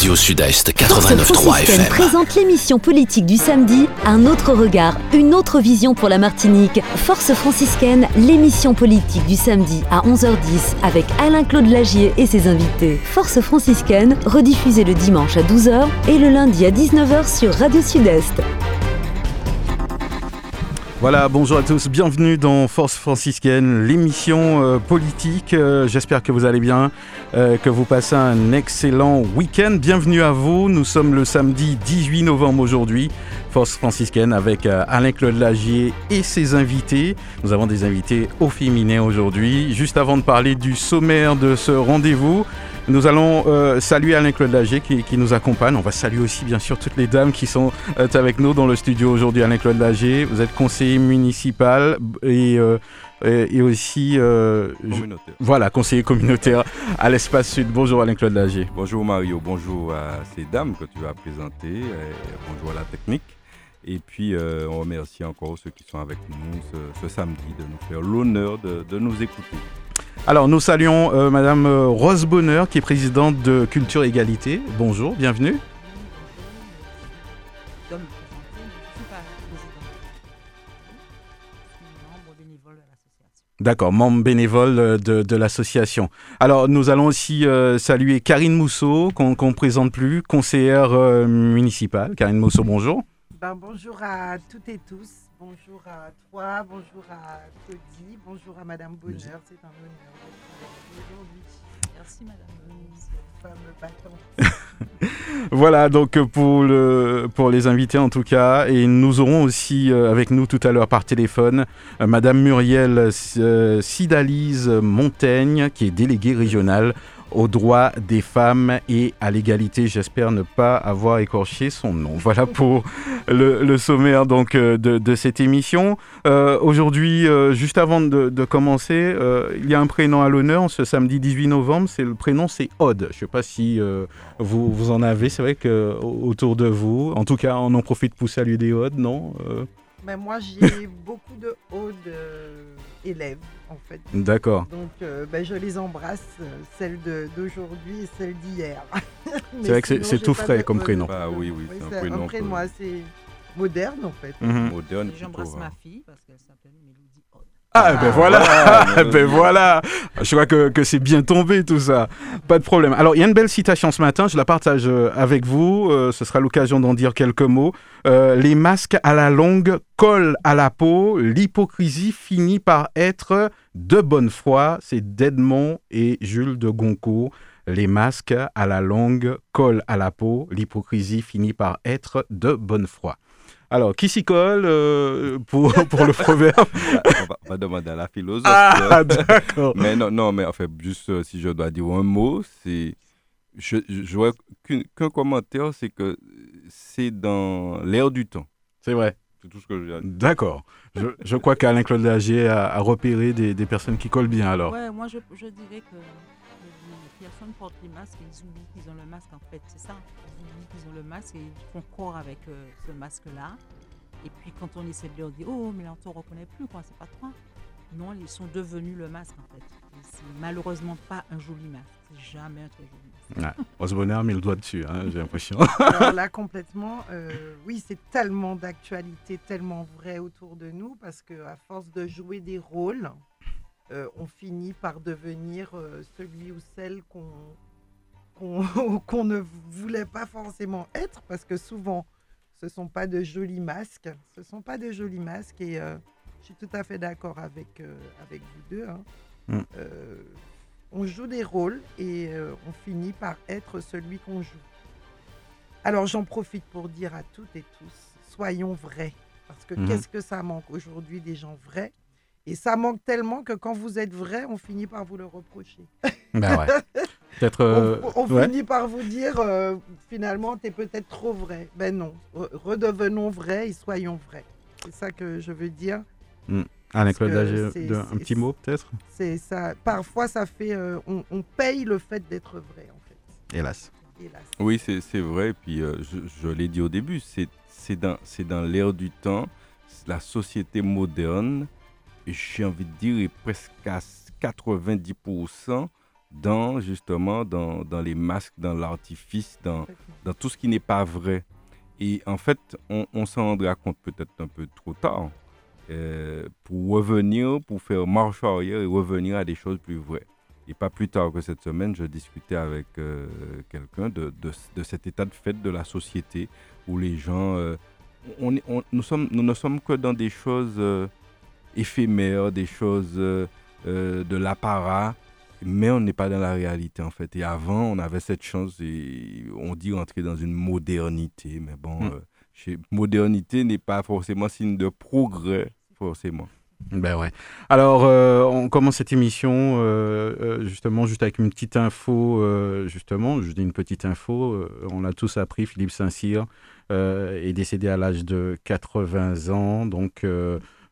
Radio Sud-Est Force 89.3 franciscaine FM. présente l'émission politique du samedi, un autre regard, une autre vision pour la Martinique. Force franciscaine, l'émission politique du samedi à 11h10 avec Alain-Claude Lagier et ses invités. Force franciscaine, rediffusée le dimanche à 12h et le lundi à 19h sur Radio Sud-Est. Voilà, bonjour à tous, bienvenue dans Force franciscaine, l'émission euh, politique. Euh, J'espère que vous allez bien, euh, que vous passez un excellent week-end. Bienvenue à vous, nous sommes le samedi 18 novembre aujourd'hui, Force franciscaine avec euh, Alain-Claude Lagier et ses invités. Nous avons des invités au féminin aujourd'hui. Juste avant de parler du sommaire de ce rendez-vous, nous allons euh, saluer Alain-Claude Lagier qui, qui nous accompagne. On va saluer aussi bien sûr toutes les dames qui sont euh, avec nous dans le studio aujourd'hui. Alain-Claude Lagier, vous êtes conseiller municipal et, euh, et, et aussi je- voilà, conseiller communautaire à l'Espace Sud. Bonjour Alain-Claude Lagier. Bonjour Mario, bonjour à ces dames que tu vas présenter, euh, bonjour à la technique. Et puis euh, on remercie encore ceux qui sont avec nous ce, ce samedi de nous faire l'honneur de, de nous écouter. Alors nous saluons euh, Madame euh, Rose Bonheur qui est présidente de Culture Égalité. Bonjour, bienvenue. D'accord, membre bénévole euh, de, de l'association. Alors, nous allons aussi euh, saluer Karine Mousseau, qu'on ne présente plus, conseillère euh, municipale. Karine Mousseau, bonjour. Ben, bonjour à toutes et tous. Bonjour à toi, bonjour à Claudie, bonjour à Madame Bonheur. C'est un honneur d'être avec vous aujourd'hui. Merci, madame. Femme battante. Voilà, donc euh, pour, le, pour les invités en tout cas. Et nous aurons aussi euh, avec nous tout à l'heure par téléphone euh, Madame Muriel euh, Sidalise Montaigne, qui est déléguée régionale aux droits des femmes et à l'égalité. J'espère ne pas avoir écorché son nom. Voilà pour le, le sommaire donc euh, de, cette émission. Euh, Aujourd'hui, euh, juste avant de, commencer, il y a un prénom à l'honneur ce samedi 18 novembre. C'est le prénom, c'est Aude. Je ne sais pas si vous, en avez. C'est vrai que au- autour de vous, en tout cas, on en profite pour saluer des Audes, non Ben, moi, j'ai beaucoup de hauts élèves, en fait. D'accord. Donc, euh, ben, je les embrasse, euh, celles de- d'aujourd'hui et celles d'hier. Mais vrai que c'est- c'est tout frais comme prénom. Bah oui, oui, c'est un prénom prénom que- assez moderne, en fait. Mhm. Moderne. J'embrasse plutôt, ma hein. fille parce qu'elle s'appelle. Ah, ben Ah, voilà, voilà. ben voilà. Je crois que, que c'est bien tombé tout ça. Pas de problème. Alors, il y a une belle citation ce matin, je la partage euh, avec vous. Euh, ce sera l'occasion d'en dire quelques mots. Euh, les masques à la longue collent à la peau. L'hypocrisie finit par être de bonne foi. C'est d'Edmond et Jules de Goncourt. Les masques à la longue collent à la peau. L'hypocrisie finit par être de bonne foi. Alors, qui s'y colle euh, pour, pour le proverbe on, va, on va demander à la philosophe. Ah, d'accord. Mais non, non, mais en fait, juste euh, si je dois dire un mot, c'est. Je, vois qu'un commentaire, c'est que c'est dans l'air du temps. C'est vrai. C'est tout ce que je dis. D'accord. Je, je crois qu'Alain-Claude Lagier a, a repéré des, des personnes qui collent bien alors. Ouais, moi je, je dirais que personnes portent les masques et ils oublient qu'ils ont le masque en fait, c'est ça. Ils oublient qu'ils ont le masque et ils font corps avec euh, ce masque-là. Et puis quand on essaie de leur dire Oh, mais là on ne te reconnaît plus, quoi, c'est pas toi. Non, ils sont devenus le masque en fait. C'est malheureusement pas un joli masque. C'est jamais un très joli masque. Ouais. A mis le doigt dessus, hein, j'ai l'impression. Alors là, complètement, euh, oui, c'est tellement d'actualité, tellement vrai autour de nous, parce que à force de jouer des rôles, euh, on finit par devenir euh, celui ou celle qu'on ne voulait pas forcément être, parce que souvent, ce sont pas de jolis masques, ce sont pas de jolis masques, et euh, je suis tout à fait d'accord avec avec vous deux. hein. Mm. On joue des rôles et on finit par être celui qu'on joue. Alors j'en profite pour dire à toutes et tous, soyons vrais. Parce que Mhm. qu'est-ce que ça manque aujourd'hui des gens vrais? Et ça manque tellement que quand vous êtes vrai, on finit par vous le reprocher. ben ouais. Peut-être. euh, on on ouais. finit par vous dire, euh, finalement, tu es peut-être trop vrai. Ben non, Re- redevenons vrais et soyons vrais. C'est ça que je veux dire. Alain-Claude parce que Lagier, c'est- de- un petit mot peut-être? C'est ça. Parfois, ça fait, euh, on, on paye le fait d'être vrai, en fait. Hélas. Hélas. Oui, c'est c'est vrai. Puis euh, je, je l'ai dit au début, c'est c'est dans, c'est dans l'air du temps, la société moderne, j'ai envie de dire, est presque à 90%, dans justement dans, dans les masques, dans l'artifice, dans, dans tout ce qui n'est pas vrai. Et en fait, on, on s'en rendra compte peut-être un peu trop tard euh, pour revenir, pour faire marche arrière et revenir à des choses plus vraies. Et pas plus tard que cette semaine, je discutais avec euh, quelqu'un de, de, de, cet état de fait de la société où les gens... Euh, on, on, nous, sommes, nous ne sommes que dans des choses éphémères, des choses euh, de l'apparat, mais on n'est pas dans la réalité en fait. Et avant, on avait cette chance, et on dit rentrer dans une modernité, mais bon, mm. chez, modernité n'est pas forcément signe de progrès, forcément. Ben ouais. Alors, euh, on commence cette émission euh, justement juste avec une petite info, euh, justement, je dis une petite info, on l'a tous appris, Philippe Saint-Cyr est décédé à l'âge de 80 ans, donc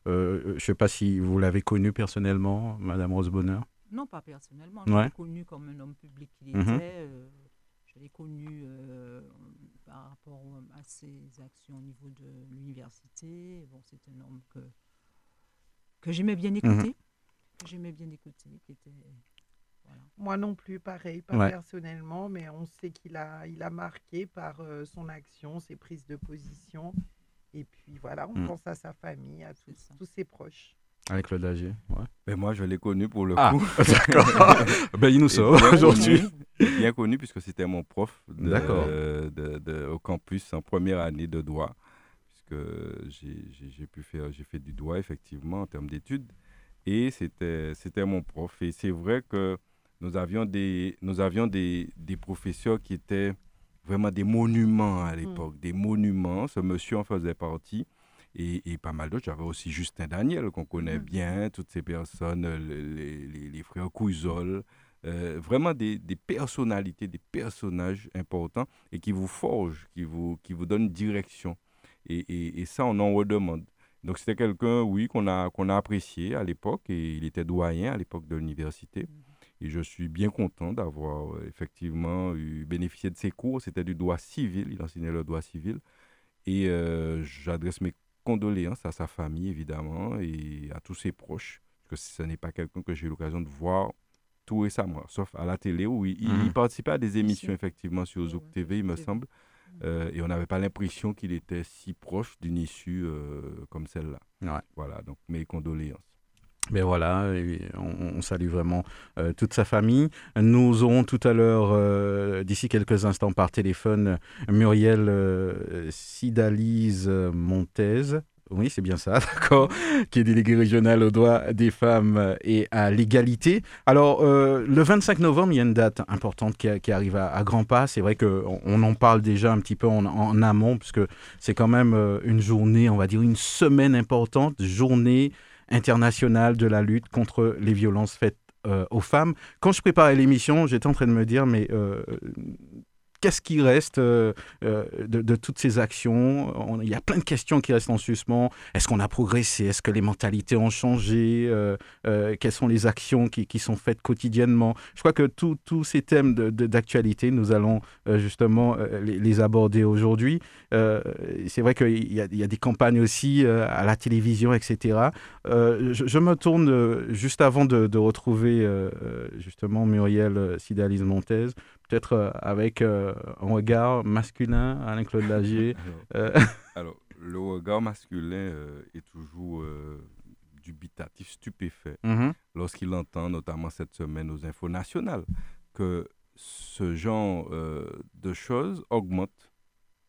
je ne sais pas si vous l'avez connu personnellement, Madame Rose Bonheur. Non, pas personnellement, je ouais. l'ai connu comme un homme public qu'il était, mm -hmm. je l'ai connu par rapport à ses actions au niveau de l'université, bon, c'est un homme que que j'aimais bien écouter. Mmh. Que j'aimais bien écouter. Qui était, voilà. Moi non plus, pareil, pas ouais. personnellement, mais on sait qu'il a, il a marqué par euh, son action, ses prises de position. Et puis voilà, on mmh. pense à sa famille, à tous, tous ses proches. Avec Claude Lagier, ouais. Ben moi, je l'ai connu pour le ah, coup. D'accord. ben, il nous sort aujourd'hui. Bien connu puisque c'était mon prof de, de, de, de, au campus en première année de droit que j'ai pu faire, j'ai fait du droit effectivement en termes d'études. Et c'était mon prof. Et c'est vrai que nous avions des, nous avions des, des professeurs qui étaient vraiment des monuments à l'époque, mmh. des monuments. Ce monsieur en faisait partie. Et, et pas mal d'autres. J'avais aussi Justin Daniel, qu'on connaît mmh. bien, toutes ces personnes, les, les, les frères Cousol. Euh, vraiment des, des, personnalités, des personnages importants et qui vous forgent, qui vous, qui vous donnent direction. Et, et, et, ça, on en redemande. Donc, c'était quelqu'un, oui, qu'on a, qu'on a apprécié à l'époque et il était doyen à l'époque de l'université. Et je suis bien content d'avoir euh, effectivement eu, bénéficié de ses cours. C'était du droit civil, il enseignait le droit civil. Et euh, j'adresse mes condoléances à sa famille, évidemment, et à tous ses proches, parce que ce n'est pas quelqu'un que j'ai eu l'occasion de voir tout récemment, sauf à la télé, où il, mmh. il participait à des émissions, effectivement, sur Zouk TV, il me semble. Euh, et on n'avait pas l'impression qu'il était si proche d'une issue euh, comme celle-là. Ouais. Voilà, donc mes condoléances. Mais voilà, on, salue vraiment euh, toute sa famille. Nous aurons tout à l'heure, euh, d'ici quelques instants par téléphone, Muriel euh, Sidalise Montez, oui, c'est bien ça, d'accord, qui est délégué régional aux droits des femmes et à l'égalité. Alors, euh, le 25 novembre, il y a une date importante qui, arrive à, à, grands pas. C'est vrai qu'on on en parle déjà un petit peu en, amont, puisque c'est quand même euh, une journée, on va dire une semaine importante, journée internationale de la lutte contre les violences faites euh, aux femmes. Quand je préparais l'émission, j'étais en train de me dire, mais euh, qu'est-ce qui reste euh, euh, de, toutes ces actions? On, Il y a plein de questions qui restent en suspens. Est-ce qu'on a progressé? Est-ce que les mentalités ont changé? Euh, Quelles sont les actions qui, sont faites quotidiennement? Je crois que tous ces thèmes d'actualité, nous allons justement les, aborder aujourd'hui. C'est vrai qu'il y, a des campagnes aussi à la télévision, etc. Je, me tourne juste avant de, de retrouver justement Muriel Sidalis-Montez peut-être euh, avec euh, un regard masculin, Alain-Claude Lagier alors, alors, le regard masculin est toujours dubitatif, stupéfait, mm -hmm. lorsqu'il entend, notamment cette semaine aux infos nationales, que ce genre euh, de choses augmente,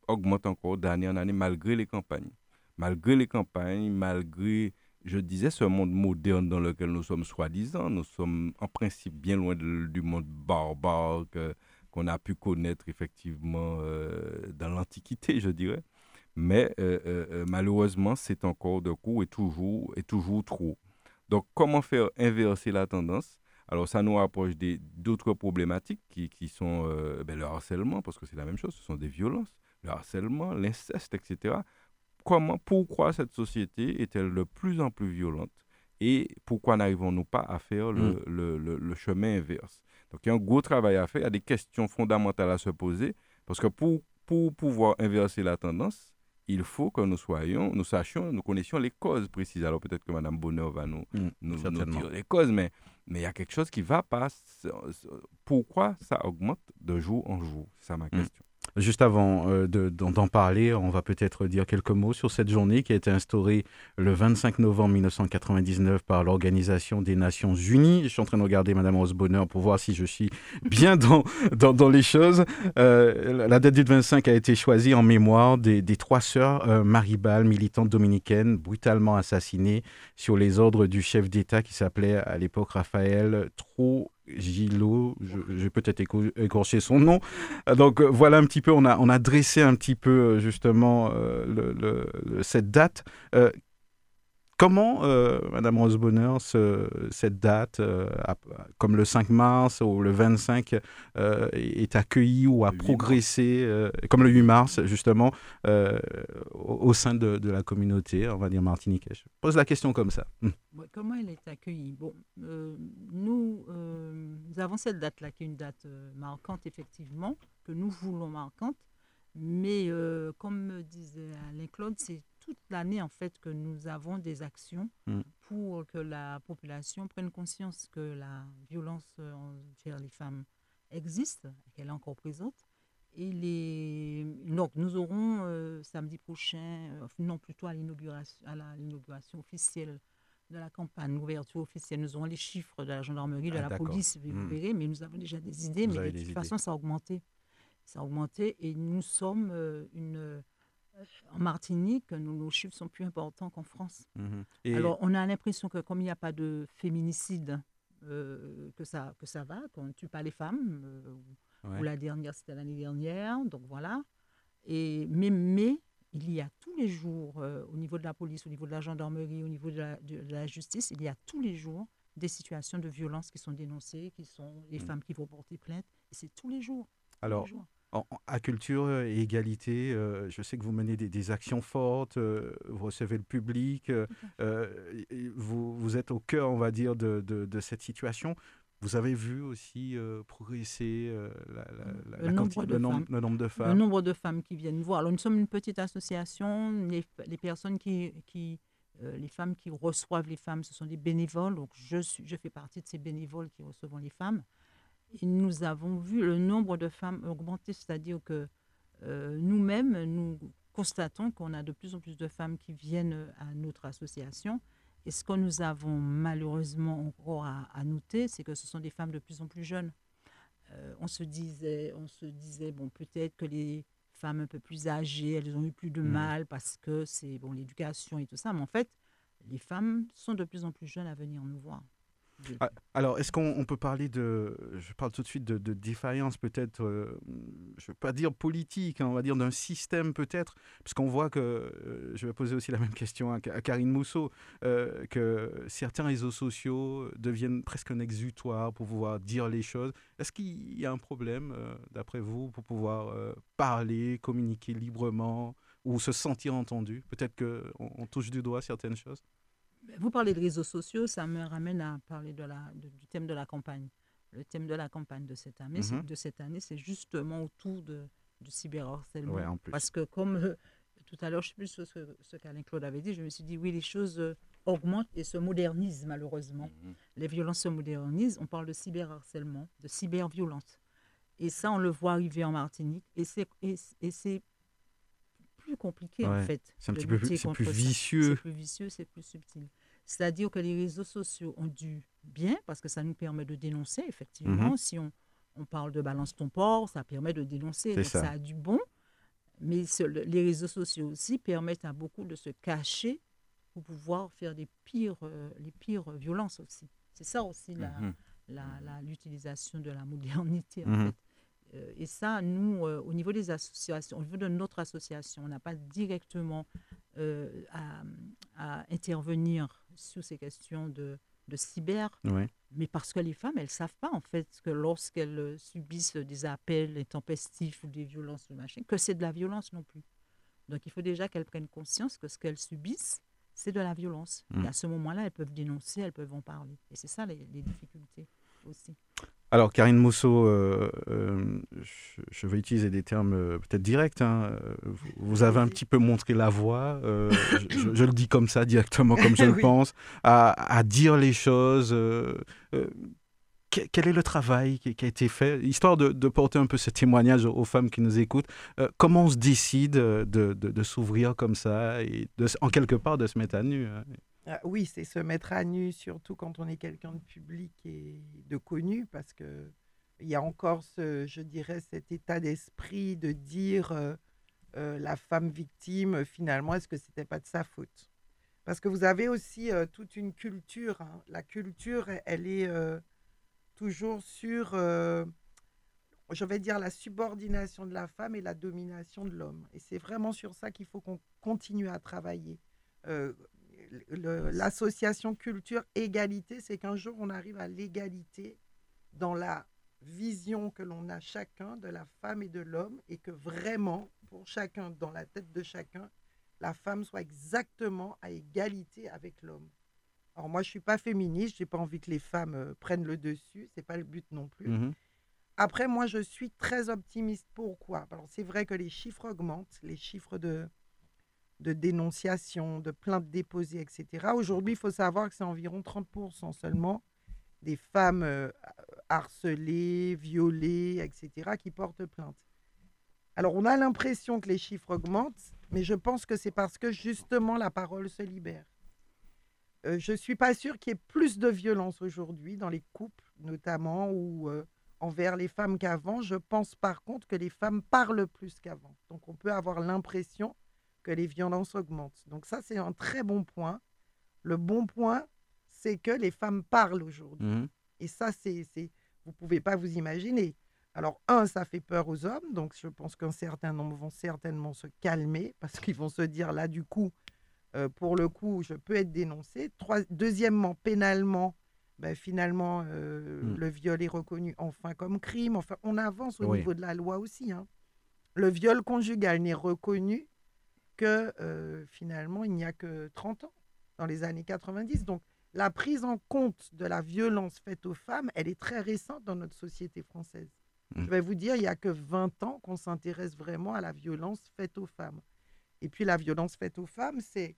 augmente encore d'année en année malgré les campagnes. Malgré les campagnes, malgré, je disais, ce monde moderne dans lequel nous sommes soi-disant, nous sommes en principe bien loin de, du monde barbare que, qu'on a pu connaître effectivement euh, dans l'Antiquité, je dirais. Mais euh, euh, malheureusement, c'est encore de cours et toujours, et toujours trop. Donc, comment faire inverser la tendance? Alors, ça nous rapproche d'autres problématiques qui, qui sont ben, le harcèlement, parce que c'est la même chose, ce sont des violences, le harcèlement, l'inceste, etc. Comment, pourquoi cette société est-elle de plus en plus violente? Et pourquoi n'arrivons-nous pas à faire le, mmh. le, le, le chemin inverse? Donc, il y a un gros travail à faire. Il y a des questions fondamentales à se poser. Parce que pour, pour pouvoir inverser la tendance, il faut que nous soyons, nous sachions, nous connaissions les causes précises. Alors peut-être que Mme Bonheur va nous, mm, nous, dire les causes, mais mais il y a quelque chose qui ne va pas. Pourquoi ça augmente de jour en jour? C'est ça ma mm. question. Juste avant euh, d'en parler, on va peut-être dire quelques mots sur cette journée qui a été instaurée le 25 novembre 1999 par l'Organisation des Nations Unies. Je suis en train de regarder Madame Rose Bonheur pour voir si je suis bien dans, les choses. Euh, la date du 25 a été choisie en mémoire des, trois sœurs euh, Maribal, militantes dominicaines, brutalement assassinées sur les ordres du chef d'État qui s'appelait à l'époque Raphaël Trou Gilo, je, vais peut-être écorcher son nom. Donc voilà un petit peu, on a, on a dressé un petit peu euh, justement euh, cette date. Euh, Comment, euh, Madame Rose Bonheur, cette date, euh, comme le 5 mars ou le 25, euh, est accueillie ou a progressé, comme le 8 mars, justement, au, sein de, la communauté, on va dire martiniquais Je pose la question comme ça. Hmm. Comment elle est accueillie? Bon, nous, nous avons cette date-là, qui est une date marquante, effectivement, que nous voulons marquante. Mais comme disait Alain Claude, c'est toute l'année en fait que nous avons des actions mm. pour que la population prenne conscience que la violence envers les femmes existe, qu'elle est encore présente. Et les... Donc, nous aurons euh, samedi prochain, euh, non plutôt à l'inauguration officielle de la campagne, l'ouverture officielle, nous aurons les chiffres de la gendarmerie, de ah, la police, vous mm. verrez, mais nous avons déjà des idées, mais de toute façon, ça a augmenté. Ça a augmenté et nous sommes euh, une en Martinique, nos chiffres sont plus importants qu'en France. Mhm. Alors, on a l'impression que comme il n'y a pas de féminicide, euh, que, ça, que ça va, qu'on ne tue pas les femmes. Euh, ou la dernière, c'était l'année dernière. Donc voilà. Et, mais, mais il y a tous les jours, euh, au niveau de la police, au niveau de la gendarmerie, au niveau de la, justice, il y a tous les jours des situations de violence qui sont dénoncées, qui sont les mhm. femmes qui vont porter plainte. Et c'est tous les jours. Alors, à culture et égalité, euh, je sais que vous menez des, actions fortes, euh, vous recevez le public, euh, vous, vous, êtes au cœur, on va dire, de, de, cette situation. Vous avez vu aussi progresser le, nombre de femmes. le, nombre de femmes. Le nombre de femmes qui viennent voir. Alors, nous sommes une petite association. Les, les personnes qui, qui les femmes qui reçoivent les femmes, ce sont des bénévoles. Donc, je, suis, je fais partie de ces bénévoles qui reçoivent les femmes nous avons vu le nombre de femmes augmenter, c'est-à-dire que euh, nous-mêmes, nous constatons qu'on a de plus en plus de femmes qui viennent à notre association. Et ce que nous avons malheureusement encore à, noter, c'est que ce sont des femmes de plus en plus jeunes. Euh, on se disait, on se disait bon, peut-être que les femmes un peu plus âgées, elles ont eu plus de mmh. mal parce que c'est bon l'éducation et tout ça. Mais en fait, les femmes sont de plus en plus jeunes à venir nous voir. Ah, alors, est-ce qu'on peut parler de, je parle tout de suite de, défaillance peut-être, euh, je ne veux pas dire politique, hein, on va dire d'un système peut-être, puisqu'on voit que, euh, je vais poser aussi la même question à, Karine Mousseau, euh, que certains réseaux sociaux deviennent presque un exutoire pour pouvoir dire les choses. Est-ce qu'il y a un problème, d'après vous, pour pouvoir parler, communiquer librement ou se sentir entendu? Peut-être qu'on on touche du doigt certaines choses vous parlez de réseaux sociaux, ça me ramène à parler de la, du thème de la campagne. Le thème de la campagne de cette année, mhm. de cette année, c'est justement autour de, du cyberharcèlement. Parce que comme euh, tout à l'heure, je ne sais plus ce, ce qu'Alain Claude avait dit, je me suis dit oui, les choses euh, augmentent et se modernisent malheureusement. Mhm. Les violences se modernisent. On parle de cyberharcèlement, de cyberviolence. Et ça, on le voit arriver en Martinique. Et c'est, et, c'est plus compliqué en fait. C'est un petit peu plus, plus vicieux. C'est plus vicieux, c'est plus subtil. C'est-à-dire que les réseaux sociaux ont du bien parce que ça nous permet de dénoncer, effectivement. Mhm. Si on, on, parle de balance ton port, ça permet de dénoncer. Donc ça. a du bon. Mais les réseaux sociaux aussi permettent à beaucoup de se cacher pour pouvoir faire des pires, euh, les pires violences aussi. C'est ça aussi mhm. l'utilisation de la modernité, en mhm. fait. Euh, et ça, nous, euh, au niveau des associations, au niveau de notre association, on n'a pas directement à, à, intervenir sur ces questions de, de cyber, mais parce que les femmes, elles ne savent pas en fait que lorsqu'elles euh, subissent des appels intempestifs ou des violences, machin, que c'est de la violence non plus. Donc il faut déjà qu'elles prennent conscience que ce qu'elles subissent, c'est de la violence. Et mm. à ce moment-là, elles peuvent dénoncer, elles peuvent en parler. Et c'est ça les, les difficultés aussi. Alors, Karine Mousseau, euh, euh, je, vais utiliser des termes euh, peut-être directs. Hein. Vous avez un petit peu montré la voie, je, le dis comme ça, directement, comme je le pense, à, dire les choses. quel est le travail qui, a été fait, histoire de, porter un peu ce témoignage aux, femmes qui nous écoutent Comment on se décide de, s'ouvrir comme ça et en quelque part de se mettre à nu hein? Ah oui, c'est se mettre à nu, surtout quand on est quelqu'un de public et de connu, parce que il y a encore ce, je dirais, cet état d'esprit de dire euh, euh, la femme victime, finalement, est-ce que c'était pas de sa faute? Parce que vous avez aussi euh, toute une culture. Hein. La culture, elle est toujours sur, je vais dire, la subordination de la femme et la domination de l'homme. Et c'est vraiment sur ça qu'il faut qu'on continue à travailler l'association culture égalité, c'est qu'un jour on arrive à l'égalité dans la vision que l'on a chacun de la femme et de l'homme et que vraiment, pour chacun, dans la tête de chacun, la femme soit exactement à égalité avec l'homme. Alors moi, je suis pas féministe, j'ai pas envie que les femmes euh, prennent le dessus, c'est pas le but non plus. Mmh Après, moi, je suis très optimiste. Pourquoi? Alors, c'est vrai que les chiffres augmentent, les chiffres de, de dénonciation, de plaintes déposées, etc. Aujourd'hui, il faut savoir que c'est environ 30% seulement des femmes euh, harcelées, violées, etc., qui portent plainte. Alors, on a l'impression que les chiffres augmentent, mais je pense que c'est parce que justement la parole se libère. Euh, je ne suis pas sûre qu'il y ait plus de violence aujourd'hui dans les couples, notamment, ou euh, envers les femmes qu'avant. Je pense par contre que les femmes parlent plus qu'avant. Donc, on peut avoir l'impression que les violences augmentent. Donc ça, c'est un très bon point. Le bon point, c'est que les femmes parlent aujourd'hui. Mmh. Et ça, c'est, vous pouvez pas vous imaginer. Alors, un, ça fait peur aux hommes. Donc, je pense qu'un certain nombre vont certainement se calmer parce qu'ils vont se dire, là, du coup, euh, pour le coup, je peux être dénoncé. Trois, deuxièmement, pénalement, ben, finalement, euh, mmh. le viol est reconnu enfin comme crime. Enfin, on avance au niveau de la loi aussi. Hein. Le viol conjugal n'est reconnu que euh, finalement, il n'y a que 30 ans, dans les années 90. Donc, la prise en compte de la violence faite aux femmes, elle est très récente dans notre société française. Mmh. Je vais vous dire, il n'y a que 20 ans qu'on s'intéresse vraiment à la violence faite aux femmes. Et puis, la violence faite aux femmes, c'est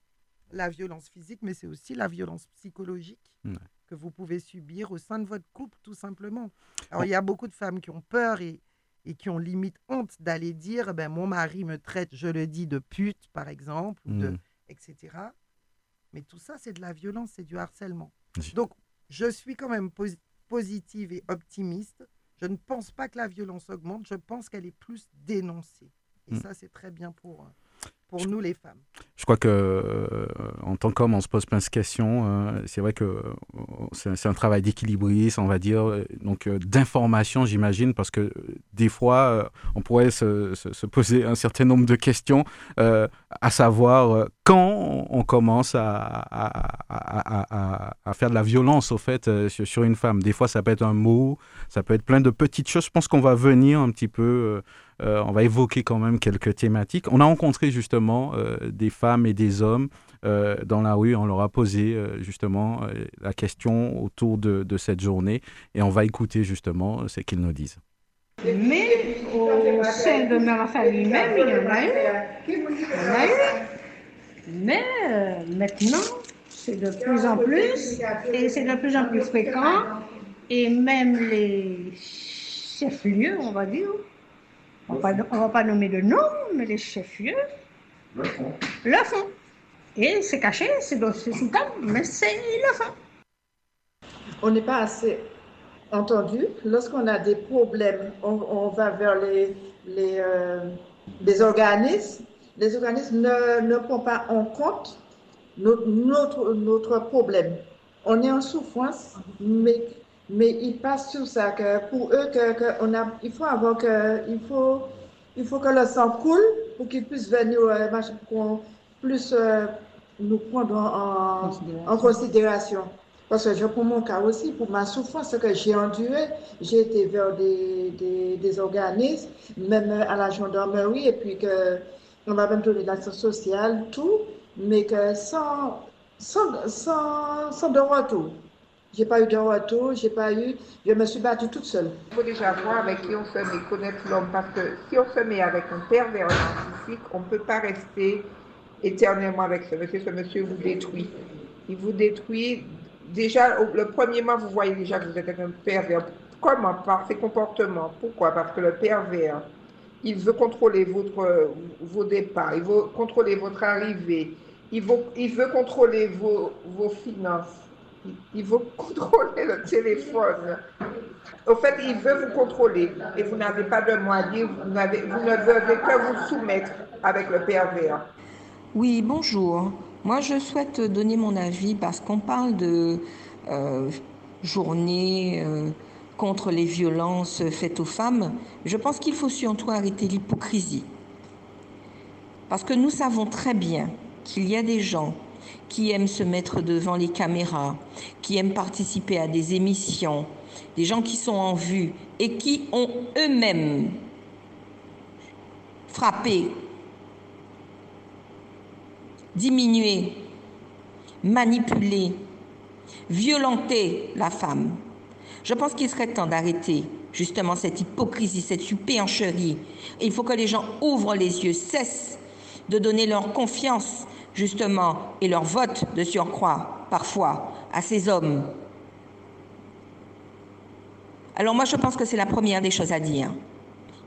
la violence physique, mais c'est aussi la violence psychologique que vous pouvez subir au sein de votre couple, tout simplement. Alors, il y a beaucoup de femmes qui ont peur et, et qui ont limite honte d'aller dire ben, mon mari me traite, je le dis, de pute, par exemple, de, mmh. etc. Mais tout ça, c'est de la violence, c'est du harcèlement. Donc, je suis quand même positive et optimiste. Je ne pense pas que la violence augmente, je pense qu'elle est plus dénoncée. Et mmh. ça, c'est très bien pour, pour nous les femmes. Je crois que euh, en tant qu'homme, on se pose plein de questions. Euh, c'est vrai que euh, c'est un travail d'équilibriste, on va dire, donc d'information, j'imagine, parce que des fois, on pourrait se, se, poser un certain nombre de questions, à savoir quand on commence à, à, à, faire de la violence, au fait, sur, une femme. Des fois, ça peut être un mot, ça peut être plein de petites choses. Je pense qu'on va venir un petit peu euh, on va évoquer quand même quelques thématiques. On a rencontré justement euh, des femmes et des hommes euh, dans la rue. On leur a posé justement la question autour de, cette journée et on va écouter justement ce qu'ils nous disent. Mais au sein de ma famille même, il y en a eu. Il y en a eu. Mais maintenant, c'est de plus en plus et c'est de plus en plus fréquent. Et même les chefs-lieux, on va dire, on ne va pas nommer de nom, mais les chefs-lieux le font. Le font. Et c'est caché, c'est sous table, mais c'est le font. On n'est pas assez entendu. Lorsqu'on a des problèmes, on, va vers les, les, euh, les, organismes. Les organismes ne, ne prennent pas en compte notre, notre, problème. On est en souffrance, mais mais ils passent sur ça, que pour eux, que, on a, il faut avoir que, il faut, il faut que le sang coule pour qu'ils puissent venir, euh, plus euh, nous prendre en, considération. Parce que je prends mon cas aussi, pour ma souffrance que j'ai endurée, j'ai été vers des, des, des, organismes, même à la gendarmerie, et puis que on m'a même donné l'action sociale, tout, mais que sans, sans, sans, sans de retour. J'ai pas eu de retour, j'ai pas eu. Je me suis battue toute seule. Il faut déjà voir avec qui on se met, connaître l'homme, parce que si on se met avec un pervers narcissique, on ne peut pas rester éternellement avec ce monsieur. Ce monsieur vous détruit. Il vous détruit. Déjà, le premier mois, vous voyez déjà que vous êtes un pervers. Comment Par ses comportements? Pourquoi? Parce que le pervers, il veut contrôler votre, vos départs, il veut contrôler votre arrivée, il veut, il veut contrôler vos, vos finances il veut contrôler le téléphone. Au fait, il veut vous contrôler et vous n'avez pas de dire, vous, vous ne devez que vous soumettre avec le pervers. Oui, bonjour. Moi, je souhaite donner mon avis parce qu'on parle de euh, journée euh, contre les violences faites aux femmes. Je pense qu'il faut surtout arrêter l'hypocrisie. Parce que nous savons très bien qu'il y a des gens qui aiment se mettre devant les caméras, qui aiment participer à des émissions, des gens qui sont en vue et qui ont eux-mêmes frappé, diminué, manipulé, violenté la femme. Je pense qu'il serait temps d'arrêter justement cette hypocrisie, cette supercherie. Il faut que les gens ouvrent les yeux, cessent de donner leur confiance justement, et leur vote de surcroît, parfois, à ces hommes. Alors moi, je pense que c'est la première des choses à dire.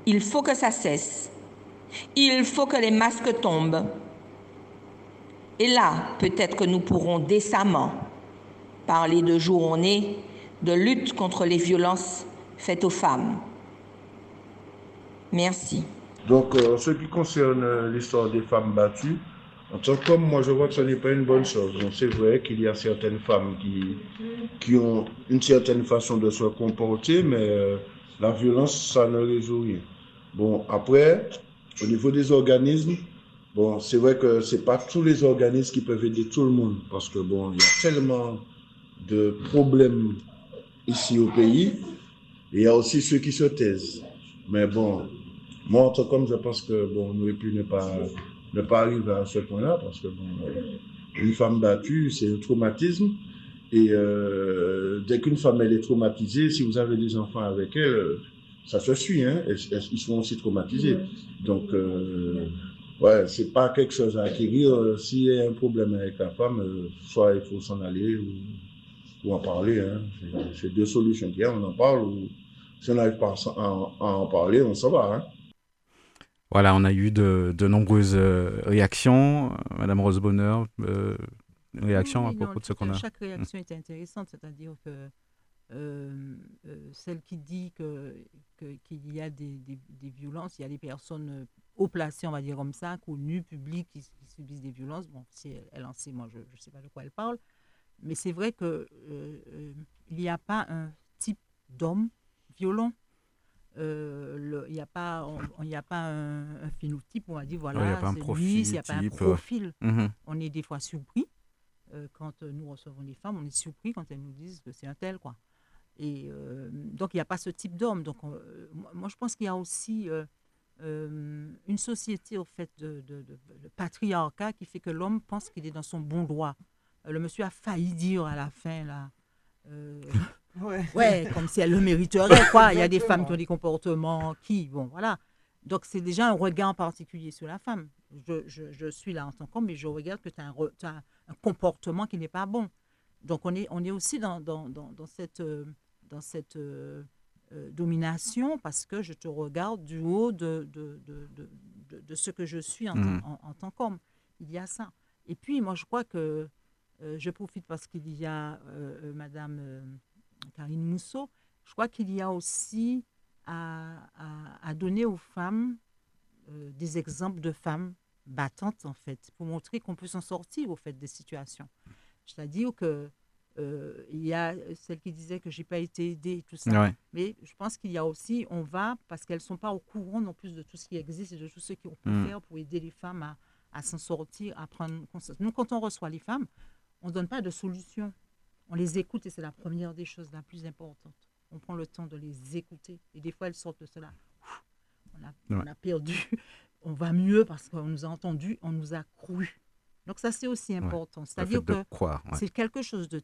Il faut que ça cesse. Il faut que les masques tombent. Et là, peut-être que nous pourrons décemment parler de journée de lutte contre les violences faites aux femmes. Merci. Donc, euh, en ce qui concerne euh, l'histoire des femmes battues, en tant que moi, je vois que ce n'est pas une bonne chose. c'est vrai qu'il y a certaines femmes qui, qui ont une certaine façon de se comporter, mais euh, la violence, ça ne résout rien. Bon, après, au niveau des organismes, bon, c'est vrai que c'est pas tous les organismes qui peuvent aider tout le monde, parce que bon, il y a tellement de problèmes ici au pays, il y a aussi ceux qui se taisent. Mais bon, moi, en tant qu'homme, je pense que bon, nous plus ne pas ne pas arriver à ce point-là, parce que une femme battue, c'est un traumatisme. Et euh, dès qu'une femme elle est traumatisée, si vous avez des enfants avec elle, ça se suit, hein, ils sont aussi traumatisés. Donc, euh, ouais, c'est pas quelque chose à acquérir. S'il y a un problème avec la femme, euh, soit il faut s'en aller ou, en parler. Hein. C'est deux solutions qu'il y a, on en parle. Ou, si on n'arrive pas à, en parler, on s'en va. Hein. Voilà, on a eu de, nombreuses euh, réactions. Madame Rose Bonheur, euh, réaction à propos de ce qu'on a. Chaque réaction est intéressante, c'est-à-dire que euh, celle qui dit qu'il que, y a des, violences, il y a des personnes haut placées, on va dire comme ça, connues, publiques, qui, subissent des violences. Bon, si elle, en sait, moi, je ne sais pas de quoi elle parle. Mais c'est vrai qu'il n'y a pas un type d'homme violent euh, il n'y a pas, il a pas un, phénotype, on va dire, voilà, il n'y a pas un profil. Mhm. On est des fois surpris euh, quand nous recevons les femmes, on est surpris quand elles nous disent que c'est un tel, quoi. Et euh, donc, il n'y a pas ce type d'homme. Donc, moi, je pense qu'il y a aussi une société, au fait, de, de, patriarcat qui fait que l'homme pense qu'il est dans son bon droit. le monsieur a failli dire à la fin, là, Ouais. comme si elle le mériterait, quoi. Il y a des femmes qui ont des comportements qui, bon, voilà. Donc, c'est déjà un regard particulier sur la femme. Je, je, suis là en tant qu'homme, mais je regarde que tu as, un, comportement qui n'est pas bon. Donc, on est, on est aussi dans, dans, dans, cette, dans cette euh, euh, domination parce que je te regarde du haut de, de, de, de, ce que je suis en, mmh. en, tant qu'homme. Il y a ça. Et puis, moi, je crois que euh, je profite parce qu'il y a Madame Karine Mousseau, je crois qu'il y a aussi à, donner aux femmes euh, des exemples de femmes battantes, en fait, pour montrer qu'on peut s'en sortir, au fait, des situations. C'est-à-dire que euh, il y a celle qui disait que j'ai pas été aidée, tout ça. Mais je pense qu'il y a aussi, on va, parce qu'elles sont pas au courant non plus de tout ce qui existe et de tout ce qu'on peut mm. faire pour aider les femmes à, à s'en sortir, à prendre conscience. Nous, quand on reçoit les femmes, on ne donne pas de solution on les écoute et c'est la première des choses la plus importante. On prend le temps de les écouter et des fois elles sortent de cela. On a, perdu, on va mieux parce qu'on nous a entendu, on nous a cru. Donc ça c'est aussi important. C'est-à-dire que c'est quelque chose de,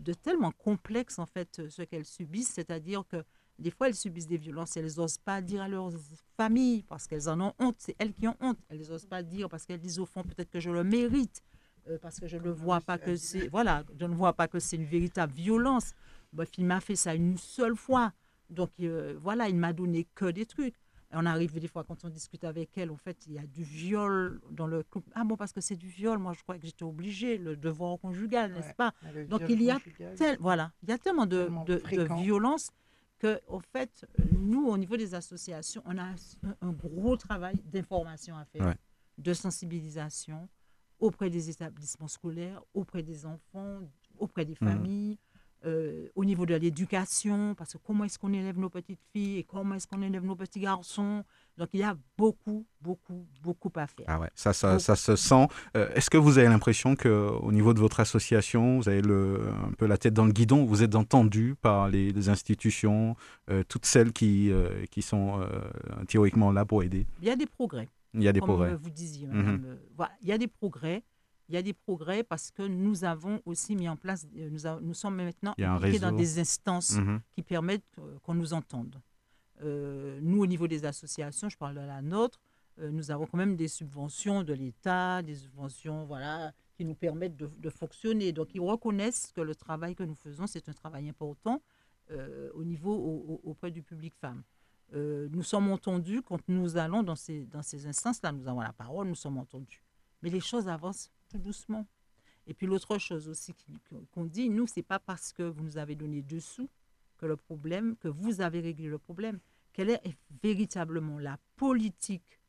de tellement complexe, en fait, ce qu'elles subissent. C'est-à-dire que des fois, elles subissent des violences elles n'osent pas dire à leurs familles parce qu'elles en ont honte. C'est elles qui ont honte. Elles n'osent pas dire parce qu'elles disent au fond peut-être que je le mérite, euh, parce que je ne vois pas que c'est voilà, je ne vois pas que c'est une véritable violence. Bref, il m'a fait ça une seule fois. Donc euh, voilà, il m'a donné que des trucs. Et on arrive des fois quand on discute avec elle, en fait, il y a du viol dans le couple. Ah bon, parce que c'est du viol, moi je crois que j'étais obligée, le devoir conjugal, n'est-ce pas? Donc il y a voilà, il y a tellement de, de, de violence que, au fait, nous, au niveau des associations, on a un, gros travail d'information à faire, de sensibilisation auprès des établissements scolaires, auprès des enfants, auprès des mmh. familles. Euh, au niveau de l'éducation, parce que comment est-ce qu'on élève nos petites filles et comment est-ce qu'on élève nos petits garçons? Donc il y a beaucoup, beaucoup, beaucoup à faire. Ah ouais, ça, ça, ça se sent. Euh, est-ce que vous avez l'impression qu'au niveau de votre association, vous avez le, un peu la tête dans le guidon, vous êtes entendu par les, institutions, euh, toutes celles qui, qui sont théoriquement là pour aider? Il y a des progrès. Il y a des progrès. vous disiez, mmh voilà, il y a des progrès il y a des progrès parce que nous avons aussi mis en place, euh, nous, nous sommes maintenant impliqués dans des instances mhm. qui permettent euh, qu'on nous entende. Euh, nous, au niveau des associations, je parle de la nôtre, nous avons quand même des subventions de l'État, des subventions voilà, qui nous permettent de, fonctionner. Donc, ils reconnaissent que le travail que nous faisons, c'est un travail important au niveau auprès du public femme. Nous sommes entendus quand nous allons dans ces, dans ces instances-là, nous avons la parole, nous sommes entendus. Mais les choses avancent tout doucement. Et puis l'autre chose aussi qu'on dit, nous, c'est pas parce que vous nous avez donné deux sous que le problème, que vous avez réglé le problème. Quelle est véritablement la politique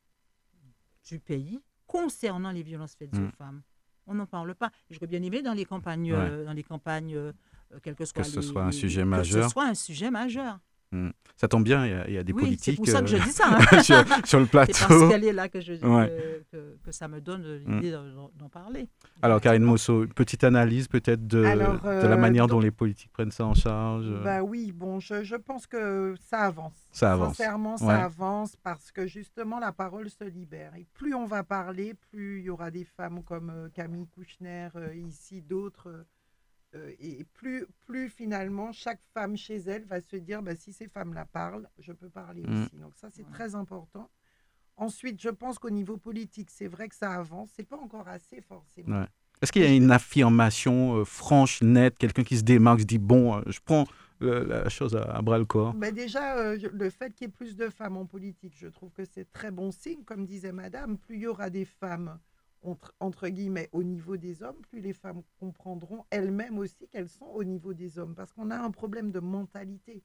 du pays concernant les violences faites aux mm. femmes? On n'en parle pas. Je veux bien aimer dans les campagnes, euh, dans les campagnes, euh, quel que soit, que ce soit un sujet majeur. Que ce soit un sujet majeur. Hmm. Ça tombe bien, il y, a, des oui, politiques. C'est pour ça que je dis ça. Hein. sur, le plateau. C'est parce qu'elle est là que, je, que, ça me donne l'idée hmm. d'en parler. Alors, Karine Mosso, une petite analyse peut-être de, de, la euh, manière dont les politiques prennent ça en charge bah Oui, bon, je, je, pense que ça avance. Ça avance. Sincèrement, ça avance parce que justement, la parole se libère. Et plus on va parler, plus il y aura des femmes comme euh, Camille Kouchner, euh, ici, d'autres euh, et plus, plus finalement, chaque femme chez elle va se dire bah, si ces femmes-là parlent, je peux parler mm. aussi. Donc, ça, c'est très important. Ensuite, je pense qu'au niveau politique, c'est vrai que ça avance. C'est pas encore assez forcément. Est-ce qu'il y a une affirmation euh, franche, nette, quelqu'un qui se démarque, se dit bon, euh, je prends la chose à, bras le corps? Bah Déjà, le fait qu'il y ait plus de femmes en politique, je trouve que c'est très bon signe. Comme disait Madame, plus il y aura des femmes entre, guillemets, au niveau des hommes, plus les femmes comprendront elles-mêmes aussi qu'elles sont au niveau des hommes. Parce qu'on a un problème de mentalité.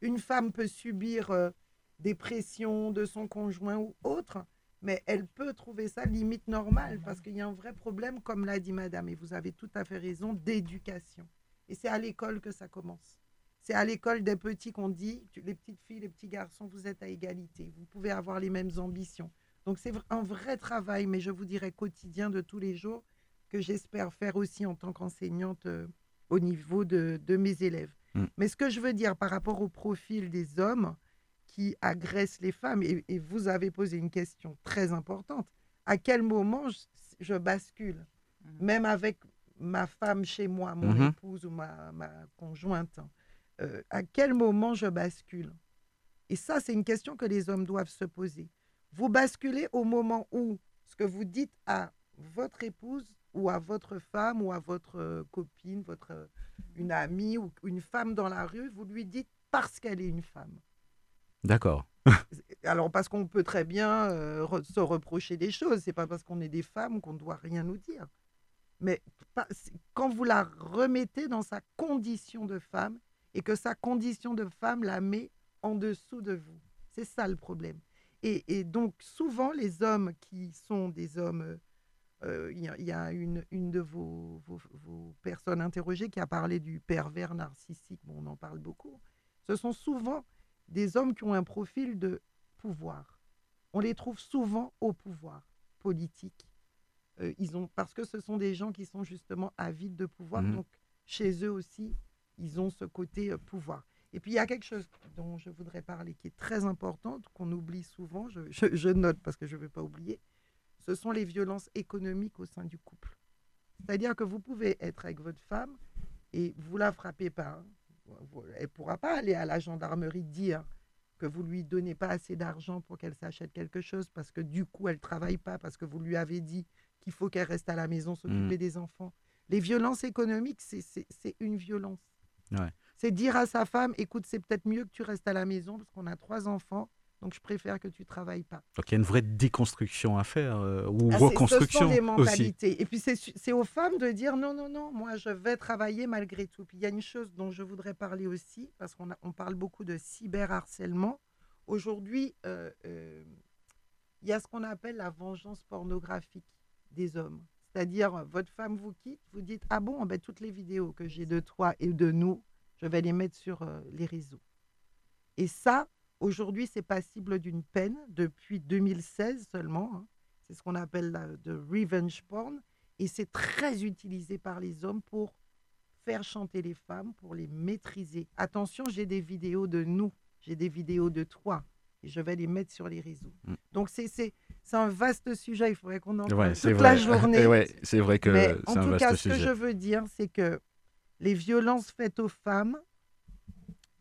Une femme peut subir euh, des pressions de son conjoint ou autre, mais elle peut trouver ça limite normal parce qu'il y a un vrai problème, comme l'a dit madame, et vous avez tout à fait raison, d'éducation. Et c'est à l'école que ça commence. C'est à l'école des petits qu'on dit, les petites filles, les petits garçons, vous êtes à égalité, vous pouvez avoir les mêmes ambitions. Donc c'est un vrai travail, mais je vous dirais quotidien de tous les jours, que j'espère faire aussi en tant qu'enseignante euh, au niveau de, mes élèves. Mm. Mais ce que je veux dire par rapport au profil des hommes qui agressent les femmes, et, vous avez posé une question très importante, à quel moment je, bascule, mm. même avec ma femme chez moi, mon mm-hmm. épouse ou ma, conjointe, euh, à quel moment je bascule? Et ça, c'est une question que les hommes doivent se poser. Vous basculez au moment où ce que vous dites à votre épouse ou à votre femme ou à votre euh, copine, votre euh, une amie ou une femme dans la rue, vous lui dites parce qu'elle est une femme. D'accord. Alors parce qu'on peut très bien euh, se reprocher des choses, c'est pas parce qu'on est des femmes qu'on ne doit rien nous dire. Mais quand vous la remettez dans sa condition de femme et que sa condition de femme la met en dessous de vous, c'est ça le problème. Et, donc, souvent, les hommes qui sont des hommes. Euh, il y, a une, une de vos, vos, personnes interrogées qui a parlé du pervers narcissique. Bon, on en parle beaucoup. Ce sont souvent des hommes qui ont un profil de pouvoir. On les trouve souvent au pouvoir politique. Euh, ils ont, parce que ce sont des gens qui sont justement avides de pouvoir. Mmh. Donc, chez eux aussi, ils ont ce côté euh, pouvoir. Et puis il y a quelque chose dont je voudrais parler qui est très important, qu'on oublie souvent, je, note parce que je ne veux pas oublier, ce sont les violences économiques au sein du couple. C'est-à-dire que vous pouvez être avec votre femme et vous la frappez pas, elle ne pourra pas aller à la gendarmerie dire que vous lui donnez pas assez d'argent pour qu'elle s'achète quelque chose parce que du coup elle travaille pas parce que vous lui avez dit qu'il faut qu'elle reste à la maison s'occuper mmh. des enfants. Les violences économiques, c'est une violence. C'est dire à sa femme, écoute, c'est peut-être mieux que tu restes à la maison parce qu'on a trois enfants donc, je préfère que tu travailles pas. Donc, il y a une vraie déconstruction à faire euh, ou ah, reconstruction ce sont des mentalités. Et puis, c'est aux femmes de dire non, non, non, moi, je vais travailler malgré tout. Puis, il y a une chose dont je voudrais parler aussi, parce qu'on on parle beaucoup de cyberharcèlement. Aujourd'hui, euh, euh, il y a ce qu'on appelle la vengeance pornographique des hommes. C'est-à-dire, votre femme vous quitte, vous dites Ah bon, ben, toutes les vidéos que j'ai de toi et de nous, je vais les mettre sur les réseaux. Et ça, Aujourd'hui, c'est passible d'une peine depuis 2016 seulement. Hein. C'est ce qu'on appelle de revenge porn. Et c'est très utilisé par les hommes pour faire chanter les femmes, pour les maîtriser. Attention, j'ai des vidéos de nous, j'ai des vidéos de toi. Et je vais les mettre sur les réseaux. Mm. Donc, c'est un vaste sujet. Il faudrait qu'on en parle toute la journée. c'est vrai que Mais en tout cas, ce que je veux dire, c'est que les violences faites aux femmes,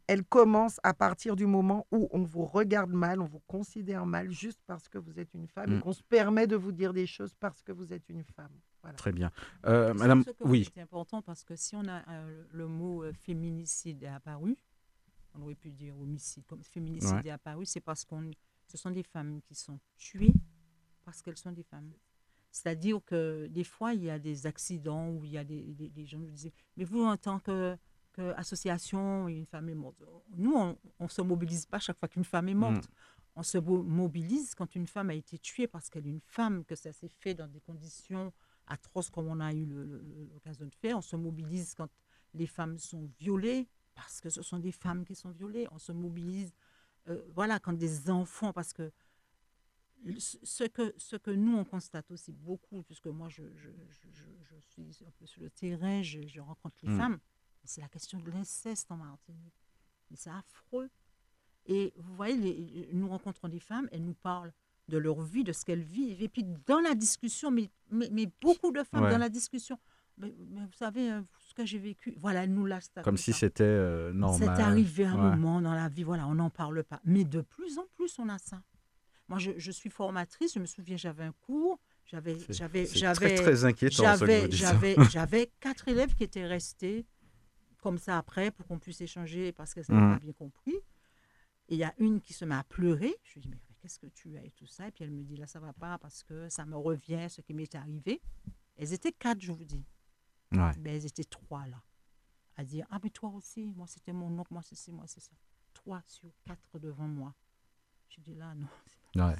elle commence à partir du moment où on vous regarde mal, on vous considère mal juste parce que vous êtes une femme et mm. qu'on se permet de vous dire des choses parce que vous êtes une femme. Très bien. Euh, madame, oui. C'est important parce que si on a euh, le mot euh, féminicide est apparu, on aurait pu dire homicide, comme féminicide est apparu, c'est parce que ce sont des femmes qui sont tuées parce qu'elles sont des femmes. C'est-à-dire que des fois, il y a des accidents où il y a des, des gens qui disent, mais vous, en tant que association, une femme est morte. Nous, on ne se mobilise pas chaque fois qu'une femme est mm. morte. On se mobilise quand une femme a été tuée parce qu'elle est une femme, que ça s'est fait dans des conditions atroces comme on a eu l'occasion de faire. On se mobilise quand les femmes sont violées parce que ce sont des femmes qui sont violées. On se mobilise, euh, voilà, quand des enfants, parce que ce que, ce que nous, on constate aussi beaucoup, puisque moi, je, je, je, suis un peu sur le terrain, je, rencontre les mm. femmes, c'est la question de l'inceste en Martinique. c'est affreux. Et vous voyez, nous rencontrons des femmes, elles nous parlent de leur vie, de ce qu'elles vivent. Et puis dans la discussion, mais, mais, beaucoup de femmes dans la discussion, mais, vous savez, euh, ce que j'ai vécu, voilà, nous lâchent Comme si c'était euh, normal. C'est arrivé un moment dans la vie, voilà, on n'en parle pas. Mais de plus en plus, on a ça. Moi, je, je suis formatrice, je me souviens, j'avais un cours, j'avais, j'avais, j'avais. J'avais, j'avais, j'avais quatre élèves qui étaient restés comme ça après pour qu'on puisse échanger parce qu'elle n'a pas mmh. bien compris. Et il y a une qui se met à pleurer. Je lui dis, mais qu'est-ce que tu as et tout ça? Et puis elle me dit, là, ça va pas parce que ça me revient, ce qui m'est arrivé. Elles étaient quatre, je vous dis. Mais elles étaient trois là. À dire, ah, mais toi aussi, moi c'était mon oncle, moi c'est moi c'est ça. Trois sur quatre devant moi. Je dis là, non, c'est.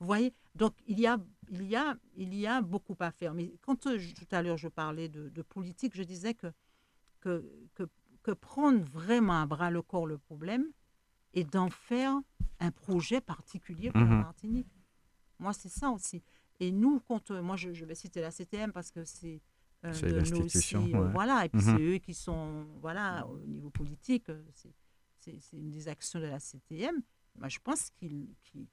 Vous voyez, donc il y, a, il, y a, il y a beaucoup à faire. Mais quand euh, tout à l'heure je parlais de, de politique, je disais que que, que, prendre vraiment à bras le corps le problème et d'en faire un projet particulier pour la mhm. Martinique. Moi, c'est ça aussi. Et nous, quand, moi, je, vais citer la CTM parce que c'est euh, l'institution. Euh, voilà, et puis mhm. c'est eux qui sont, voilà, au niveau politique, euh, c'est une des actions de la CTM. Moi, je pense qu'il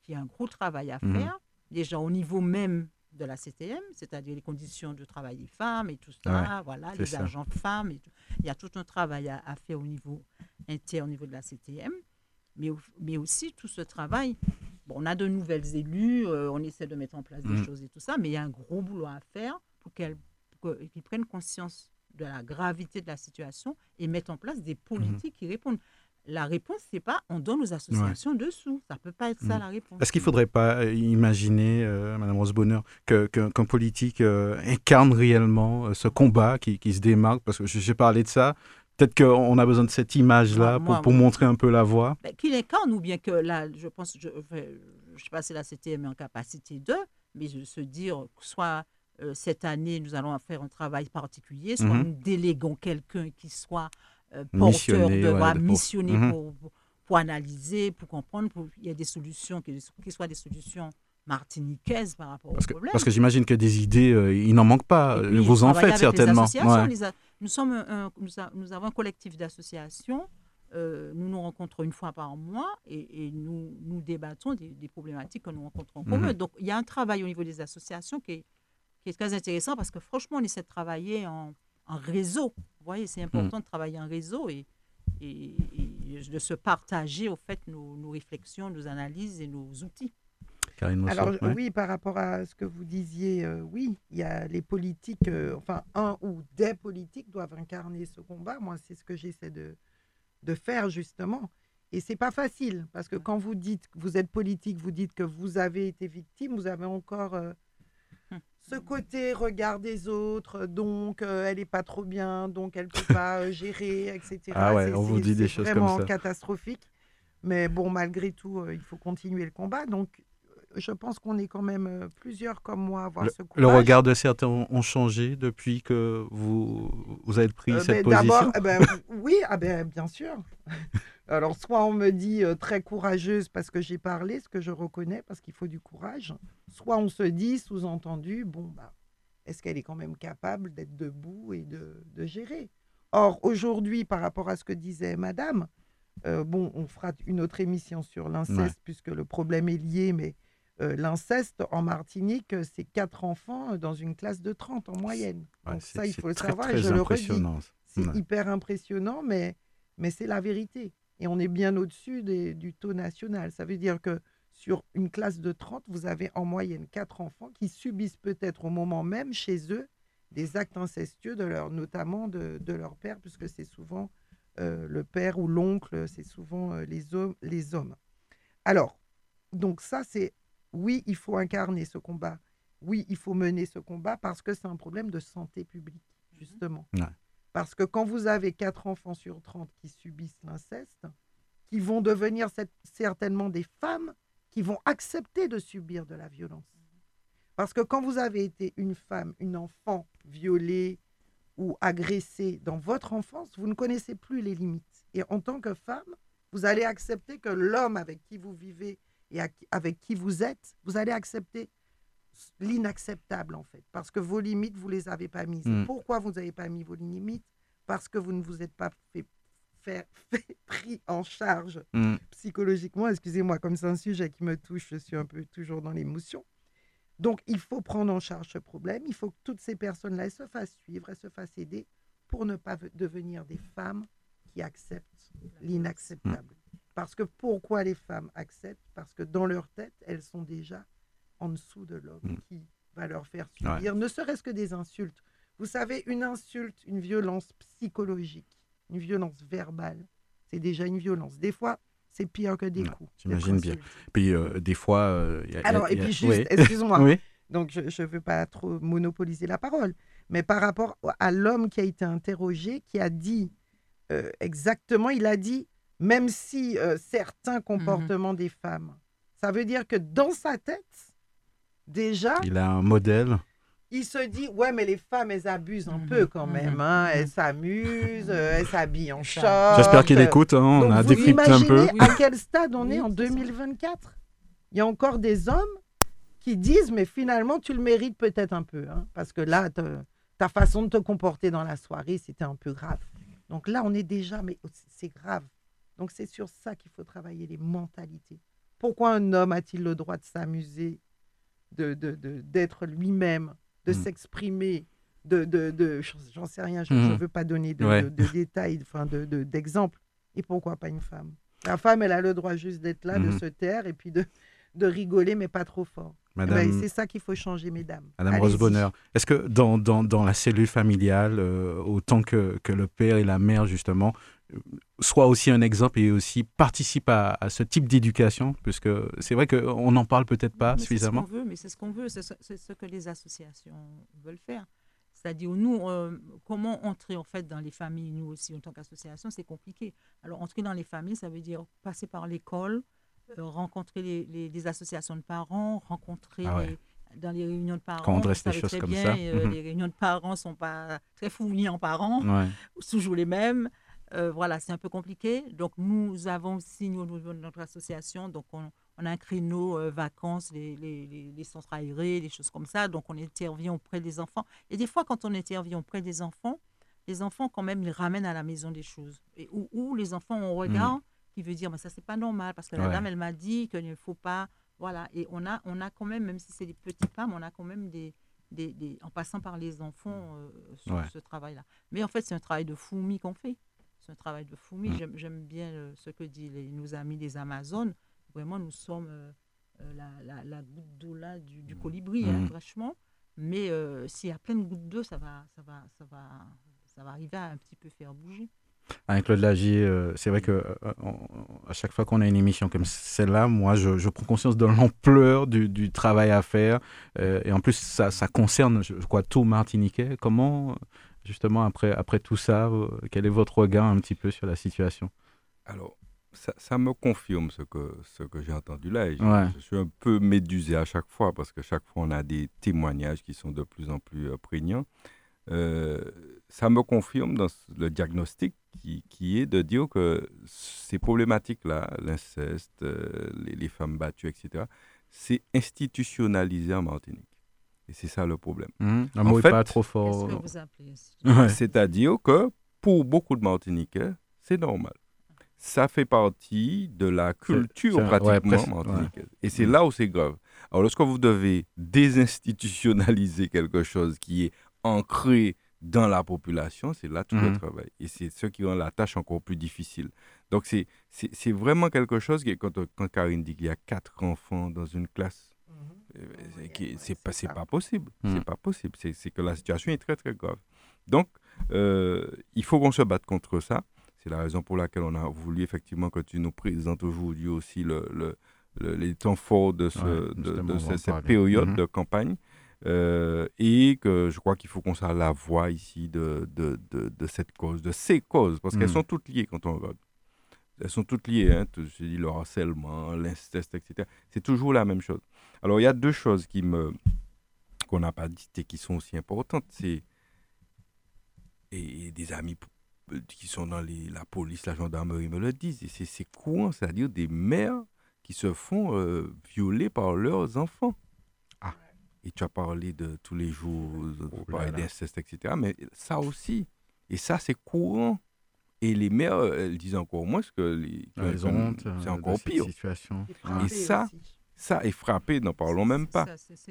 y a un gros travail à mhm. faire, déjà au niveau même de la CTM, c'est-à-dire les conditions de travail des femmes et tout ça, voilà, les agents femmes. Et Il y a tout un travail à, faire au niveau interne, au niveau de la CTM, mais, mais aussi tout ce travail. Bon, on a de nouvelles élus, euh, on essaie de mettre en place des mm. choses et tout ça, mais il y a un gros boulot à faire pour qu'elles prennent conscience de la gravité de la situation et mettre en place des politiques qui répondent la réponse, c'est pas on donne aux associations dessous. Ça peut pas être ça mm. la réponse. Est-ce qu'il faudrait pas euh, imaginer, euh, Madame Rosebonheur, qu'un que, politique euh, incarne réellement ce combat qui, qui, se démarque? Parce que j'ai parlé de ça. Peut-être qu'on a besoin de cette image-là pour, pour montrer un peu la voie. Ben, qu'il incarne ou bien que là, je pense, je ne sais pas si la CTM est en capacité de, mais je se dire, soit cette année, nous allons faire un travail particulier, soit mm-hmm. nous déléguons quelqu'un qui soit euh, porteur de, missionner mhm. pour, pour, analyser, pour comprendre, pour qu'il y ait des solutions, qui, soient des solutions martiniquaises par rapport au problème. Parce que j'imagine que des idées, euh, il n'en manque pas. Vous en faites certainement. nous, sommes nous, avons un collectif d'associations. Euh, nous nous rencontrons une fois par mois et, nous, nous débattons des, problématiques que nous rencontrons en commun. Mhm. Donc, il y a un travail au niveau des associations qui est, qui est très intéressant parce que franchement, on essaie de travailler en, en réseau. Vous voyez, c'est important de travailler en réseau et, et, de se partager, au fait, nos, nos, réflexions, nos analyses et nos outils. Alors oui, par rapport à ce que vous disiez, euh, oui, il y a les politiques, euh, enfin un ou des politiques doivent incarner ce combat. Moi, c'est ce que j'essaie de, de faire justement. Et c'est pas facile parce que quand vous dites que vous êtes politique, vous dites que vous avez été victime, vous avez encore euh. Ce côté regard des autres, donc elle n'est pas trop bien, donc elle peut pas gérer, etc. Ah ouais, on vous dit des choses comme ça. Vraiment catastrophique. Mais bon, malgré tout, il faut continuer le combat. Donc, je pense qu'on est quand même euh, plusieurs comme moi à avoir le, ce courage. Le regard de certains ont changé depuis que vous, vous avez pris euh, cette position eh ben, Oui, ah ben, bien sûr. Alors, soit on me dit euh, très courageuse parce que j'ai parlé, ce que je reconnais, parce qu'il faut du courage. Soit on se dit, sous-entendu, bon, bah, est-ce qu'elle est quand même capable d'être debout et de, de gérer? Or, aujourd'hui, par rapport à ce que disait madame, bon, on fera une autre émission sur l'inceste puisque le problème est lié, mais euh, l'inceste en Martinique, euh, c'est quatre enfants euh, dans une classe de 30 en moyenne. Donc ça, il faut le savoir et je le redis. C'est hyper impressionnant, mais, mais c'est la vérité. Et on est bien au-dessus du taux national. Ça veut dire que sur une classe de 30, vous avez en moyenne quatre enfants qui subissent peut-être au moment même chez eux des actes incestueux, de leur, notamment de, de leur père, puisque c'est souvent le père ou l'oncle, c'est souvent les, hommes, les hommes. Alors, donc ça, c'est oui, il faut incarner ce combat. Oui, il faut mener ce combat parce que c'est un problème de santé publique, mhm. justement. Parce que quand vous avez 4 enfants sur 30 qui subissent l'inceste, qui vont devenir certainement des femmes qui vont accepter de subir de la violence. Parce que quand vous avez été une femme, une enfant violée ou agressée dans votre enfance, vous ne connaissez plus les limites. Et en tant que femme, vous allez accepter que l'homme avec qui vous vivez et avec qui vous êtes, vous allez accepter l'inacceptable en fait, parce que vos limites, vous ne les avez pas mises. Mm. Pourquoi vous n'avez pas mis vos limites? Parce que vous ne vous êtes pas fait, fait, pris en charge mm. psychologiquement. Excusez-moi, comme c'est un sujet qui me touche, je suis un peu toujours dans l'émotion. Donc, il faut prendre en charge ce problème. Il faut que toutes ces personnes-là se fassent suivre, et se fassent aider pour ne pas devenir des femmes qui acceptent l'inacceptable. Parce que pourquoi les femmes acceptent? Parce que dans leur tête, elles sont déjà en dessous de l'homme mm. qui va leur faire subir, ne serait-ce que des insultes. Vous savez, une insulte, une violence psychologique, une violence verbale, c'est déjà une violence. Des fois, c'est pire que des coups. J'imagine bien. Puis euh, des fois. Euh, Alors, et puis juste, excuse-moi. Donc, je ne veux pas trop monopoliser la parole. Mais par rapport à l'homme qui a été interrogé, qui a dit euh, exactement, il a dit même si euh, certains mmh comportements des femmes, ça veut dire que dans sa tête, déjà... Il a un modèle. Il se dit, ouais, mais les femmes, elles abusent un mmh peu quand mmh même. Hein. Elles s'amusent, euh, elles s'habillent en short. J'espère qu'il écoute, hein. on a décrypté un peu. à quel stade on est en 2024 Il y a encore des hommes qui disent, mais finalement, tu le mérites peut-être un peu. Hein, parce que là, ta façon de te comporter dans la soirée, c'était un peu grave. Donc là, on est déjà, mais c'est grave. Donc c'est sur ça qu'il faut travailler, les mentalités. Pourquoi un homme a-t-il le droit de s'amuser, d'être de, de, lui-même, de mmh. s'exprimer, de, de, j'en sais rien, je ne mmh. veux pas donner de, détails, enfin d'exemples. Et pourquoi pas une femme? La femme, elle a le droit juste d'être là, de mmh. se taire et puis de, de rigoler, mais pas trop fort. Eh ben, c'est ça qu'il faut changer, mesdames. Madame Rose Bonheur, est-ce que dans, dans, dans, la cellule familiale, euh, autant que, que, le père et la mère, justement, soit aussi un exemple et aussi participe à, ce type d'éducation Puisque c'est vrai qu'on n'en parle peut-être pas suffisamment. C'est ce qu'on veut, mais c'est ce qu'on veut, c'est ce, que les associations veulent faire. C'est-à-dire, nous, euh, comment entrer en fait dans les familles, nous aussi, en tant qu'association, c'est compliqué. Alors, entrer dans les familles, ça veut dire passer par l'école, euh, rencontrer les, associations de parents, rencontrer ah dans les réunions de parents. Quand on dresse des choses comme ça. Euh, mhm. Les réunions de parents ne sont pas très fournies en parents, toujours les mêmes. Euh, voilà, c'est un peu compliqué. Donc, nous avons aussi, au niveau de notre association, donc on, a un créneau euh, vacances, les, les, les, centres aérés, des choses comme ça. Donc, on intervient auprès des enfants. Et des fois, quand on intervient auprès des enfants, les enfants, quand même, ils ramènent à la maison des choses. Et où, les enfants ont un regard mmh. qui veut dire, mais ça, c'est pas normal, parce que la dame, elle m'a dit qu'il ne faut pas. Voilà. Et on a, on a quand même, même si c'est des petites femmes, on a quand même des, des, en passant par les enfants sur ce travail-là. Mais en fait, c'est un travail de fourmi qu'on fait. C'est un travail de fourmi. Mm. J'aime bien ce que disent nos amis des Amazones. Vraiment, nous sommes la, la, goutte d'eau là du, colibri, hein, franchement. Mais s'il y a plein de gouttes d'eau, ça va, ça, va, ça, va, ça va arriver à un petit peu faire bouger. Avec Claude Lagier, euh, c'est vrai que euh, à chaque fois qu'on a une émission comme celle-là, moi, je, prends conscience de l'ampleur du, travail à faire. Euh, et en plus, ça, concerne, je, crois, tout Martiniquais. Comment, justement, après, après tout ça, quel est votre regard un petit peu sur la situation? Alors, ça, me confirme ce que, ce que j'ai entendu là. je, suis un peu médusé à chaque fois parce que chaque fois, on a des témoignages qui sont de plus en plus prégnants. ça me confirme dans le diagnostic qui, est de dire que ces problématiques-là, l'inceste, euh, les, femmes battues, etc., c'est institutionnalisé en Martinique. Et c'est ça le problème. Mmh. Un mot fait, pas trop fort. C'est-à-dire que pour beaucoup de Martiniquais, c'est normal. Ça fait partie de la culture pratiquement martiniquaise. Et c'est mmh. là où c'est grave. Alors lorsque vous devez désinstitutionnaliser quelque chose qui est ancré dans la population, c'est là tout le mhm. travail. Et c'est ce qui rend la tâche encore plus difficile. Donc, c'est, c'est, vraiment quelque chose qui, quand, quand Karine dit qu'il y a quatre enfants dans une classe, mhm. C'est, pas, c'est pas possible. C'est mhm. pas possible. C'est, que la situation est très, très grave. Donc, euh, il faut qu'on se batte contre ça. C'est la raison pour laquelle on a voulu effectivement que tu nous présentes aujourd'hui aussi le, le, les temps forts de, ce, de, cette, période de campagne. Euh, et que je crois qu'il faut qu'on soit la voix ici de, de, de, cette cause, de ces causes, parce qu'elles hmm. sont toutes liées quand on regarde. Elles sont toutes liées, hein, je dis le harcèlement, l'inceste, etc. C'est toujours la même chose. Alors il y a deux choses qui me qu'on n'a pas dites et qui sont aussi importantes. C'est et, des amis qui sont dans les, la police, la gendarmerie me le disent. Et c'est courant, c'est-à-dire des mères qui se font euh, violer par leurs enfants. Et tu as parlé de tous les jours, oh d'inceste, etc. Mais ça aussi, et ça c'est courant. Et les mères, elles disent encore moins que les, c'est euh, encore pire. Et ça, ça est frappé, n'en parlons même pas.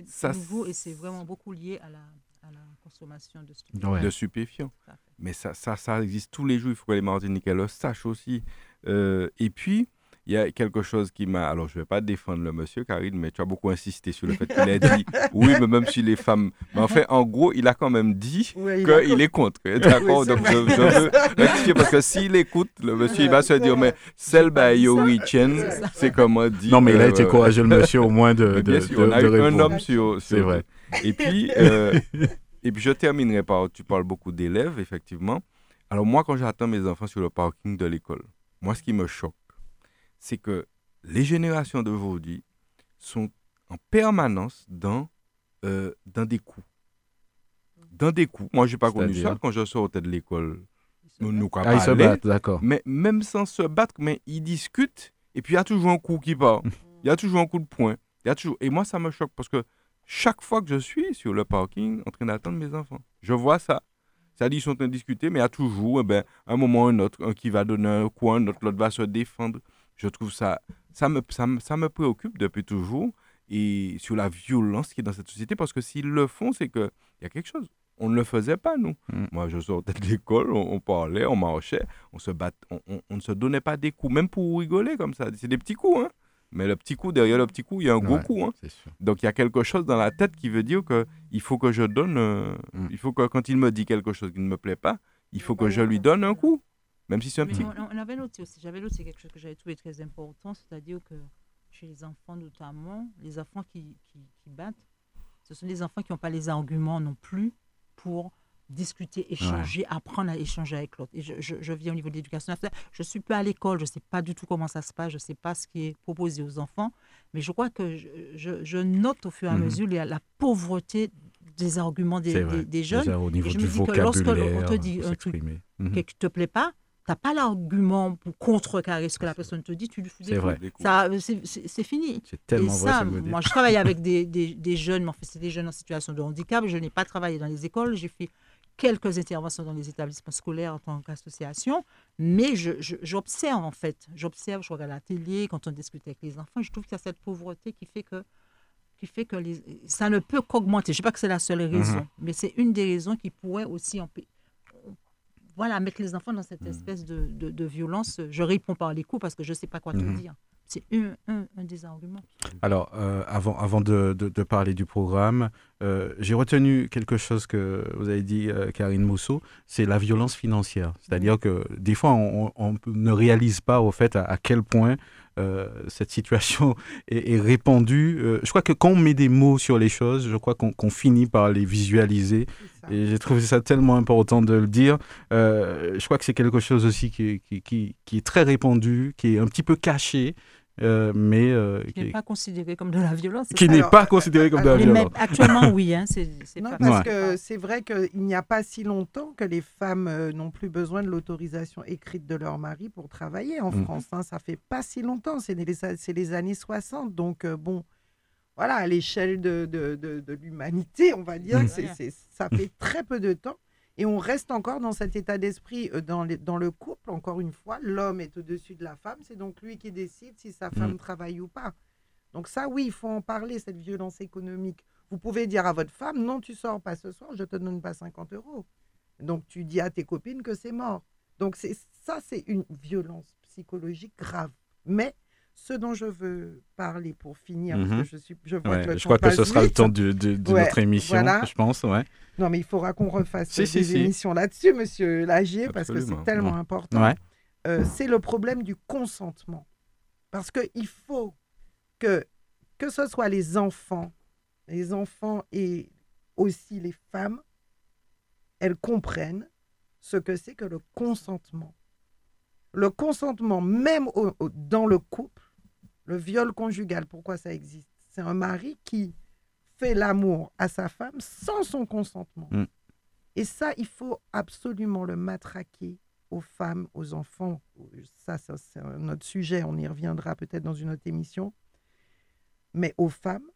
C'est nouveau et c'est vraiment beaucoup lié à la, à la consommation de stupéfiants. De stupéfiants. Mais ça, ça, ça existe tous les jours. Il faut que les Martiniquais le sachent aussi. Euh, et puis, il y a quelque chose qui m'a. Alors, je ne vais pas défendre le monsieur, Karine, mais tu as beaucoup insisté sur le fait qu'il ait dit oui, mais même si les femmes. Mais en fait, en gros, il a quand même dit qu'il est contre. D'accord Donc, je, veux rectifier parce que s'il écoute, le monsieur, il va se dire mais celle by Chen, c'est comment dire. Non, mais il a été courageux, le monsieur, au moins de. de, on a eu un homme sur. C'est vrai. Et puis, euh, et puis, je terminerai par. Tu parles beaucoup d'élèves, effectivement. Alors, moi, quand j'attends mes enfants sur le parking de l'école, moi, ce qui me choque, c'est que les générations d'aujourd'hui sont en permanence dans, euh, dans des coups. Dans des coups. Moi, je n'ai pas connu ça quand je sortais de l'école. Nous, nous ah, ils se battent, d'accord. Mais même sans se battre, mais ils discutent et puis il y a toujours un coup qui part. Il y a toujours un coup de poing. Il y a toujours... Et moi, ça me choque parce que chaque fois que je suis sur le parking en train d'attendre mes enfants, je vois ça. Ça dit, ils sont en train de discuter, mais il y a toujours, eh ben, un moment ou un autre, un qui va donner un coup, un autre, l'autre va se défendre. Je trouve ça, ça me, ça ça me préoccupe depuis toujours et sur la violence qui est dans cette société parce que s'ils le font, c'est qu'il y a quelque chose. On ne le faisait pas, nous. Mm. Moi, je sortais de l'école, on, parlait, on marchait, on, se bat, on, on, ne se donnait pas des coups, même pour rigoler comme ça. C'est des petits coups, hein. Mais le petit coup, derrière le petit coup, il y a un gros coup. Hein. Donc il y a quelque chose dans la tête qui veut dire qu'il faut que je donne. Euh, mm. Il faut que quand il me dit quelque chose qui ne me plaît pas, il faut que je lui donne un coup. Même si c'est un petit. On, avait noté aussi, j'avais noté quelque chose que j'avais trouvé très important, c'est-à-dire que chez les enfants notamment, les enfants qui, qui, battent, ce sont des enfants qui n'ont pas les arguments non plus pour discuter, échanger, apprendre à échanger avec l'autre. Et je, je, viens au niveau de l'éducation. Je ne suis pas à l'école, je ne sais pas du tout comment ça se passe, je ne sais pas ce qui est proposé aux enfants, mais je crois que je, je note au fur et à mhm. mesure la, pauvreté des arguments des, des, jeunes. au niveau et je me dis que lorsque on te dit un truc mhm. qui ne te plaît pas, n'as pas l'argument pour contrecarrer ce que la personne te dit, tu lui fous des vrai. Ça, c'est fini. C'est tellement vrai, ça, moi, je travaille avec des, des, des jeunes, mais en fait, c'est des jeunes en situation de handicap. Je n'ai pas travaillé dans les écoles. J'ai fait quelques interventions dans les établissements scolaires en tant qu'association, mais j'observe en fait. J'observe, je regarde la télé, quand on discute avec les enfants, je trouve qu'il y a cette pauvreté qui fait que qui fait que ça ne peut qu'augmenter. Je ne sais pas que c'est la seule raison, mhm. mais c'est une des raisons qui pourrait aussi voilà, mettre les enfants dans cette mhm. espèce de, de, violence. Je réponds par les coups parce que je ne sais pas quoi te mhm. dire. C'est un, un, des arguments. Alors, euh, avant, avant de, de, parler du programme, euh, j'ai retenu quelque chose que vous avez dit, euh, Karine Mousseau, c'est la violence financière. C'est-à-dire que des fois, on, on, ne réalise pas au fait à quel point cette situation est, répandue. Je crois que quand on met des mots sur les choses, je crois qu'on finit par les visualiser. Et j'ai trouvé ça tellement important de le dire. Euh, je crois que c'est quelque chose aussi qui, qui, qui, qui, est très répandu, qui est un petit peu caché. Euh, mais euh, qui n'est pas considéré comme de la violence. Qui n'est pas considéré comme de la violence. actuellement, oui. Hein, c'est, non, parce que c'est vrai qu'il n'y a pas si longtemps que les femmes n'ont plus besoin de l'autorisation écrite de leur mari pour travailler en mm. France. Hein, ça fait pas si longtemps, c'est les, c'est les années 60. Donc, bon, voilà, à l'échelle de, de, de, l'humanité, on va dire, mm. c'est, ça fait très peu de temps. Et on reste encore dans cet état d'esprit euh, dans, dans le couple. Encore une fois, l'homme est au-dessus de la femme. C'est donc lui qui décide si sa femme mm. travaille ou pas. Donc ça, oui, il faut en parler, cette violence économique. Vous pouvez dire à votre femme, non, tu sors pas ce soir, je te donne pas 50 euros. Donc tu dis à tes copines que c'est mort. Donc c'est ça, c'est une violence psychologique grave. Mais ce dont je veux parler pour finir, parce que mhm. je, suis, je vois que le Je crois que ce sera le temps de, de, notre émission, je pense. Ouais. Non, mais il faudra qu'on refasse des émissions là-dessus, monsieur Lagier, parce que c'est tellement important. Euh, c'est le problème du consentement. Parce qu'il faut que, que ce soit les enfants, les enfants et aussi les femmes, elles comprennent ce que c'est que le consentement. Le consentement, même dans le couple, le viol conjugal, pourquoi ça existe? C'est un mari qui fait l'amour à sa femme sans son consentement. Mm. Et ça, il faut absolument le matraquer aux femmes, aux enfants. Ça, ça c'est un autre sujet, on y reviendra peut-être dans une autre émission. Mais aux femmes,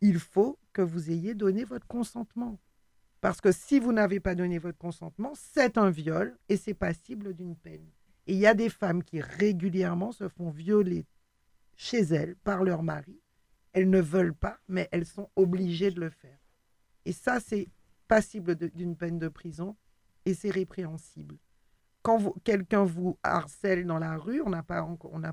il faut que vous ayez donné votre consentement. Parce que si vous n'avez pas donné votre consentement, c'est un viol et c'est passible d'une peine. Et il y a des femmes qui régulièrement se font violer chez elles par leur mari. Elles ne veulent pas, mais elles sont obligées de le faire. Et ça, c'est passible d'une peine de prison et c'est répréhensible. Quand quelqu'un vous harcèle dans la rue, on n'a pas,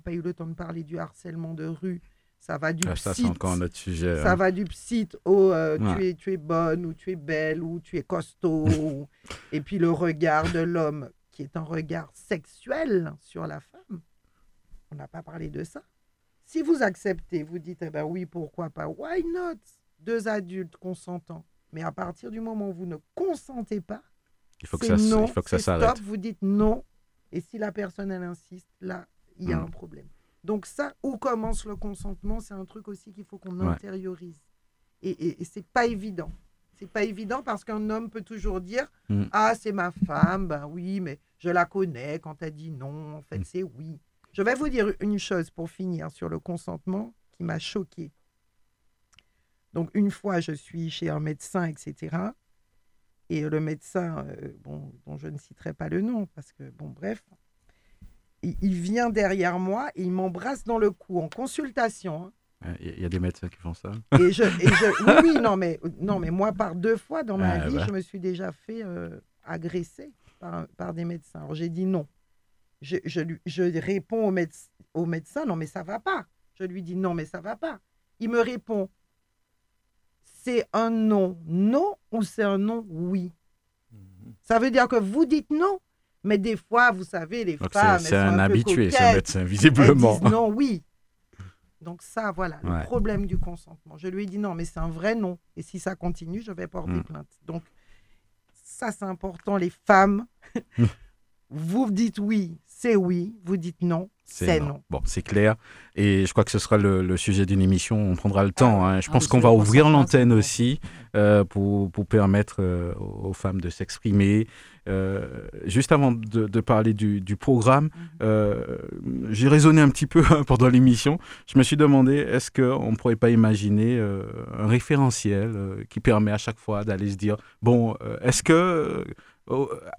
pas eu le temps de parler du harcèlement de rue. Ça va du ah, ça, encore un autre sujet. Ça hein. va du psy au euh, tu, es, tu es bonne ou tu es belle ou tu es costaud. et puis le regard de l'homme qui est un regard sexuel sur la femme. On n'a pas parlé de ça. Si vous acceptez, vous dites, eh ben oui, pourquoi pas, why not? Deux adultes consentants. Mais à partir du moment où vous ne consentez pas, il faut que ça, non, il faut que ça s'arrête. Vous dites non. Et si la personne, elle insiste, là, il y a hmm. un problème. Donc ça, où commence le consentement, c'est un truc aussi qu'il faut qu'on intériorise. Et, et, et c'est pas évident. C'est pas évident parce qu'un homme peut toujours dire hmm. Ah, c'est ma femme, ben oui, mais je la connais. Quand elle dit non, en fait, hmm. c'est oui. Je vais vous dire une chose pour finir sur le consentement qui m'a choqué. Donc, une fois, je suis chez un médecin, etc. Et le médecin, euh, bon, dont je ne citerai pas le nom, parce que, bon, bref, il, vient derrière moi et il m'embrasse dans le cou en consultation. Hein. Il y a des médecins qui font ça. Et je, oui, oui, non mais, non, mais moi, par deux fois dans ma ah, vie, bah. je me suis déjà fait euh, agresser par, par des médecins. Alors, j'ai dit non je, je, réponds au, au, médecin, non mais ça va pas. Je lui dis non mais ça va pas. Il me répond, c'est un non non ou c'est un non oui. Mhm. Ça veut dire que vous dites non, mais des fois, vous savez, les femmes. C'est un, habitué, ce médecin, visiblement. non, oui. Donc, ça, voilà, le problème du consentement. Je lui ai dit non, mais c'est un vrai non. Et si ça continue, je vais porter mm. plainte. Donc, ça, c'est important. Les femmes, vous dites oui, c'est oui, vous dites non, c'est non. Bon, c'est clair. Et je crois que ce sera le, sujet d'une émission. On prendra le temps. Hein. Je ah, pense qu'on va ouvrir l'antenne aussi euh, pour, pour, permettre euh, aux femmes de s'exprimer. Euh, juste avant de, parler du, programme, mhm. j'ai raisonné un petit peu hein, pendant l'émission. Je me suis demandé est-ce qu'on ne pourrait pas imaginer un référentiel qui permet à chaque fois d'aller se dire bon, est-ce que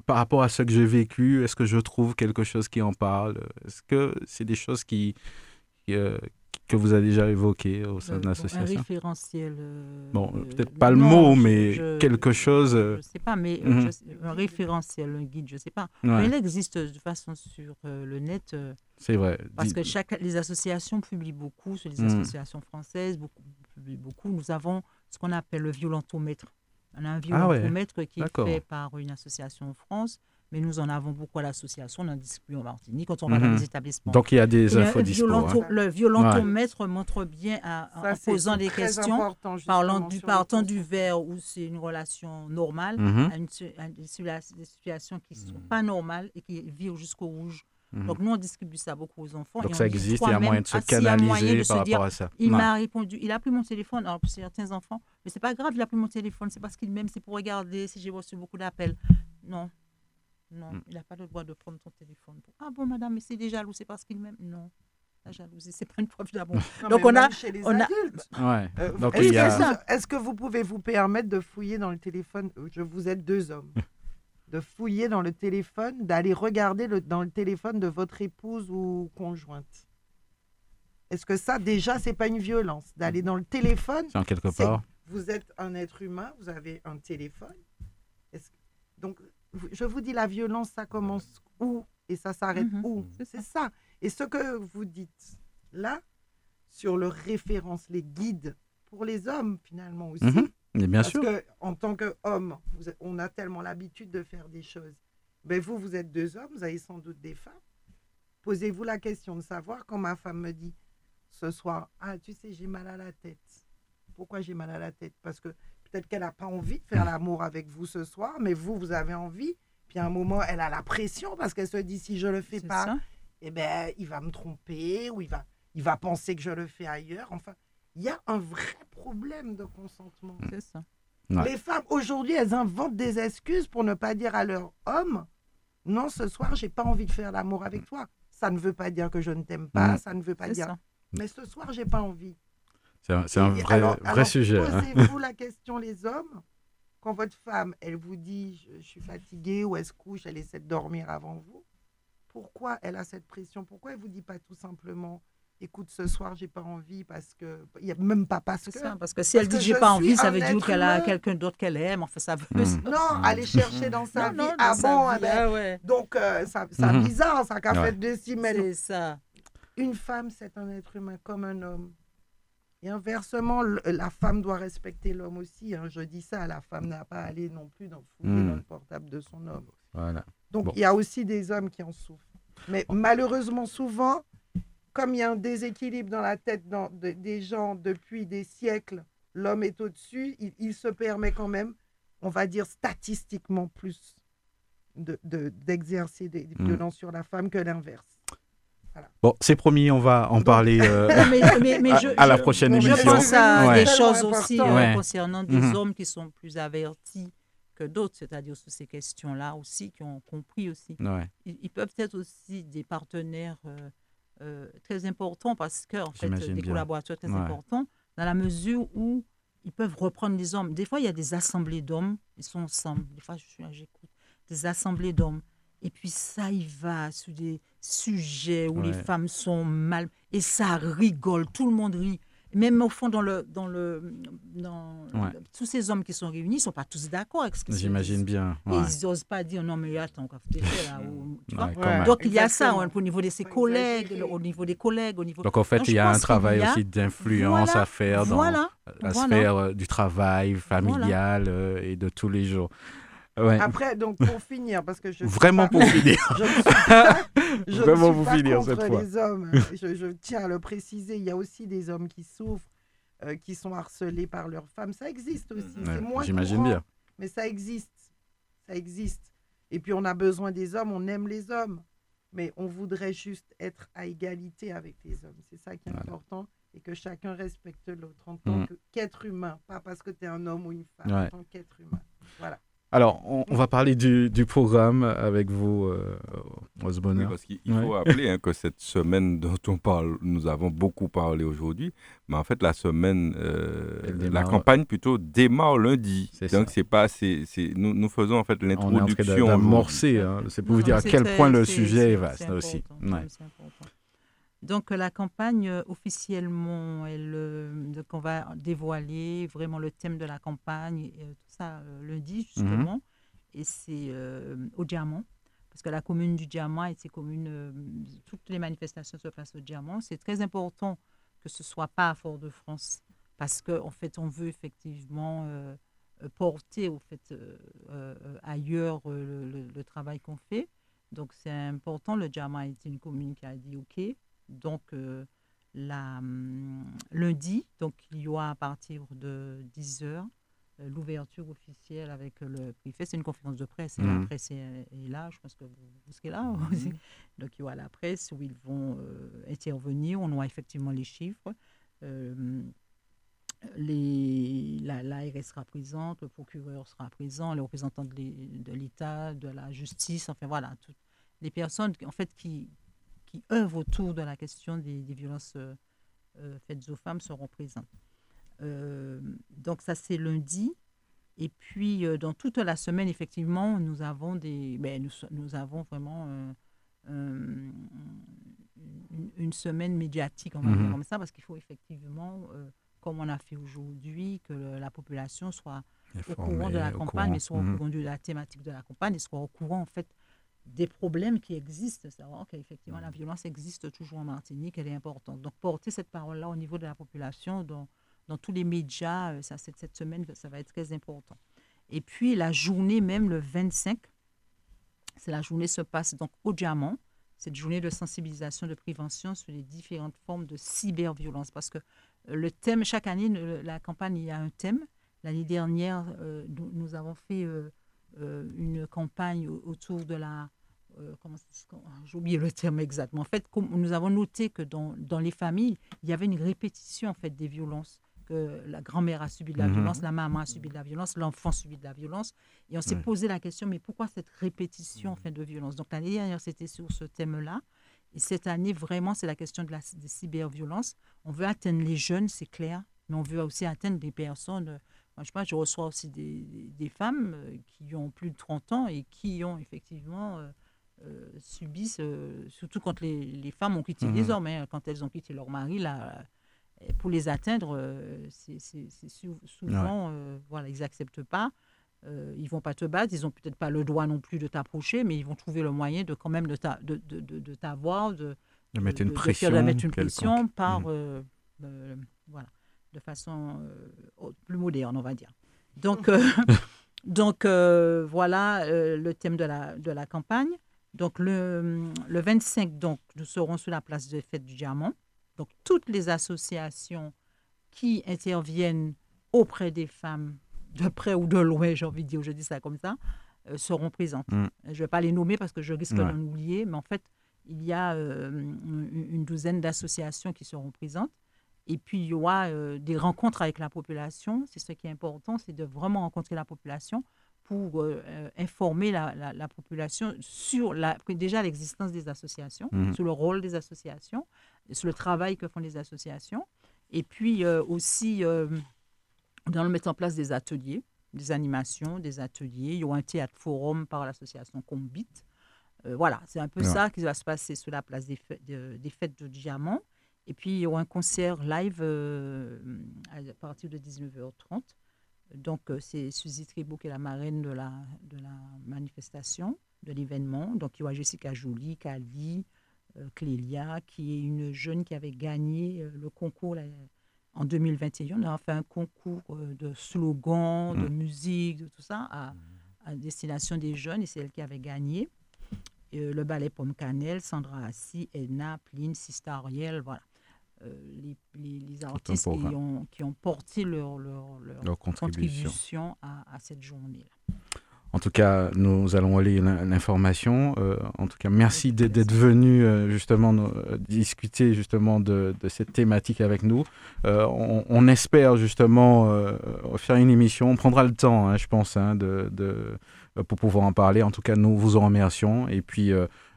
par rapport à ce que j'ai vécu, est-ce que je trouve quelque chose qui en parle? Est-ce que c'est des choses qui, qui, euh, que vous avez déjà évoqué au sein de l'association Un référentiel. bon, peut-être pas le mot, mais quelque chose. Je ne sais pas, mais mhm. un référentiel, un guide, je ne sais pas. Mais il existe de façon sur le net. C'est vrai. Parce que chaque, les associations publient beaucoup, sur les mhm. associations françaises, beaucoup, publient beaucoup. Nous avons ce qu'on appelle le violentomètre. On a un ah violentomètre qui est fait par une association en France mais nous en avons beaucoup à l'association, on en distribue en Martinique quand on va dans mhm. les établissements. Donc il y a des infos disponibles. Le violentomètre montre bien en posant des questions, parlant du, partant du verre où c'est une relation normale mhm. à, une, des situations qui ne sont pas normales et qui vivent jusqu'au rouge. Donc nous, on distribue ça beaucoup aux enfants. Donc ça existe, il y a moyen de se canaliser par rapport à ça. Il m'a répondu, il a pris mon téléphone, alors pour certains enfants, mais c'est pas grave, il a pris mon téléphone, c'est parce qu'il m'aime, c'est pour regarder si j'ai reçu beaucoup d'appels. Non, non, mm. il n'a pas le droit de prendre ton téléphone. Ah bon, madame, mais c'est des jaloux, c'est parce qu'il m'aime. Non, la jalousie, c'est pas une preuve d'amour. Donc on a, chez les on adultes. Ouais. Euh, Donc est-ce, a... est-ce que vous pouvez vous permettre de fouiller dans le téléphone? Je vous êtes deux hommes. de fouiller dans le téléphone, d'aller regarder le, dans le téléphone de votre épouse ou conjointe? Est-ce que ça, déjà, c'est pas une violence D'aller dans le téléphone? C'est en quelque part. Vous êtes un être humain, vous avez un téléphone. Donc, je vous dis, la violence, ça commence où? Et ça s'arrête mhm. où? C'est ça. Et ce que vous dites là, sur le référence, les guides pour les hommes, finalement aussi. Bien sûr. Parce qu'en tant qu'homme, on a tellement l'habitude de faire des choses. Mais ben, vous, vous êtes deux hommes, vous avez sans doute des femmes. Posez-vous la question de savoir quand ma femme me dit ce soir, ah, tu sais, j'ai mal à la tête. Pourquoi j'ai mal à la tête? Parce que Peut-être qu'elle n'a pas envie de faire l'amour avec vous ce soir, mais vous, vous avez envie. Puis à un moment, elle a la pression parce qu'elle se dit si je le fais pas, eh ben, il va me tromper ou il va, il va penser que je le fais ailleurs. Enfin, il y a un vrai problème de consentement. C'est ça. Les femmes, aujourd'hui, elles inventent des excuses pour ne pas dire à leur homme Non, ce soir, j'ai pas envie de faire l'amour avec toi. Ça ne veut pas dire que je ne t'aime pas, ça ne veut pas dire. Mais ce soir, j'ai pas envie. C'est un, vrai, vrai sujet. Hein. Posez-vous la question, les hommes, quand votre femme, elle vous dit je, suis fatiguée ou elle se couche, elle essaie de dormir avant vous, pourquoi elle a cette pression? Pourquoi elle vous dit pas tout simplement écoute, ce soir, j'ai pas envie parce que. Il n'y a même pas parce que. Ça, parce que si elle dit j'ai pas envie, ça veut dire qu'elle a quelqu'un d'autre qu'elle aime. Enfin, ça veut. Hmm. Non, aller chercher dans sa vie. ah bon, eh ben, donc, euh, ça, ça hmm. bizarre, ça qu'a fait deux semaines. C'est ça. Une femme, c'est un être humain comme un homme. Et inversement, la femme doit respecter l'homme aussi. Hein. Je dis ça, la femme n'a pas à aller non plus dans, fouiller hmm. dans le portable de son homme. Voilà. Donc il y a aussi des hommes qui en souffrent. Mais malheureusement, souvent, comme il y a un déséquilibre dans la tête des gens depuis des siècles, l'homme est au-dessus, il, se permet quand même, on va dire statistiquement plus, d'exercer des, hmm. violences sur la femme que l'inverse. Bon, c'est promis, on va en parler euh, à la prochaine émission. Je pense à des choses aussi euh, concernant des mhm. hommes qui sont plus avertis que d'autres, c'est-à-dire sur ces questions-là aussi, qui ont compris aussi. Ils, peuvent être aussi des partenaires euh, très importants parce que, en fait, des collaborateurs très importants, dans la mesure où ils peuvent reprendre les hommes. Des fois, il y a des assemblées d'hommes, ils sont ensemble. Des fois, je suis j'écoute. Des assemblées d'hommes. Et puis ça, il va sur des sujets où les femmes sont mal. Et ça rigole, tout le monde rit. Même au fond, dans le, dans le, dans tous ces hommes qui sont réunis, ils ne sont pas tous d'accord avec ce qu'ils J'imagine bien. Ils n'osent pas dire non, mais attends, quoi, là. tu vois Donc il y a ça au niveau de ses collègues, au niveau des collègues. Au niveau... Donc en fait, il y a un travail aussi d'influence à faire dans la sphère euh, du travail familial euh, et de tous les jours. Après, donc pour finir, parce que je vraiment pour finir, je ne suis pas, je vraiment pour finir cette fois. les hommes. Je, tiens à le préciser. Il y a aussi des hommes qui souffrent, euh, qui sont harcelés par leurs femmes. Ça existe aussi. J'imagine bien. Mais ça existe, ça existe. Et puis on a besoin des hommes. On aime les hommes, mais on voudrait juste être à égalité avec les hommes. C'est ça qui est important et que chacun respecte l'autre en tant mm. qu'être humain, pas parce que tu es un homme ou une femme, en tant qu'être humain. Voilà. Alors, on, va parler du, programme avec vous, euh, Osbonner. parce qu'il faut rappeler hein, que cette semaine dont on parle, nous avons beaucoup parlé aujourd'hui, mais en fait, la semaine, euh, la campagne plutôt démarre lundi. Donc, c'est pas, c'est, nous, nous, faisons en fait l'introduction. On est hein. c'est pour vous dire à quel point le sujet est vaste aussi. Donc la campagne officiellement, elle, donc on va dévoiler vraiment le thème de la campagne, tout ça lundi justement, mhm. et c'est au Diamant, parce que la commune du Diamant et ses communes, toutes les manifestations se passent au Diamant. C'est très important que ce soit pas à Fort-de-France, parce qu'en fait, on veut effectivement porter au fait, ailleurs le, travail qu'on fait. Donc c'est important. Le Diamant est une commune qui a dit OK. Donc la, hum, lundi, donc il y aura à partir de 10 h l'ouverture officielle avec le préfet. C'est une conférence de presse et la mmh. presse est, là. Je pense que vous, serez là mmh. aussi. Donc il y aura la presse où ils vont intervenir. On aura effectivement les chiffres les, l'ARS sera présente, le procureur sera présent, les représentants de l'État, de la justice, enfin voilà, toutes les personnes en fait, qui, qui œuvrent autour de la question des, violences euh, euh, faites aux femmes seront présentes. Euh, donc ça c'est lundi. Et puis dans toute la semaine, effectivement, nous avons des, ben, nous, nous, avons vraiment une, une, semaine médiatique, on va dire mhm. comme ça, parce qu'il faut effectivement comme on a fait aujourd'hui, que la population soit au courant de la campagne, mais soit au mhm. courant de la thématique de la campagne, et soit au courant en fait des problèmes qui existent, savoir qu'effectivement la mhm. violence existe toujours en Martinique, elle est importante. Donc porter cette parole-là au niveau de la population, dans, dans tous les médias, euh, ça, cette, cette semaine, ça va être très important. Et puis la journée même, le 25, c'est la journée se passe donc au Diamant, cette journée de sensibilisation, de prévention sur les différentes formes de cyberviolence, parce que le thème, chaque année, la campagne, il y a un thème. L'année dernière, euh, nous, avons fait euh, euh, une campagne autour de la... comment J'ai oublié le terme exactement. En fait, nous avons noté que dans, dans, les familles, il y avait une répétition en fait, des violences. Que la grand-mère a subi de la mhm. violence, la maman a subi de la violence, l'enfant a subi de la violence. Et on s'est posé la question, mais pourquoi cette répétition en fait, de violence? Donc l'année dernière, c'était sur ce thème-là. Et cette année, vraiment, c'est la question de la des cyberviolences. On veut atteindre les jeunes, c'est clair, mais on veut aussi atteindre des personnes. Euh, moi, je, pas, je reçois aussi des, des, femmes euh, qui ont plus de 30 ans et qui ont effectivement euh, subi, surtout quand les, les, femmes ont quitté les mhm. hommes, hein, quand elles ont quitté leur mari, là, pour les atteindre, c'est souvent, voilà, ils n'acceptent pas. Euh, ils vont pas te battre, ils n'ont peut-être pas le droit non plus de t'approcher, mais ils vont trouver le moyen de quand même de t'avoir, de, de, de, mettre une pression, de mettre une pression par, mmh. euh, euh, voilà, de façon plus moderne, on va dire. Donc, donc voilà le thème de la, de la campagne. Donc le, le 25, donc, nous serons sur la place de fête du diamant. Donc toutes les associations qui interviennent auprès des femmes de près ou de loin, j'ai envie de dire, je dis ça comme ça, euh, seront présentes. Mm. Je ne vais pas les nommer parce que je risque d'en oublier, mais en fait, il y a euh, une douzaine d'associations qui seront présentes. Et puis, il y aura euh, des rencontres avec la population. C'est ce qui est important, c'est de vraiment rencontrer la population pour informer la, la, population sur la, déjà l'existence des associations, mm. sur le rôle des associations, sur le travail que font les associations. Et puis aussi nous allons mettre en place des ateliers, des animations, des ateliers. Il y aura un théâtre forum par l'association Combit. Euh, voilà, c'est un peu ça qui va se passer sur la place des, fêtes de, des fêtes de Diamant. Et puis, il y aura un concert live euh, à partir de 19h30. Donc, euh, c'est Suzy Tribault qui est la marraine de la, de la manifestation, de l'événement. Donc, il y aura Jessica Jolie, Kali, Clélia, qui est une jeune qui avait gagné le concours en 2021, on a fait un concours euh, de slogans, de mm. musique, de tout ça, à, destination des jeunes, et c'est elle qui avait gagné. Euh, le ballet Pomme Cannelle, Sandra Assi, Edna, Pline, Sista Ariel, voilà. Euh, les, les, artistes qui ont, qui ont, porté leur, leur, leur, contribution, à, à cette journée-là. En tout cas, nous allons aller l'information. Euh, en tout cas, merci d'être venu euh, justement discuter justement de, cette thématique avec nous. On, espère justement faire une émission. On prendra le temps, hein, je pense, hein, de, pour pouvoir en parler. En tout cas, nous vous en remercions. Et puis,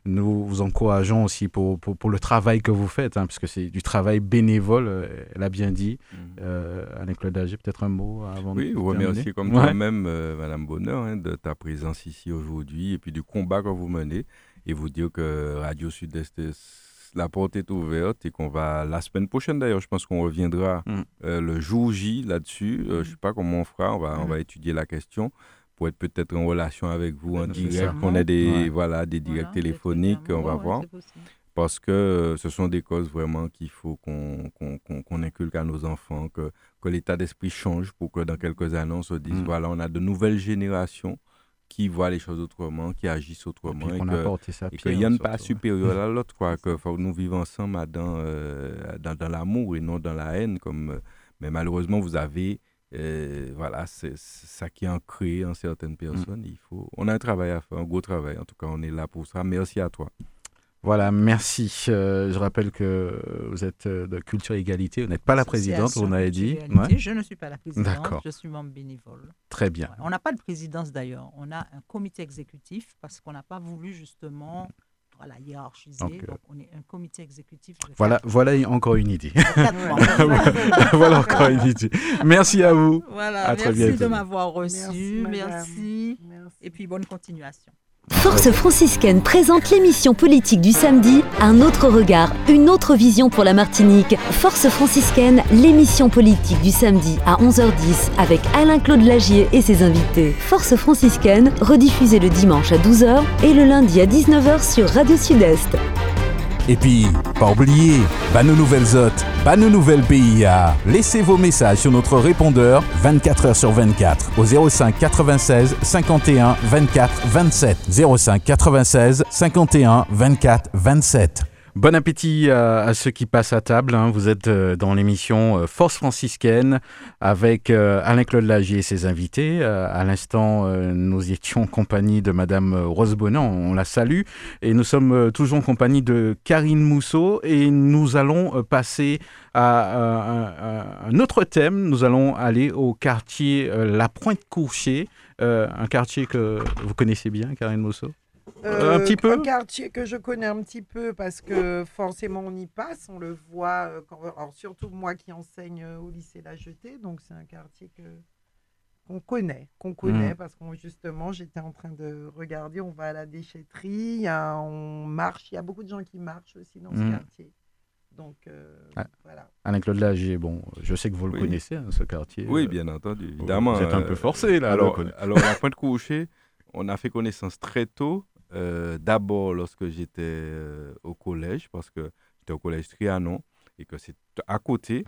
nous vous encourageons aussi pour, pour, le travail que vous faites, hein, parce que c'est du travail bénévole, euh, elle a bien dit. Mmh. Euh, Anne-Claude peut-être un mot avant oui, de Oui, vous remercie comme toi-même, euh, Madame Bonheur, hein, de ta présence ici aujourd'hui et puis du combat que vous menez. Et vous dire que Radio Sud-Est la porte est ouverte et qu'on va, la semaine prochaine d'ailleurs, je pense qu'on reviendra mm. euh, le jour J là-dessus. je ne sais pas comment on fera, on va, on va étudier la question pour être peut-être en relation avec vous en direct, qu'on ait des, voilà, des directs téléphoniques, on va voir. parce que euh, ce sont des causes vraiment qu'il faut qu'on inculque à nos enfants, que, que l'état d'esprit change pour que dans quelques années, on se dise, mm. voilà, on a de nouvelles générations qui voient les choses autrement, qui agissent autrement, et, et qu'il n'y a pas supérieur à l'autre, quoi, que faut nous vivons ensemble dans, euh, dans, dans l'amour et non dans la haine, comme, euh, mais malheureusement, vous avez... voilà, c'est ça qui est ancré en certaines mm. personnes. Il faut, on a un travail à faire, un gros travail. En tout cas, on est là pour ça. Merci à toi. Voilà, merci. Euh, je rappelle que vous êtes euh, de Culture Égalité. Vous n'êtes pas la présidente, vous m'avez dit. Je ne suis pas la présidente, je suis membre bénévole. Très bien. On n'a pas de présidence d'ailleurs. On a un comité exécutif parce qu'on n'a pas voulu justement voilà, hiérarchiser. Donc, euh, on est un comité exécutif. Voilà, voilà encore une idée. voilà encore une idée. Merci à vous. Voilà, à merci de m'avoir reçu. merci. Et puis bonne continuation. Force franciscaine présente l'émission politique du samedi, un autre regard, une autre vision pour la Martinique. Force franciscaine, l'émission politique du samedi à 11h10 avec Alain-Claude Lagier et ses invités. Force franciscaine, rediffusée le dimanche à 12h et le lundi à 19h sur Radio Sud-Est. Et puis, pas oublier, bah nos nouvelles hôtes, bah nos nouvelles PIA. Laissez vos messages sur notre répondeur 24 h sur 24 au 05 96 51 24 27. 05 96 51 24 27. Bon appétit à, ceux qui passent à table. Hein. Vous êtes euh, dans l'émission euh, Force franciscaine avec euh, Alain-Claude Lagier et ses invités. À l'instant, nous étions en compagnie de Madame Rose Bonan, on la salue. Et nous sommes toujours en compagnie de Karine Mousseau et nous allons passer à, un autre thème. Nous allons aller au quartier La Pointe-Courcher, un quartier que vous connaissez bien, Karine Mousseau? Un petit peu Un quartier que je connais un petit peu parce que forcément on y passe, on le voit, euh, alors surtout moi qui enseigne euh, au lycée La Jetée, donc c'est un quartier que qu'on connaît, qu'on connaît mmh. parce que justement j'étais en train de regarder, on va à la déchetterie, on marche, il y a beaucoup de gens qui marchent aussi dans ce mmh. quartier. Donc euh, ah. voilà. Alain-Claude Lagier, bon, je sais que vous le connaissez, hein, ce quartier. Oui, bien entendu, évidemment. Vous êtes un peu forcé là. Alors, alors la pointe couchée, on a fait connaissance très tôt euh, d'abord lorsque j'étais euh, au collège, parce que j'étais au collège Trianon, et que c'est à côté,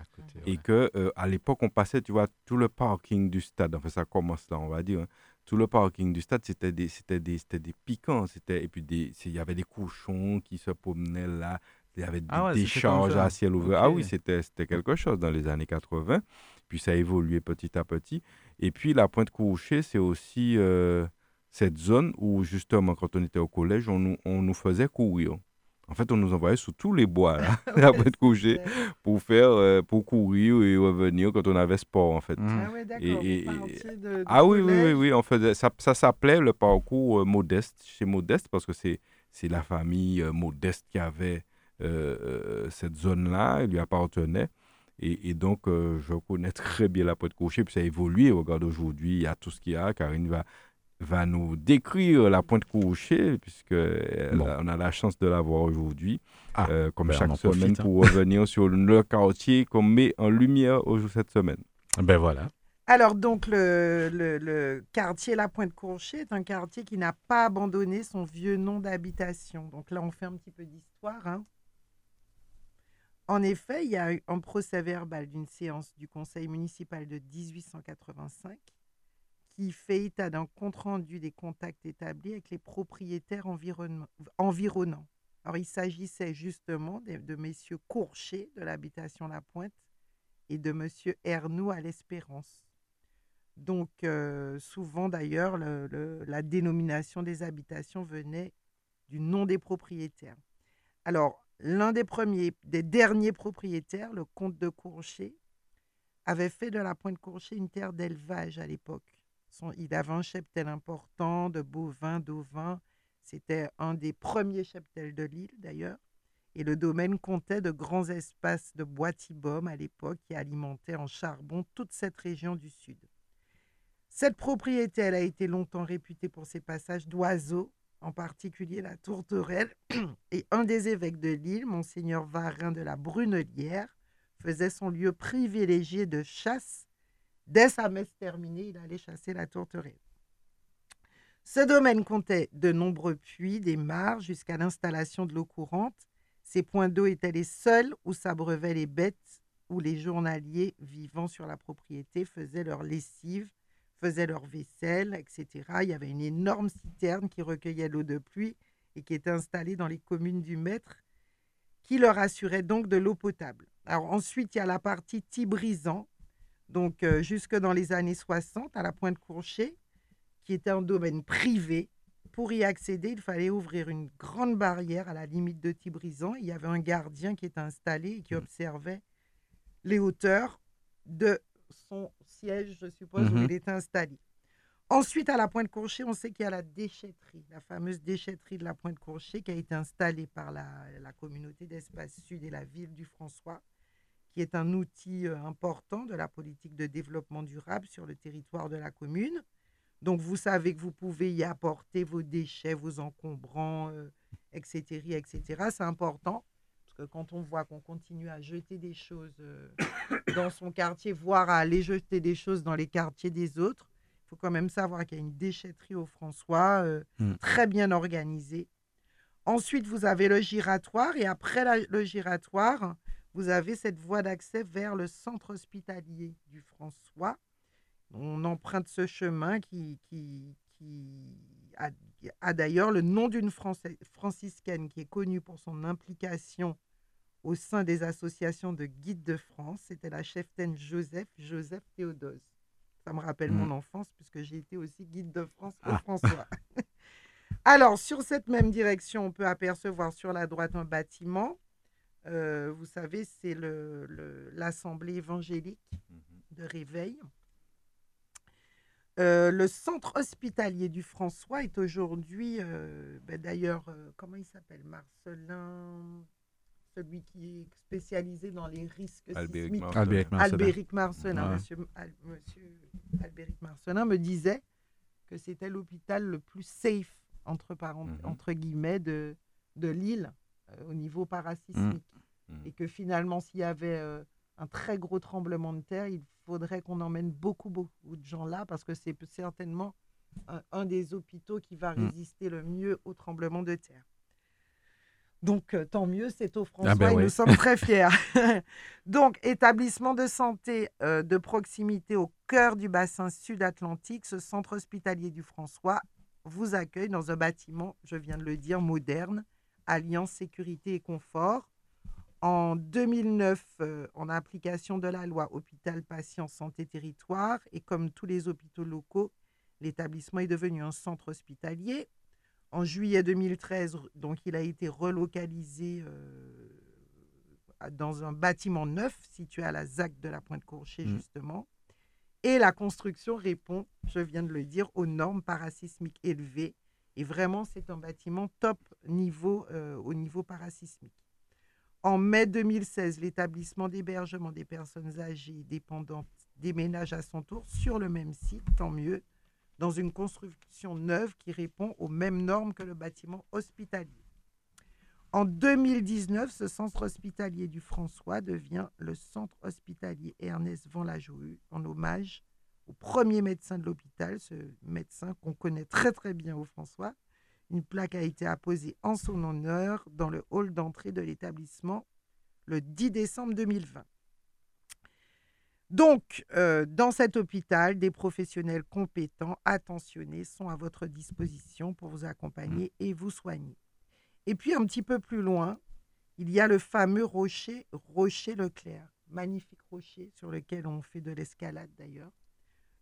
et que euh, à l'époque on passait, tu vois, tout le parking du stade, enfin ça commence là, on va dire, hein. tout le parking du stade, c'était des, c'était des, c'était des piquants, c'était, et puis il y avait des cochons qui se promenaient là, il y avait des ah décharges à ciel ouvert. Ah oui, c'était, c'était quelque chose dans les années 80, puis ça a évolué petit à petit, et puis la pointe couchée, c'est aussi cette zone où, justement, quand on était au collège, on nous, on nous faisait courir. En fait, on nous envoyait sous tous les bois, là, après de coucher, pour faire, euh, pour courir et revenir quand on avait sport, en fait. Ah oui, d'accord. Ah oui, oui, oui, oui, on faisait, ça, ça s'appelait le parcours euh, modeste, chez Modeste, parce que c'est, c'est la famille euh, Modeste qui avait cette zone-là, elle lui appartenait. Et, et donc, je connais très bien la pointe couchée, puis ça a évolué. Regarde, aujourd'hui, il y a tout ce qu'il y a. Karine va va nous décrire la pointe couchée, puisque on a la chance de la voir aujourd'hui, ah, euh, comme ben, chaque semaine, pour revenir sur le quartier qu'on met en lumière cette semaine. Ben voilà. Alors donc le, le, quartier La Pointe Courchée est un quartier qui n'a pas abandonné son vieux nom d'habitation. Donc là on fait un petit peu d'histoire. Hein. En effet, il y a eu un procès verbal d'une séance du conseil municipal de 1885 qui fait état d'un compte-rendu des contacts établis avec les propriétaires environnants. Alors, il s'agissait justement de, de messieurs Courchet de l'habitation La Pointe et de monsieur Ernoux à l'Espérance. Donc, euh, souvent d'ailleurs, la dénomination des habitations venait du nom des propriétaires. Alors, l'un des des derniers propriétaires, le comte de Courchet, avait fait de la Pointe Courchet une terre d'élevage à l'époque il avait un cheptel important de bovins, d'ovins. C'était un des premiers cheptels de l'île d'ailleurs. Et le domaine comptait de grands espaces de bois tibum à l'époque qui alimentaient en charbon toute cette région du sud. Cette propriété, elle a été longtemps réputée pour ses passages d'oiseaux en particulier la tourterelle, et un des évêques de l'île, monseigneur Varin de la Brunelière, faisait son lieu privilégié de chasse. Dès sa messe terminée, il allait chasser la tourterelle. Ce domaine comptait de nombreux puits, des mares, jusqu'à l'installation de l'eau courante. Ces points d'eau étaient les seuls où s'abreuvaient les bêtes, où les journaliers vivant sur la propriété faisaient leur lessive, faisaient leur vaisselle, etc. Il y avait une énorme citerne qui recueillait l'eau de pluie et qui était installée dans les communes du maître, qui leur assurait donc de l'eau potable. Alors ensuite, il y a la partie Tibrizan, donc euh, jusque dans les années 60, à la Pointe Courchet, qui était un domaine privé. Pour y accéder, il fallait ouvrir une grande barrière à la limite de Tibrizan. Il y avait un gardien qui était installé et qui mmh. observait les hauteurs de son siège, je suppose, où mmh il était installé. Ensuite, à la Pointe Courchet, on sait qu'il y a la déchetterie, la fameuse déchetterie de la Pointe Courchet qui a été installée par la, la communauté d'Espace Sud et la ville du François, qui est un outil important de la politique de développement durable sur le territoire de la commune. Donc, vous savez que vous pouvez y apporter vos déchets, vos encombrants, etc., euh, etc. C'est important parce que quand on voit qu'on continue à jeter des choses euh, dans son quartier, voire à aller jeter des choses dans les quartiers des autres, il faut quand même savoir qu'il y a une déchetterie au François euh, mmh. très bien organisée. Ensuite, vous avez le giratoire et après le giratoire, vous avez cette voie d'accès vers le centre hospitalier du François on emprunte ce chemin qui, qui, a, d'ailleurs le nom d'une franciscaine qui est connue pour son implication au sein des associations de guides de France. C'était la cheftaine Joseph, Joseph Théodose. Ça me rappelle mon mmh. enfance puisque j'ai été aussi guide de France pour ah. François. Alors, sur cette même direction, on peut apercevoir sur la droite un bâtiment. Euh, vous savez, c'est l'Assemblée le, évangélique mmh de Réveil. Euh, le centre hospitalier du François est aujourd'hui, euh, ben d'ailleurs, euh, comment il s'appelle Marcelin, celui qui est spécialisé dans les risques Albéric sismiques. Albéric Marcelin. Monsieur, Albéric Marcelin me disait que c'était l'hôpital le plus safe, entre, mhm. entre guillemets, de, de l'île au niveau parasismique. Mhm. Et que finalement, s'il y avait un très gros tremblement de terre, il faudrait qu'on emmène beaucoup, beaucoup de gens là parce que c'est certainement un, des hôpitaux qui va mmh. résister le mieux au tremblement de terre. Donc, euh, tant mieux, c'est au ah François ben et nous sommes très fiers. Donc, établissement de santé euh, de proximité au cœur du bassin sud-atlantique, ce centre hospitalier du François vous accueille dans un bâtiment, je viens de le dire, moderne, alliance sécurité et confort, en 2009, euh, en application de la loi Hôpital Patient Santé Territoire, et comme tous les hôpitaux locaux, l'établissement est devenu un centre hospitalier. En juillet 2013, donc, il a été relocalisé euh, dans un bâtiment neuf situé à la ZAC de la Pointe-Courchet, mmh. justement. Et la construction répond, je viens de le dire, aux normes parasismiques élevées. Et vraiment, c'est un bâtiment top niveau euh, au niveau parasismique. En mai 2016, l'établissement d'hébergement des personnes âgées et dépendantes déménage à son tour sur le même site, tant mieux, dans une construction neuve qui répond aux mêmes normes que le bâtiment hospitalier. En 2019, ce centre hospitalier du François devient le centre hospitalier Ernest Van Lajoie en hommage au premier médecin de l'hôpital, ce médecin qu'on connaît très très bien au François, une plaque a été apposée en son honneur dans le hall d'entrée de l'établissement le 10 décembre 2020. Donc, euh, dans cet hôpital, des professionnels compétents, attentionnés, sont à votre disposition pour vous accompagner et vous soigner. Et puis, un petit peu plus loin, il y a le fameux rocher, Rocher Leclerc, magnifique rocher sur lequel on fait de l'escalade d'ailleurs.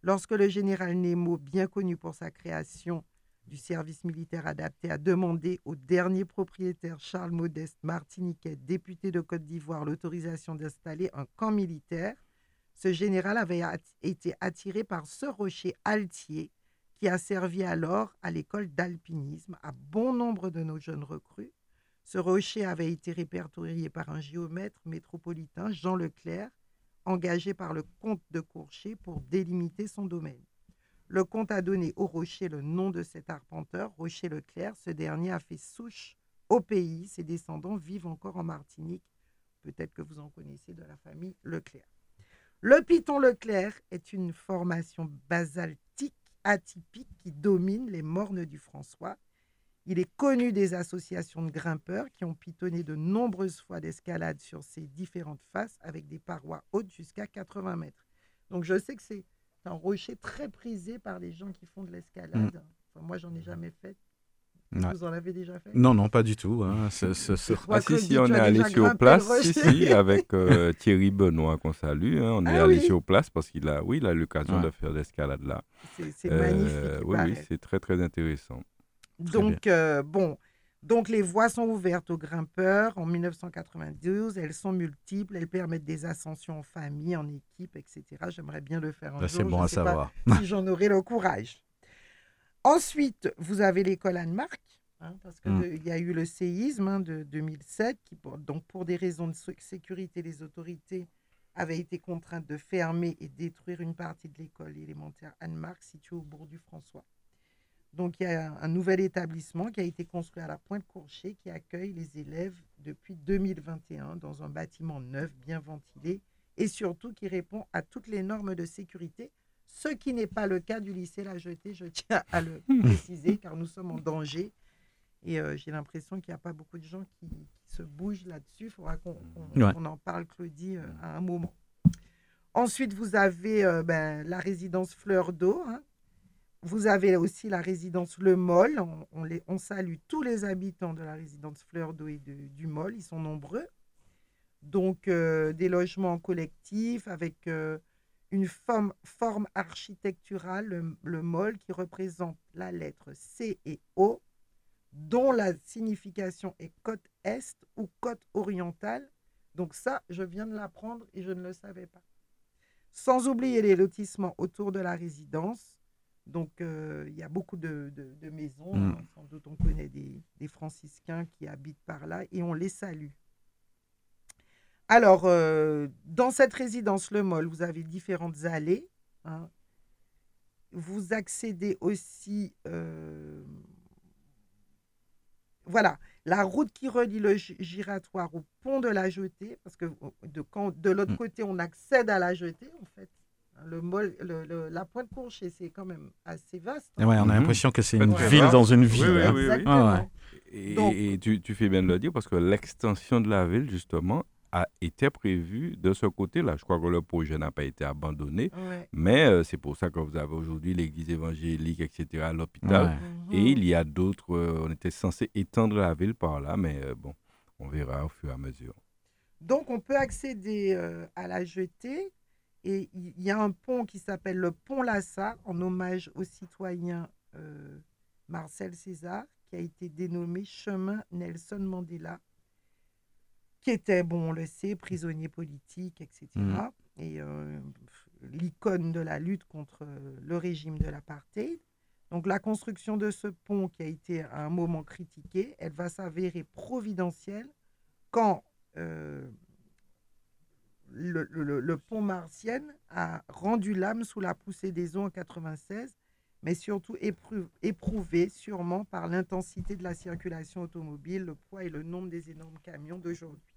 Lorsque le général Nemo, bien connu pour sa création du service militaire adapté a demandé au dernier propriétaire Charles Modeste Martiniquet, député de Côte d'Ivoire, l'autorisation d'installer un camp militaire. Ce général avait été attiré par ce rocher altier qui a servi alors à l'école d'alpinisme à bon nombre de nos jeunes recrues. Ce rocher avait été répertorié par un géomètre métropolitain, Jean Leclerc, engagé par le comte de Courchet pour délimiter son domaine. Le comte a donné au rocher le nom de cet arpenteur, Rocher Leclerc. Ce dernier a fait souche au pays. Ses descendants vivent encore en Martinique. Peut-être que vous en connaissez de la famille Leclerc. Le Piton Leclerc est une formation basaltique atypique qui domine les mornes du François. Il est connu des associations de grimpeurs qui ont pitonné de nombreuses fois d'escalade sur ces différentes faces avec des parois hautes jusqu'à 80 mètres. Donc je sais que c'est un rocher très prisé par les gens qui font de l'escalade. Mm. moi, j'en ai jamais fait. Vous en avez déjà fait? Non, non, pas du tout. Hein. Ah si, si, on est allé sur place, si, si, avec euh, Thierry Benoît qu'on salue. Hein. on est ah allé sur place parce qu'il a, oui, il a l'occasion de faire l'escalade là. C'est magnifique. Oui, oui, c'est très, très intéressant. Donc, euh, bon, donc les voies sont ouvertes aux grimpeurs en 1992. Elles sont multiples. Elles permettent des ascensions en famille, en équipe, etc. J'aimerais bien le faire un jour. C'est bon à savoir. si j'en aurai le courage. Ensuite, vous avez l'école Anne-Marc, hein, parce qu'il mm. y a eu le séisme hein, de 2007, qui, donc pour des raisons de sécurité, les autorités avaient été contraintes de fermer et détruire une partie de l'école élémentaire Anne-Marc située au bourg du François. Donc il y a un nouvel établissement qui a été construit à la Pointe-Courchet qui accueille les élèves depuis 2021 dans un bâtiment neuf, bien ventilé et surtout qui répond à toutes les normes de sécurité ce qui n'est pas le cas du lycée La Jetée, je tiens à le préciser, car nous sommes en danger. Et euh, j'ai l'impression qu'il n'y a pas beaucoup de gens qui, se bougent là-dessus. Il faudra qu'on en parle, Claudie, euh, à un moment. Ensuite, vous avez euh, ben, la résidence Fleur d'eau. Hein. Vous avez aussi la résidence Le Moll. On, salue tous les habitants de la résidence Fleur d'eau et du Moll. Ils sont nombreux. Donc, des logements collectifs avec une forme, architecturale, le, le qui représente la lettre C et O, dont la signification est côte est ou côte orientale. Donc ça, je viens de l'apprendre et je ne le savais pas. Sans oublier les lotissements autour de la résidence. Donc, euh, il y a beaucoup de, maisons. Mm. Sans doute, on connaît des, des franciscains qui habitent par là et on les salue. Alors, euh, dans cette résidence Le Moll, vous avez différentes allées. Hein. Vous accédez aussi, euh, voilà, la route qui relie le giratoire au pont de la Jetée, parce que de, de l'autre mmh. côté, on accède à la Jetée, en fait. Le la pointe courchée, c'est quand même assez vaste. Hein. on a mmh. l'impression que c'est une ville dans une ville. Oui, oui, oui, ah, et, tu, tu, fais bien de le dire parce que l'extension de la ville, justement, a été prévu de ce côté-là. Je crois que le projet n'a pas été abandonné, mais euh, c'est pour ça que vous avez aujourd'hui l'église évangélique, etc., l'hôpital. Et mhm. il y a d'autres, euh, on était censé étendre la ville par là, mais euh, bon, on verra au fur et à mesure. Donc, on peut accéder à la jetée et il y a un pont qui s'appelle le pont Lassa en hommage au citoyen Marcel César qui a été dénommé chemin Nelson Mandela qui était, bon, on le sait, prisonnier politique, etc. Mm. Et euh, l'icône de la lutte contre le régime de l'apartheid. Donc la construction de ce pont qui a été à un moment critiqué, elle va s'avérer providentielle quand euh, le, pont martienne a rendu l'âme sous la poussée des eaux en 96, mais surtout éprouvé sûrement par l'intensité de la circulation automobile, le poids et le nombre des énormes camions d'aujourd'hui.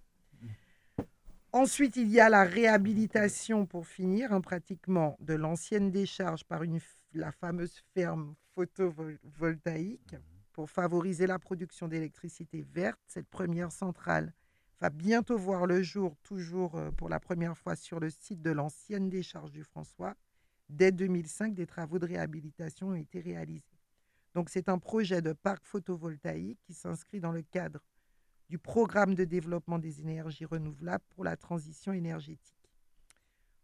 Ensuite, il y a la réhabilitation, pour finir, hein, pratiquement, de l'ancienne décharge par une, la fameuse ferme photovoltaïque pour favoriser la production d'électricité verte. Cette première centrale va bientôt voir le jour, toujours pour la première fois sur le site de l'ancienne décharge du François. Dès 2005, des travaux de réhabilitation ont été réalisés. Donc c'est un projet de parc photovoltaïque qui s'inscrit dans le cadre du programme de développement des énergies renouvelables pour la transition énergétique.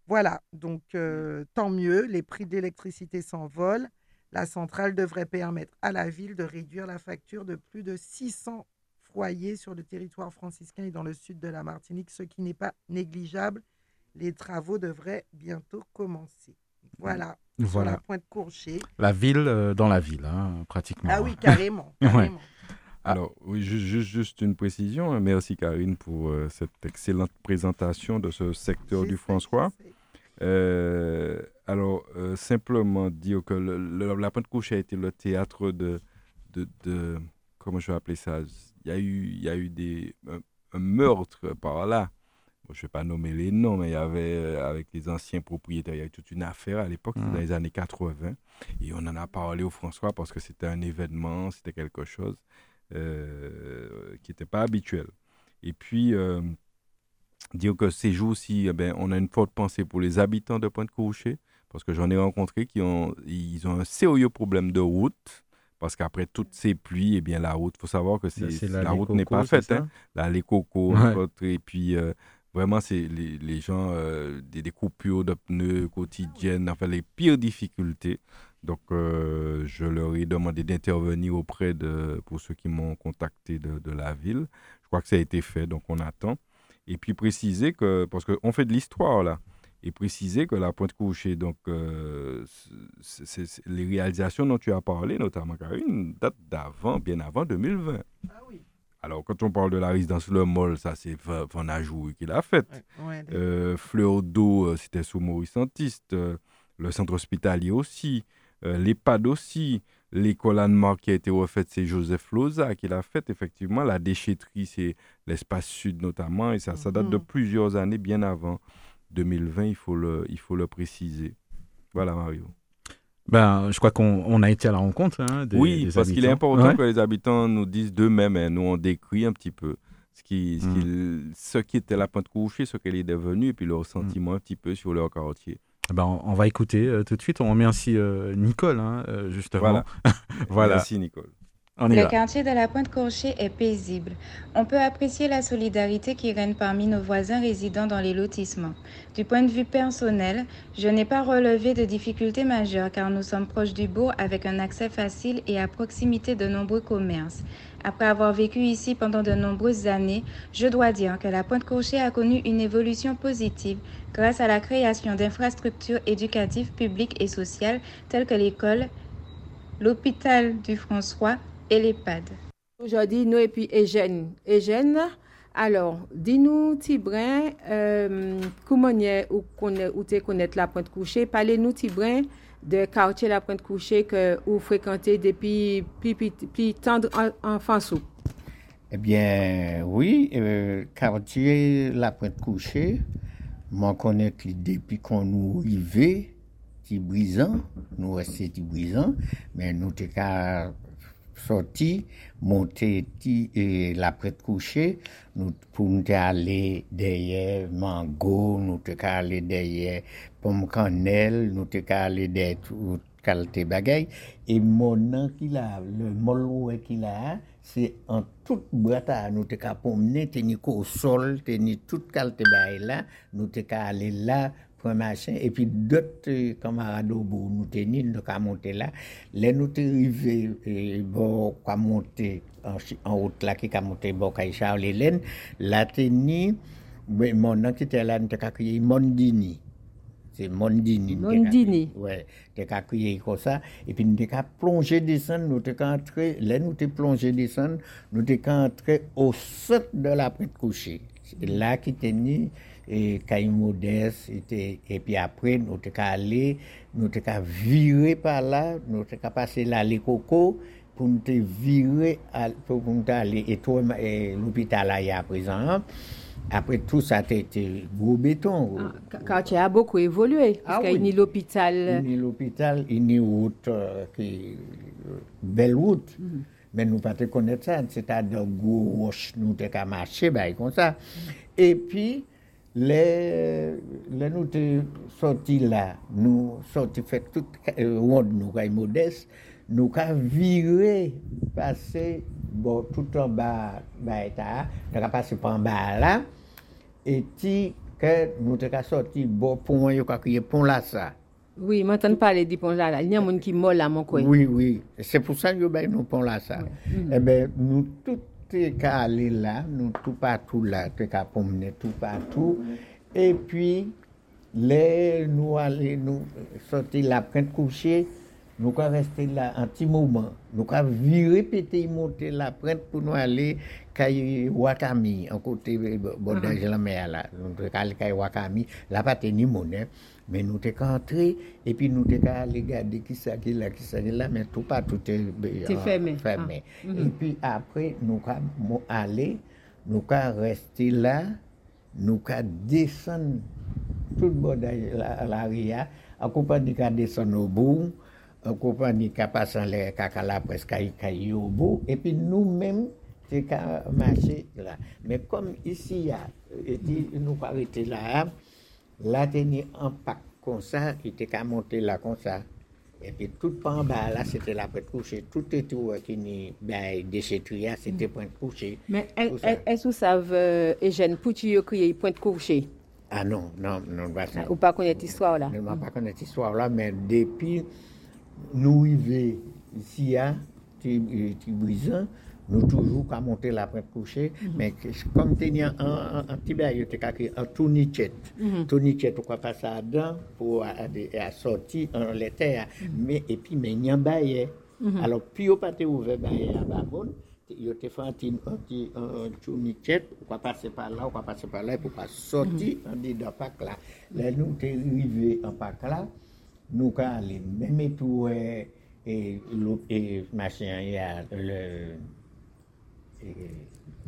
Voilà, donc euh, tant mieux, les prix de l'électricité s'envolent. La centrale devrait permettre à la ville de réduire la facture de plus de 600 foyers sur le territoire franciscain et dans le sud de la Martinique, ce qui n'est pas négligeable. Les travaux devraient bientôt commencer. Voilà, voilà. sur la pointe Courchet. La ville euh, dans la ville, hein, pratiquement. Ah oui, carrément. carrément. Ah. Alors, oui, juste, juste, une précision. Merci Karine pour euh, cette excellente présentation de ce secteur du François. Euh, alors, euh, simplement dire que la Pointe Couche a été le théâtre de, de, de, comment je vais appeler ça Il y a eu, il y a eu des, un, meurtre par là. je ne vais pas nommer les noms, mais il y avait, euh, avec les anciens propriétaires, il y a eu toute une affaire à l'époque, dans mmh. les années 80. Et on en a parlé au François parce que c'était un événement, c'était quelque chose euh, qui n'était pas habituel. Et puis, dire que ces jours-ci, eh ben, on a une forte pensée pour les habitants de Pointe-Couchée, parce que j'en ai rencontré qui ont, ils ont un sérieux problème de route, parce qu'après toutes ces pluies, eh bien, la route, il faut savoir que c'est, la, route n'est pas faite. Hein. Là, les cocos, et puis euh, vraiment, c'est les, les gens, euh, des, coupures de pneus quotidiennes, enfin, les pires difficultés. Donc, euh, je leur ai demandé d'intervenir auprès de, pour ceux qui m'ont contacté de, de la ville. Je crois que ça a été fait, donc on attend. Et puis préciser que, parce qu'on fait de l'histoire là, et préciser que la pointe couchée, donc euh, les réalisations dont tu as parlé, notamment Karine, datent d'avant, bien avant 2020. Ah oui. Alors, quand on parle de la résidence Le Moll, ça, c'est Van Ajou qui l'a faite. Euh, Fleur d'eau, euh, c'était sous Maurice Santiste. le centre hospitalier aussi. L'EHPAD aussi. L'école Anne-Marc qui a été refaite, c'est Joseph Loza qui l'a faite. Effectivement, la déchetterie, c'est l'espace sud notamment. Et ça, ça date de mhm. plusieurs années, bien avant 2020, il faut le, il faut le préciser. Voilà, Mario. Ben, je crois qu'on a été à la rencontre hein, des, Oui, parce qu'il est important que les habitants nous disent d'eux-mêmes, hein. nous on décrit un petit peu ce qui, ce, qui, mhm. ce qui était la pointe couchée, ce qu'elle est devenue, et puis leur sentiment un petit peu sur leur quartier. Eh ben, on va écouter euh, tout de suite. On remercie euh, Nicole, hein, euh, justement. Voilà. voilà. Merci, Nicole. Le quartier de la Pointe-Corchée est paisible. On peut apprécier la solidarité qui règne parmi nos voisins résidant dans les lotissements. Du point de vue personnel, je n'ai pas relevé de difficultés majeures car nous sommes proches du bourg avec un accès facile et à proximité de nombreux commerces. Après avoir vécu ici pendant de nombreuses années, je dois dire que la Pointe-Cocher a connu une évolution positive grâce à la création d'infrastructures éducatives publiques et sociales telles que l'école, l'hôpital du François et l'EHPAD. Aujourd'hui, nous et puis Eugène. Eugène, alors, dis-nous, Tibrin, euh, comment tu connais la Pointe-Couchée? Parlez-nous, Tibrin, de quartier La Pointe Couchée que vous fréquentez depuis plus, plus, tendre enfance Eh bien, oui, euh, quartier La Pointe Couchée, moi connais depuis qu'on nous arrivait, petit brisant, nous restait petit brisant, mais nous sommes sorti, monter et la prête couchée, nous pouvons aller derrière mango, nous te aller derrière pomme cannelle, nous te aller derrière tout qualité bagaille et mon qu'il a le moloué qu'il a c'est en toute boîte à nous te promener tenir au sol tenir toute qualité bagaille là nous te aller là machin, et puis d'autres camarades au bout, nous tenions, nous avons monté là. Là, nous bon, monter en, en route là, qui a monté, bon, Charles Hélène, tenu, mon nom qui était là, nous avons crié Mondini. C'est Mondini. Mondini. Ouais, nous avons crié comme ça. Et puis, nous avons plongé descendre, nous avons entré, là, nous avons plongé descendre, nous avons entré au centre de la prête couchée. C'est là qui et Modeste, et, et puis après, nous sommes allés, nous sommes viré par là, nous sommes passé là les cocos, pour nous virer, pour nous aller, et l'hôpital là, a présent. Après tout ça, a été gros béton. Ah, quand tu as beaucoup évolué, parce ah, qu'il a l'hôpital. A l'hôpital, a une route, euh, qui, belle route. Mhm. Mais nous ne pas connaître ça, c'est-à-dire gros roches, nous avons marché, ben, comme ça. Et puis, les, les nous sommes sortis là, nous sortis fait toute euh, ronde nous modeste, nous avons viré, passé bon, tout en bas, bas nous avons passé par en bas là, et puis nous avons sorti bon pont, il y a pont là ça. Oui, m'entends parler du pont là, il y a des gens qui mollent à mon coin. Oui, oui, c'est pour ça que nous pont là ça. Eh bien, nous tous te ka aller là, nous tout partout là, te ka promener tout partout. Et puis, nous aller, nous sortir la prête coucher, nous avons resté là un petit moment. Nous vu répéter monter la prête pour nous aller à Wakami, en côté de la mer là. Nous avons allé à Wakami, là pas ni monnaie. Mais nous sommes entrés et puis nous sommes allés regarder qui ça qui là, qui ça qui là, mais tout pas tout est fermé. fermé. Et puis après, nous sommes allés, nous sommes restés là, nous sommes descendus tout le bordage à l'arrière, en compagnie de descendre au bout en compagnie qui passe les cacala presque au bout, et puis nous-mêmes, c'est qu'à marcher là. Mais comme ici, nous pas arrêté là, là, tenir un pack comme ça, il était qu'à monter là comme ça. Et puis tout en bas là, c'était la pointe couchée. Tout est tout qui ni ben, déchetterie, c'était pointe couchée. Mais est-ce que vous savez, Eugène, pour tu crier pointe couchée? Ah non, non, non, pas ça. Ou pas connaître l'histoire là? Ne pas connaître l'histoire là, mais depuis nous arrivons ici à Tibrizan, nous toujours qu'à monter la pointe couchée, mais comme tu as un, un, petit bail, tu as un tourniquet. Tourniquet, tu pas ça dedans pour sortir en les terres. Mais, et puis, mais il y a un bail. Alors, puis, on pas ouvert bail à Babon. Il te fait un petit tourniquet, on va passer par là, on va passer par là, pour pas sortir en dedans pack là. Là, nous, tu arrivé en pack là nous allons même tout et, et, machin, il y a le.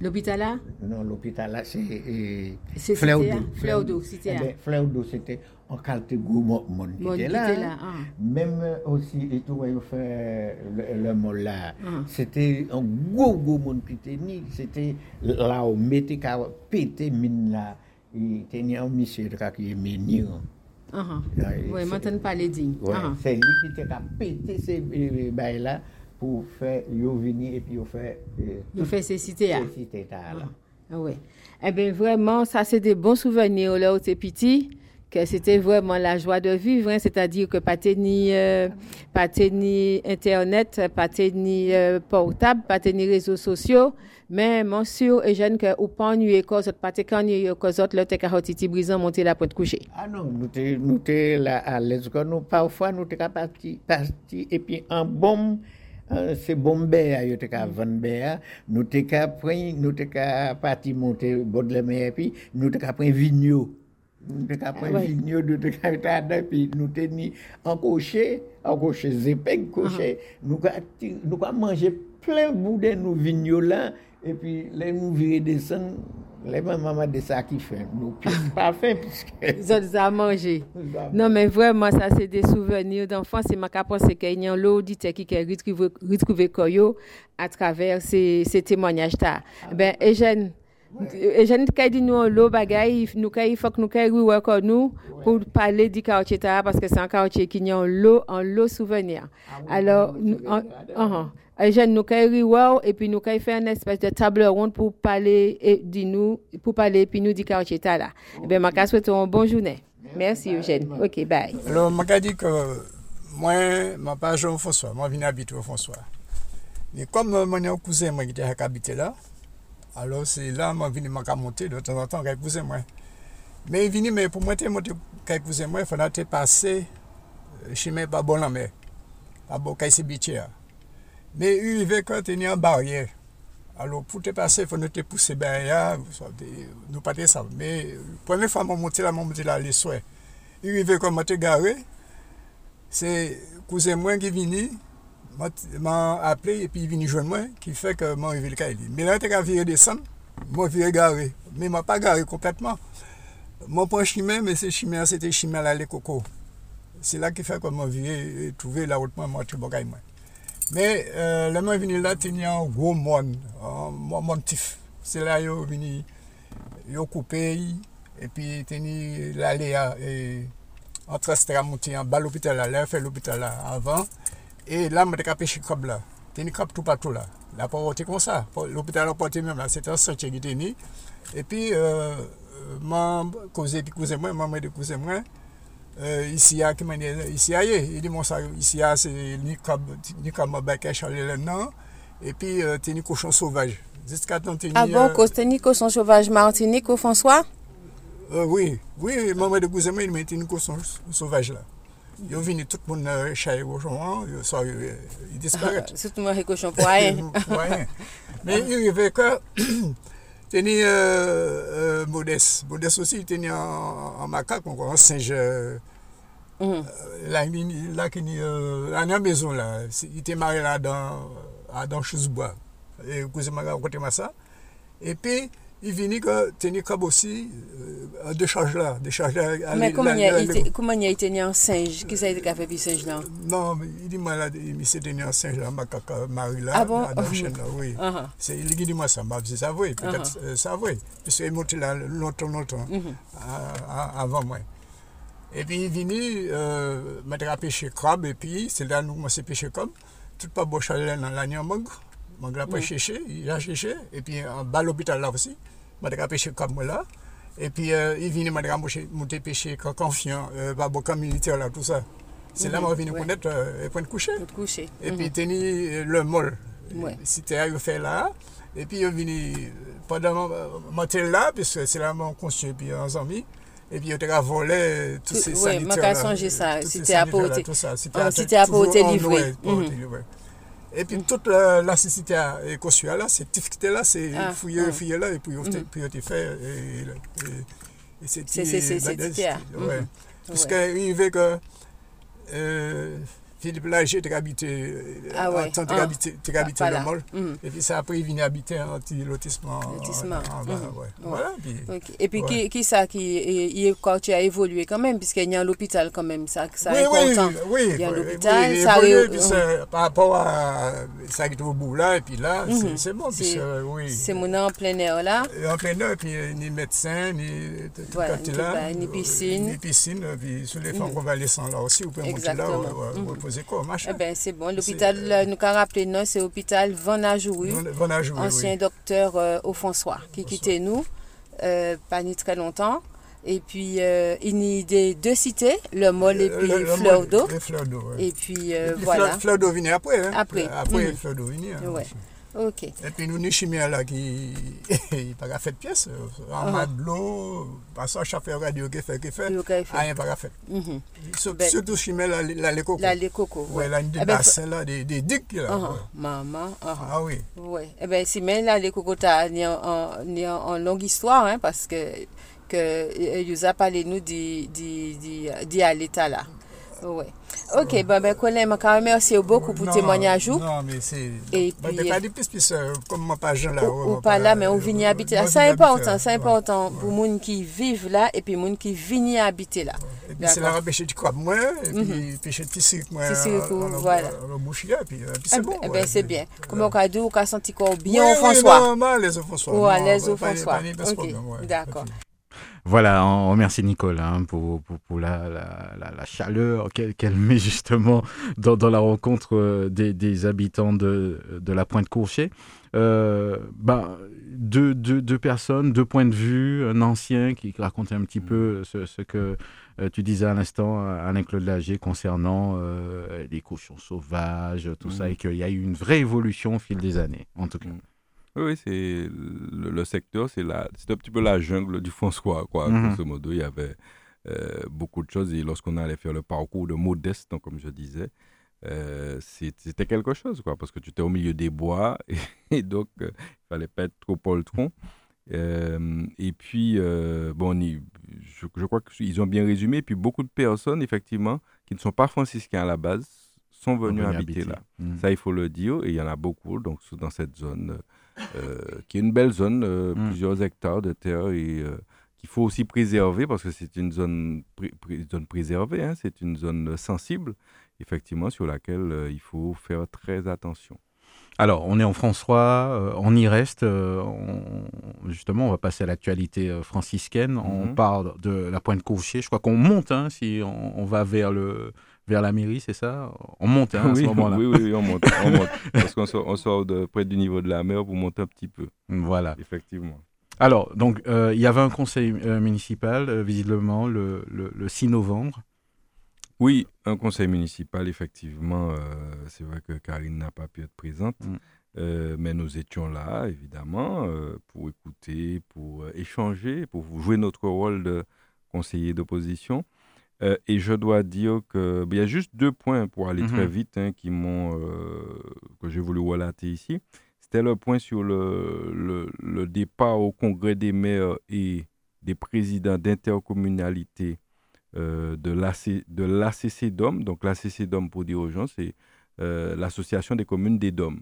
L'hôpital là Non, l'hôpital là, c'est. C'est Fleudo. Fleudo, c'était. Fleudo, c'était en qualité gourmand qui était là. Même aussi, et tout, il fait le, mot là. C'était un gros gourmand qui était C'était là où mettait péter mine là. Il tenait un monsieur qui est menir. Oui, maintenant pas les dignes. C'est lui qui a pété ces bails-là pour faire, venir et puis il fait. Il fait ces. Ces cités-là. Oui. Eh bien, vraiment, ça, c'est des bons souvenirs là où tu petit que c'était vraiment la joie de vivre, hein. c'est-à-dire que pas ni, euh, pas ni internet, pas ni euh, portable, pas ni réseaux sociaux, mais mon sûr et jeune que ou pas nuit cause pas quand nuit cause autre le te brisant monter la pointe coucher. Ah non, nous t'es nous t'es là à l'aise nous parfois nous t'es parti parti et puis en bombe Ah, se bombe a yo te ka hmm. vanbe a, nou te ka pren, nou te ka pati monte bod le me epi, nou te ka pren vinyo. Nou te ka pren ah, vinyo, nou te ka ta adepi, nou te ni ankoche, ankoche zepek koche, ah. nou ka manje ple bouden nou vinyo la, epi le nou vire desen, les mamans de ça qui fait. Nous, pas faim, puisque. Ils ont à manger. Non, mais vraiment, ça, c'est des souvenirs d'enfance. C'est ma capote, c'est qu'il y a l'auditeur qui a retrouvé Koyo à travers ces, ces témoignages-là. Ah. Ben, Eugène, Eugène, qui dit nous l'eau bagaille, nous il faut que nous nous nous pour parler du quartier parce que c'est un quartier qui a l'eau en l'eau souvenir. Ah Alors, Eugène, nous avons et puis nous avons fait une espèce de table ronde pour parler et dit nous, pour parler et puis nous du quartier là. Eh bien, je souhaite une bonne journée. Merci Eugène. Ok, bye. Alors, je dit que moi, je ne pas Jean François, moi je viens habiter au François. Mais comme mon cousin moi, qui était habité là, alors c'est là que je viens monter de temps en temps avec cousin moi. Mais venu mais pour monter monter avec cousin moi, il fallait passer chez moi pas bon la mer. Pas bon c'est mais il y avait quand a une barrière. Alors, pour te passer, il faut te pousser barrière, nous pas ça. Mais la première fois que je monté là, je monté là les y avait quand je suis garé, c'est cousin moi qui est man aple, epi vini jwen mwen, ki fe ke man revi lka ili. Me la te ka vire desan, mwen vire gare, me man pa gare kompletman. Mwen pon chimè, me se chimè, se te chimè la le koko. Se la ki fe kon mwen vire, e touve la otman mwen tri bokay mwen. Me, euh, la mwen vini la, te ni an gwo mon, euh, an mon tif. Se la yo vini, yo koupe yi, epi te ni la le ya, e, an trastra mouti, an bal l'opital la, la fe l'opital la avan, Et là, je suis pêché comme là. Il y a tout partout là. Pas voté comme ça. L'hôpital a porté même là, c'était un sentier qui était Et puis, euh, je causé, puis cousin moi, maman de cousin moi. Euh, ici, ici, il dit ça, ici, c'est ni comme Charlie non, et puis euh, t'es ni cochon sauvage. Jusqu'à temps Ah bon, euh, t'es ni cochon sauvage Martinique ou François? Oui, oui, maman de cousin, il mettait ni cochon sauvage là. Ont venu tout le monde chez au cochon, ils disparaissent. Surtout moi, les cochons pour rien. Mais il y avait que. Tenir euh, Modeste. Modeste aussi, il tenait en, macaque, encore un singe. Là, là, euh, la maison, là. Il était marié là dans, dans Chousebois. Et vous m'a raconté ça. Il venait que tenir comme aussi euh, de charge là, de charge là. Mais comment il a été, comment il a été un singe? Qui ça a été fait puis singe là? Non, il dit là, il s'est tenu un singe là, ma caca Marie là, ah bon? dans la chaîne là, oui. Uh-huh. C'est il dit moi ça m'a dit ça oui, peut-être uh-huh. euh, ça oui, parce qu'il est monté là longtemps longtemps uh-huh. avant moi. Et puis il venait euh, mettre à pêcher crabe et puis c'est là nous moi c'est pêcher crabe, tout pas beau chalet dans la mangue. Mangue là pas chercher, il a cherché et puis en bas l'hôpital là aussi je pêché comme là. Et puis, euh, il vient me monter pêcher confiant, euh, bah, camp militaire là, tout ça. C'est là que je viens connaître euh, point de coucher. coucher. Et puis, tenir le mol. C'était à faire là. Et puis, je viens pendant monter là, puisque c'est là que je construit puis. Et puis, il a volé tous ces sanitaires. Oui, je ça. C'était à. C'était à livré. epi tout la sisite a kosya la, se tifkite la, se fouye la, epi yo te fè, e se ti la desi. Piske rive ke... Euh, Philippe Lager était habité, ah ouais. habité le mall. Mm. Voilà. Et puis ouais. qui, qui ça qui il, quand tu as évolué quand même puisqu'il y a l'hôpital quand même ça ça oui, est important. Oui, oui, il y a l'hôpital oui, ça évolué, puis mm. par rapport à ça qui est au bout là et puis là mm-hmm. c'est bon puis oui. C'est mon en plein air là. En plein air puis ni médecin ni voilà, ni, là, ni piscine. Ni piscine convalescents là aussi vous pouvez monter là reposer quoi eh ben, c'est bon. L'hôpital, euh, nous avons rappelé, non, c'est l'hôpital Van Ajourou, ancien docteur euh, au François, qui quittait nous, euh, pas ni très longtemps. Et puis, euh, il y a des deux cités, le Mol et puis le, Fleur d'eau. Et puis, voilà. Fleur d'eau vient après. Hein? Après. Après, mm. Fleur d'eau vient. Hein, ouais. Ok. Et puis nous, nous chimiens là qui n'ont pas fait de pièces. En l'eau, parce que chaque radio qui fait, qui fait, rien pas fait. Mm -hmm. Surtout chimiens là, cocos. Là, les cocos. Oui, là, des bassins là, des, des digues là. Maman. -huh. Ah oui. Oui. Eh bien, si même là, les y a en longue histoire, hein, parce que que vous a parlé nous d'y aller là. Oui. Ok, ben, ben, Colin, je merci beaucoup pour le témoignage. Non, mais c'est. Et puis. pas des pistes, comme mon page là. Ou, pas là, mais on vient habiter là. C'est important, c'est important pour les gens qui vivent là et puis les gens qui viennent habiter là. Et puis c'est la pêcher du crabe, moi, et puis pêcher de tissu, moi. Tissu, voilà. Le boucher, puis c'est bon. Eh bien, c'est bien. Comme on a dit, on a senti qu'on bien François. Oui, les au François. Oui, les François. D'accord. Voilà, on remercie Nicole hein, pour, pour, pour la, la, la, chaleur qu'elle met justement dans, dans la rencontre euh, des, des, habitants de, de la Pointe-Courchet. Euh, ben, deux, deux, deux, personnes, deux points de vue, un ancien qui raconte un petit peu ce, ce que euh, tu disais à l'instant, Alain-Claude Lager, concernant euh, les cochons sauvages, tout ça, mmh. et qu'il y a eu une vraie évolution au fil des années, en tout cas. Mmh. Oui, c'est le, secteur, c'est un petit peu la jungle du François, quoi. Mm Grosso modo, il y avait euh, beaucoup de choses. Et lorsqu'on allait faire le parcours de Modeste, donc, comme je disais, euh, c'était quelque chose, quoi, parce que tu étais au milieu des bois et, donc euh, il fallait pas être trop poltron. et puis, bon, je, je, crois qu'ils ont bien résumé. Et puis, beaucoup de personnes, effectivement, qui ne sont pas franciscains à la base, sont venus habiter, là. Mhm. Ça, il faut le dire. Et il y en a beaucoup donc, dans cette zone qui est une belle zone, euh, mm. plusieurs hectares de terre et euh, qu'il faut aussi préserver parce que c'est une zone, zone préservée, hein, c'est une zone sensible, effectivement, sur laquelle il faut faire très attention. Alors, on est en François, on y reste. justement, on va passer à l'actualité franciscaine. On mm-hmm. parle de la pointe Couchée. Je crois qu'on monte, hein, si on, va vers le, vers la mairie, c'est ça? On monte hein, à ce moment-là. Oui, oui, on monte. On monte parce qu'on sort, on sort de, près du niveau de la mer pour monter un petit peu. Voilà. Effectivement. Alors, donc, euh, il y avait un conseil euh, municipal, euh, visiblement, le, le, 6 novembre. Oui, un conseil municipal, effectivement. c'est vrai que Karine n'a pas pu être présente. Mm. mais nous étions là, évidemment, pour écouter, pour échanger, pour jouer notre rôle de conseiller d'opposition. Euh, et je dois dire que il y a juste deux points pour aller très mhm. vite hein, qui m'ont que j'ai voulu relater ici. C'était le point sur le, le, départ au congrès des maires et des présidents d'intercommunalité de l'ACC DOM. Donc l'ACC DOM, pour dire aux gens, c'est l'association des communes des DOM.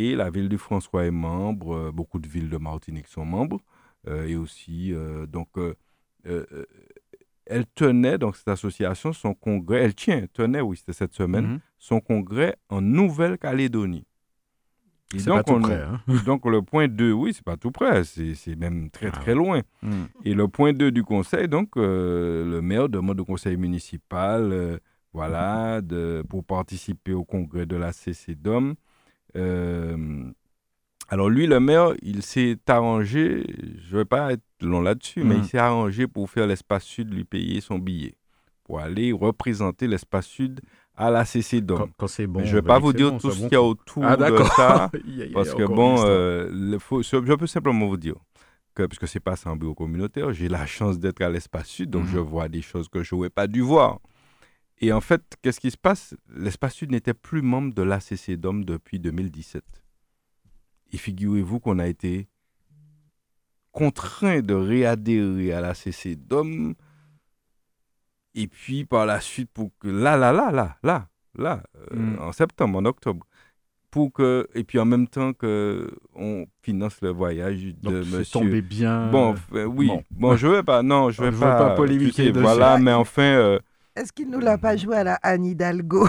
Et la ville du François est membre, euh, beaucoup de villes de Martinique sont membres. Euh, et aussi, euh, donc, elle tenait, donc cette association, son congrès, elle tient, tenait, oui, c'était cette semaine, mhm. son congrès en Nouvelle-Calédonie. C'est pas tout près. Hein. donc le point 2, oui, c'est pas tout près, c'est même très ah très loin. Hmm. Et le point 2 du conseil, donc le maire demande au conseil municipal, voilà, de, pour participer au congrès de la CCDOM, euh, alors lui, le maire, il s'est arrangé, je ne vais pas être long là-dessus, mais il mm. s'est arrangé pour faire l'espace sud lui payer son billet, pour aller représenter l'espace sud à la CC Quand, quand c'est bon. je ne vais pas vous dire tout ce qu'il y a autour ah, de ça, parce que bon, euh, je peux simplement vous dire que, puisque c'est pas un bureau communautaire, j'ai la chance d'être à l'espace sud, donc mm-hmm. je vois des choses que je n'aurais pas dû voir. Et en fait, qu'est-ce qui se passe? L'Espace Sud n'était plus membre de l'ACC DOM depuis 2017. Et figurez-vous qu'on a été contraint de réadhérer à l'ACC DOM. Et puis par la suite, pour que là, là, là, là, là, là, euh, hmm. en septembre, en octobre, pour que et puis en même temps que on finance le voyage de Donc, monsieur tombé bien bon euh, oui bon. je vais pas non je vais pas, pas polémiquer voilà mais enfin euh, est-ce qu'il ne nous l'a pas joué à la Anne Hidalgo?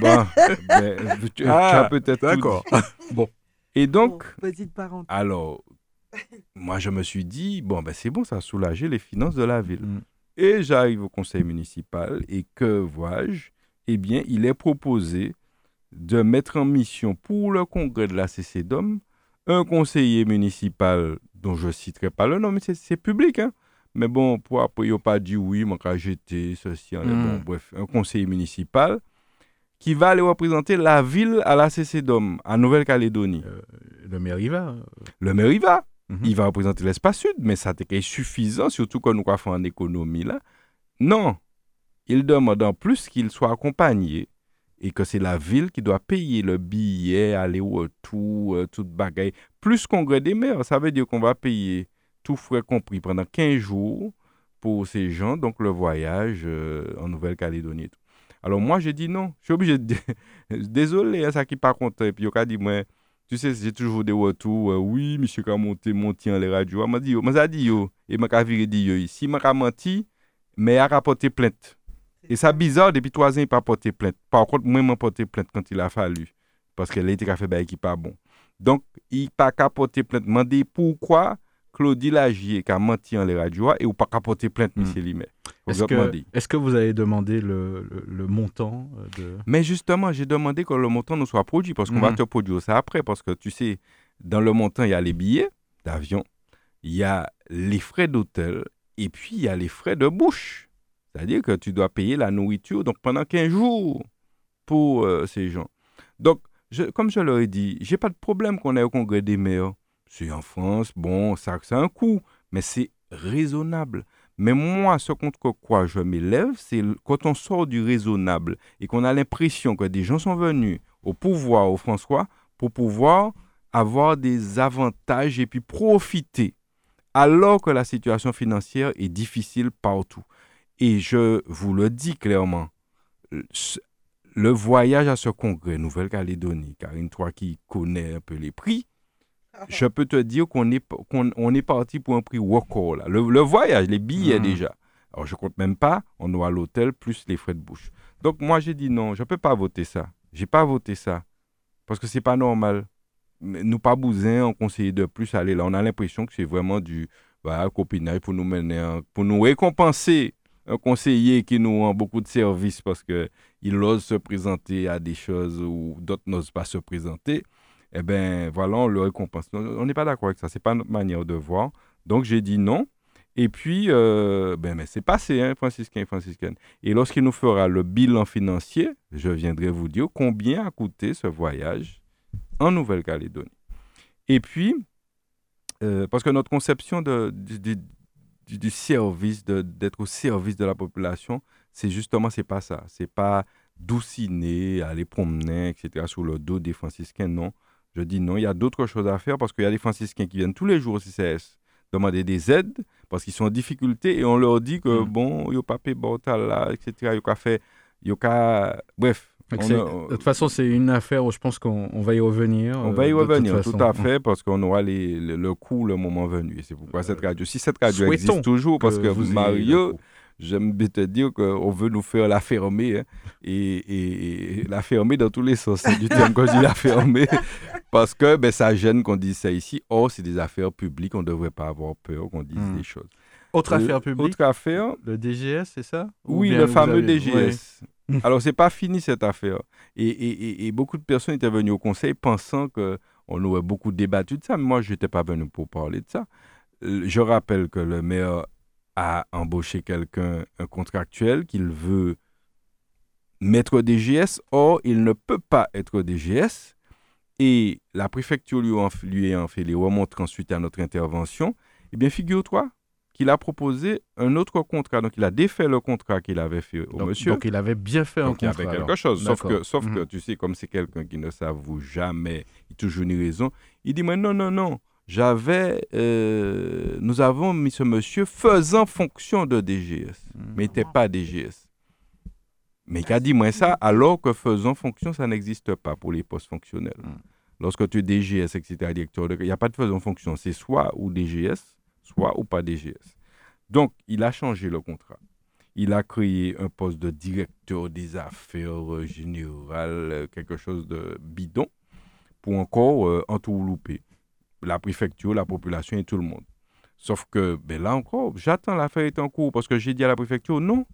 Bon, ben, tu, ah, as peut-être d'accord. bon. Et donc, alors, moi je me suis dit, bon, ben c'est bon, ça a soulagé les finances de la ville. Mm. Et j'arrive au conseil municipal et que vois-je? Eh bien, il est proposé de mettre en mission pour le congrès de la CCDOM un conseiller municipal dont je ne citerai pas le nom, mais c'est public, hein, mais bon, pour après, il n'a pas dit oui, mon cas jeté, ceci, bon, hmm. bref, un conseiller municipal qui va aller représenter la ville à la CCDOM, en Nouvelle-Calédonie. Euh, le maire y va. Le maire y va. Mhm. Il va représenter l'espace sud, mais ça est suffisant, surtout quand nous faisons en économie là. Non, il demande en plus qu'il soit accompagné et que c'est la ville qui doit payer le billet, aller au retour, euh, toute bagaille. Plus congrès des maires, ça veut dire qu'on va payer tout frais compris, pendant 15 jours pour ces gens, donc le voyage euh, en Nouvelle-Calédonie. Alors moi, j'ai dit non. Je suis obligé de... Désolé, hein, ça qui pas content. Et puis, il a dit, moi, tu sais, j'ai toujours des retours. Euh, oui, monsieur, quand monté, monté en les radios. Il m'a dit, m'a dit. Et m'a viré dit. Ici, m'a menti, mais il a rapporté plainte. Et ça bizarre, depuis trois ans, il n'a pas porté plainte. Par contre, moi, il m'a porté plainte quand il a fallu. Parce que l'été a fait ben, qui pas bon. Donc, il n'a pas porté plainte. M'a dit pourquoi Claudie Lagier qui a menti en les radios et ou pas capoter plainte, M. Hmm. Est-ce que, est que, vous avez demandé le, le, montant euh, de... Mais justement, j'ai demandé que le montant nous soit produit parce qu'on va hmm. te produire ça après. Parce que tu sais, dans le montant, il y a les billets d'avion, il y a les frais d'hôtel et puis il y a les frais de bouche. C'est-à-dire que tu dois payer la nourriture donc pendant 15 jours pour euh, ces gens. Donc, je, comme je leur ai dit, j'ai pas de problème qu'on ait au congrès des maires. C'est en France, bon, ça, c'est un coût, mais c'est raisonnable. Mais moi, ce contre quoi je m'élève, c'est quand on sort du raisonnable et qu'on a l'impression que des gens sont venus au pouvoir, au François, pour pouvoir avoir des avantages et puis profiter, alors que la situation financière est difficile partout. Et je vous le dis clairement, le voyage à ce congrès Nouvelle-Calédonie, Karine, toi qui connais un peu les prix, je peux te dire qu'on est, qu'on est parti pour un prix record. Là. Le, voyage, les billets hmm. déjà. Alors, je compte même pas, on doit l'hôtel plus les frais de bouche. Donc, moi, j'ai dit non, je ne peux pas voter ça. Je n'ai pas voté ça. Parce que ce n'est pas normal. Nous, pas bousin, on conseille de plus aller là. On a l'impression que c'est vraiment du voilà, copinage pour nous mener, pour nous récompenser un conseiller qui nous rend beaucoup de services parce qu'il ose se présenter à des choses où d'autres n'osent pas se présenter eh bien, voilà, on le récompense. On n'est pas d'accord avec ça. C'est pas notre manière de voir. Donc, j'ai dit non. Et puis, euh, ben, mais c'est passé, hein, franciscain et franciscaine. Et lorsqu'il nous fera le bilan financier, je viendrai vous dire combien a coûté ce voyage en Nouvelle-Calédonie. Et puis, euh, parce que notre conception de, du, du service, d'être au service de la population, c'est justement, c'est pas ça. C'est pas douciner, aller promener, etc., sur le dos des franciscains, non. Je dis non, il y a d'autres choses à faire parce qu'il y a des franciscains qui viennent tous les jours au CCS demander des aides parce qu'ils sont en difficulté et on leur dit que mm. bon, yo pas bortal là, etc., yo fait, yo bref. de toute façon, c'est une affaire où je pense qu'on va y revenir. On va y euh, revenir, tout à fait, parce qu'on aura les, le, coup le moment venu. Et c'est pourquoi cette radio, si cette radio existe toujours, parce que, que Mario, j'aime bien te dire qu'on veut nous faire la fermer, hein, et, la fermer dans tous les sens du terme quand je dis la fermer, parce que ben, ça gêne qu'on dise ça ici. Or, c'est des affaires publiques, on ne devrait pas avoir peur qu'on dise hmm. des choses. Autre affaire publique? Autre affaire? Le DGS, c'est ça? Oui, le fameux DGS. Alors, c'est pas fini cette affaire. Et, et, beaucoup de personnes étaient venues au conseil pensant qu'on aurait beaucoup débattu de ça, mais moi, je n'étais pas venu pour parler de ça. Euh, je rappelle que le maire à embaucher quelqu'un, un contractuel, qu'il veut mettre DGS, or il ne peut pas être DGS. Et la préfecture lui, en, lui ayant fait les remontres ensuite à notre intervention, eh bien, figure-toi qu'il a proposé un autre contrat. Donc, il a défait le contrat qu'il avait fait au monsieur. Donc, il avait bien fait un contrat. Il avait quelque chose. Sauf, que, sauf que, mhm. tu sais, comme c'est quelqu'un qui ne s'avoue jamais, il toujours une raison, il dit, mais non, non, non, j'avais, euh, nous avons mis ce monsieur faisant fonction de DGS, hmm. mais il n'était pas DGS. Mais il a dit moi ça, alors que faisant fonction, ça n'existe pas pour les postes fonctionnels. Hmm. Lorsque tu es DGS, etc., directeur, il n'y a pas de faisant fonction. C'est soit ou DGS, soit ou pas DGS. Donc, il a changé le contrat. Il a créé un poste de directeur des affaires générales, quelque chose de bidon, pour encore euh, entourlouper la préfecture, la population et tout le monde. Sauf que, ben là encore, j'attends l'affaire est en cours parce que j'ai dit à la préfecture, non,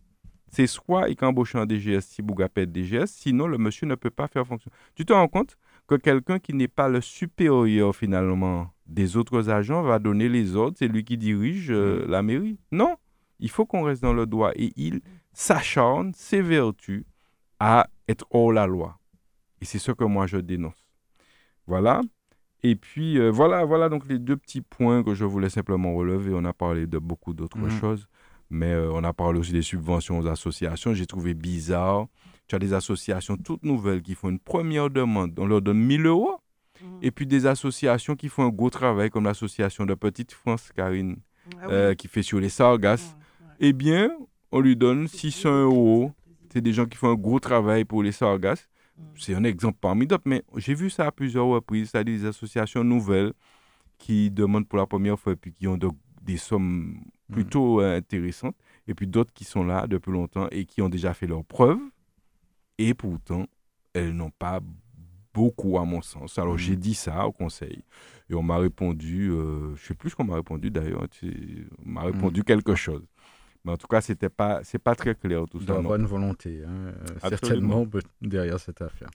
c'est soit il embauche un DGS si Bougapet DGS, sinon le monsieur ne peut pas faire fonction. Tu te rends compte que quelqu'un qui n'est pas le supérieur finalement des autres agents va donner les ordres, c'est lui qui dirige euh, mm. la mairie? Non, il faut qu'on reste dans le droit et il s'acharne, s'évertue à être hors la loi. Et c'est ce que moi je dénonce. Voilà. Et puis euh, voilà, voilà donc les deux petits points que je voulais simplement relever. On a parlé de beaucoup d'autres mhm. choses, mais euh, on a parlé aussi des subventions aux associations. J'ai trouvé bizarre. Tu as des associations toutes nouvelles qui font une première demande, on leur donne 1000 euros. Mhm. Et puis des associations qui font un gros travail, comme l'association de Petite France, Karine, ah euh, qui fait sur les sargasses. Eh bien, on lui donne 600 euros. C'est des gens qui font un gros travail pour les sargasses. C'est un exemple parmi d'autres, mais j'ai vu ça à plusieurs reprises, c'est-à-dire des associations nouvelles qui demandent pour la première fois et puis qui ont des sommes plutôt euh, intéressantes, et puis d'autres qui sont là depuis longtemps et qui ont déjà fait leurs preuves, et pourtant, elles n'ont pas beaucoup à mon sens. Alors j'ai dit ça au conseil, et on m'a répondu, euh, je ne sais plus ce qu'on m'a répondu d'ailleurs, on m'a répondu quelque chose. Mais en tout cas, c'était pas, c'est pas très clair tout ça. De bonne volonté, hein, euh, certainement, derrière cette affaire.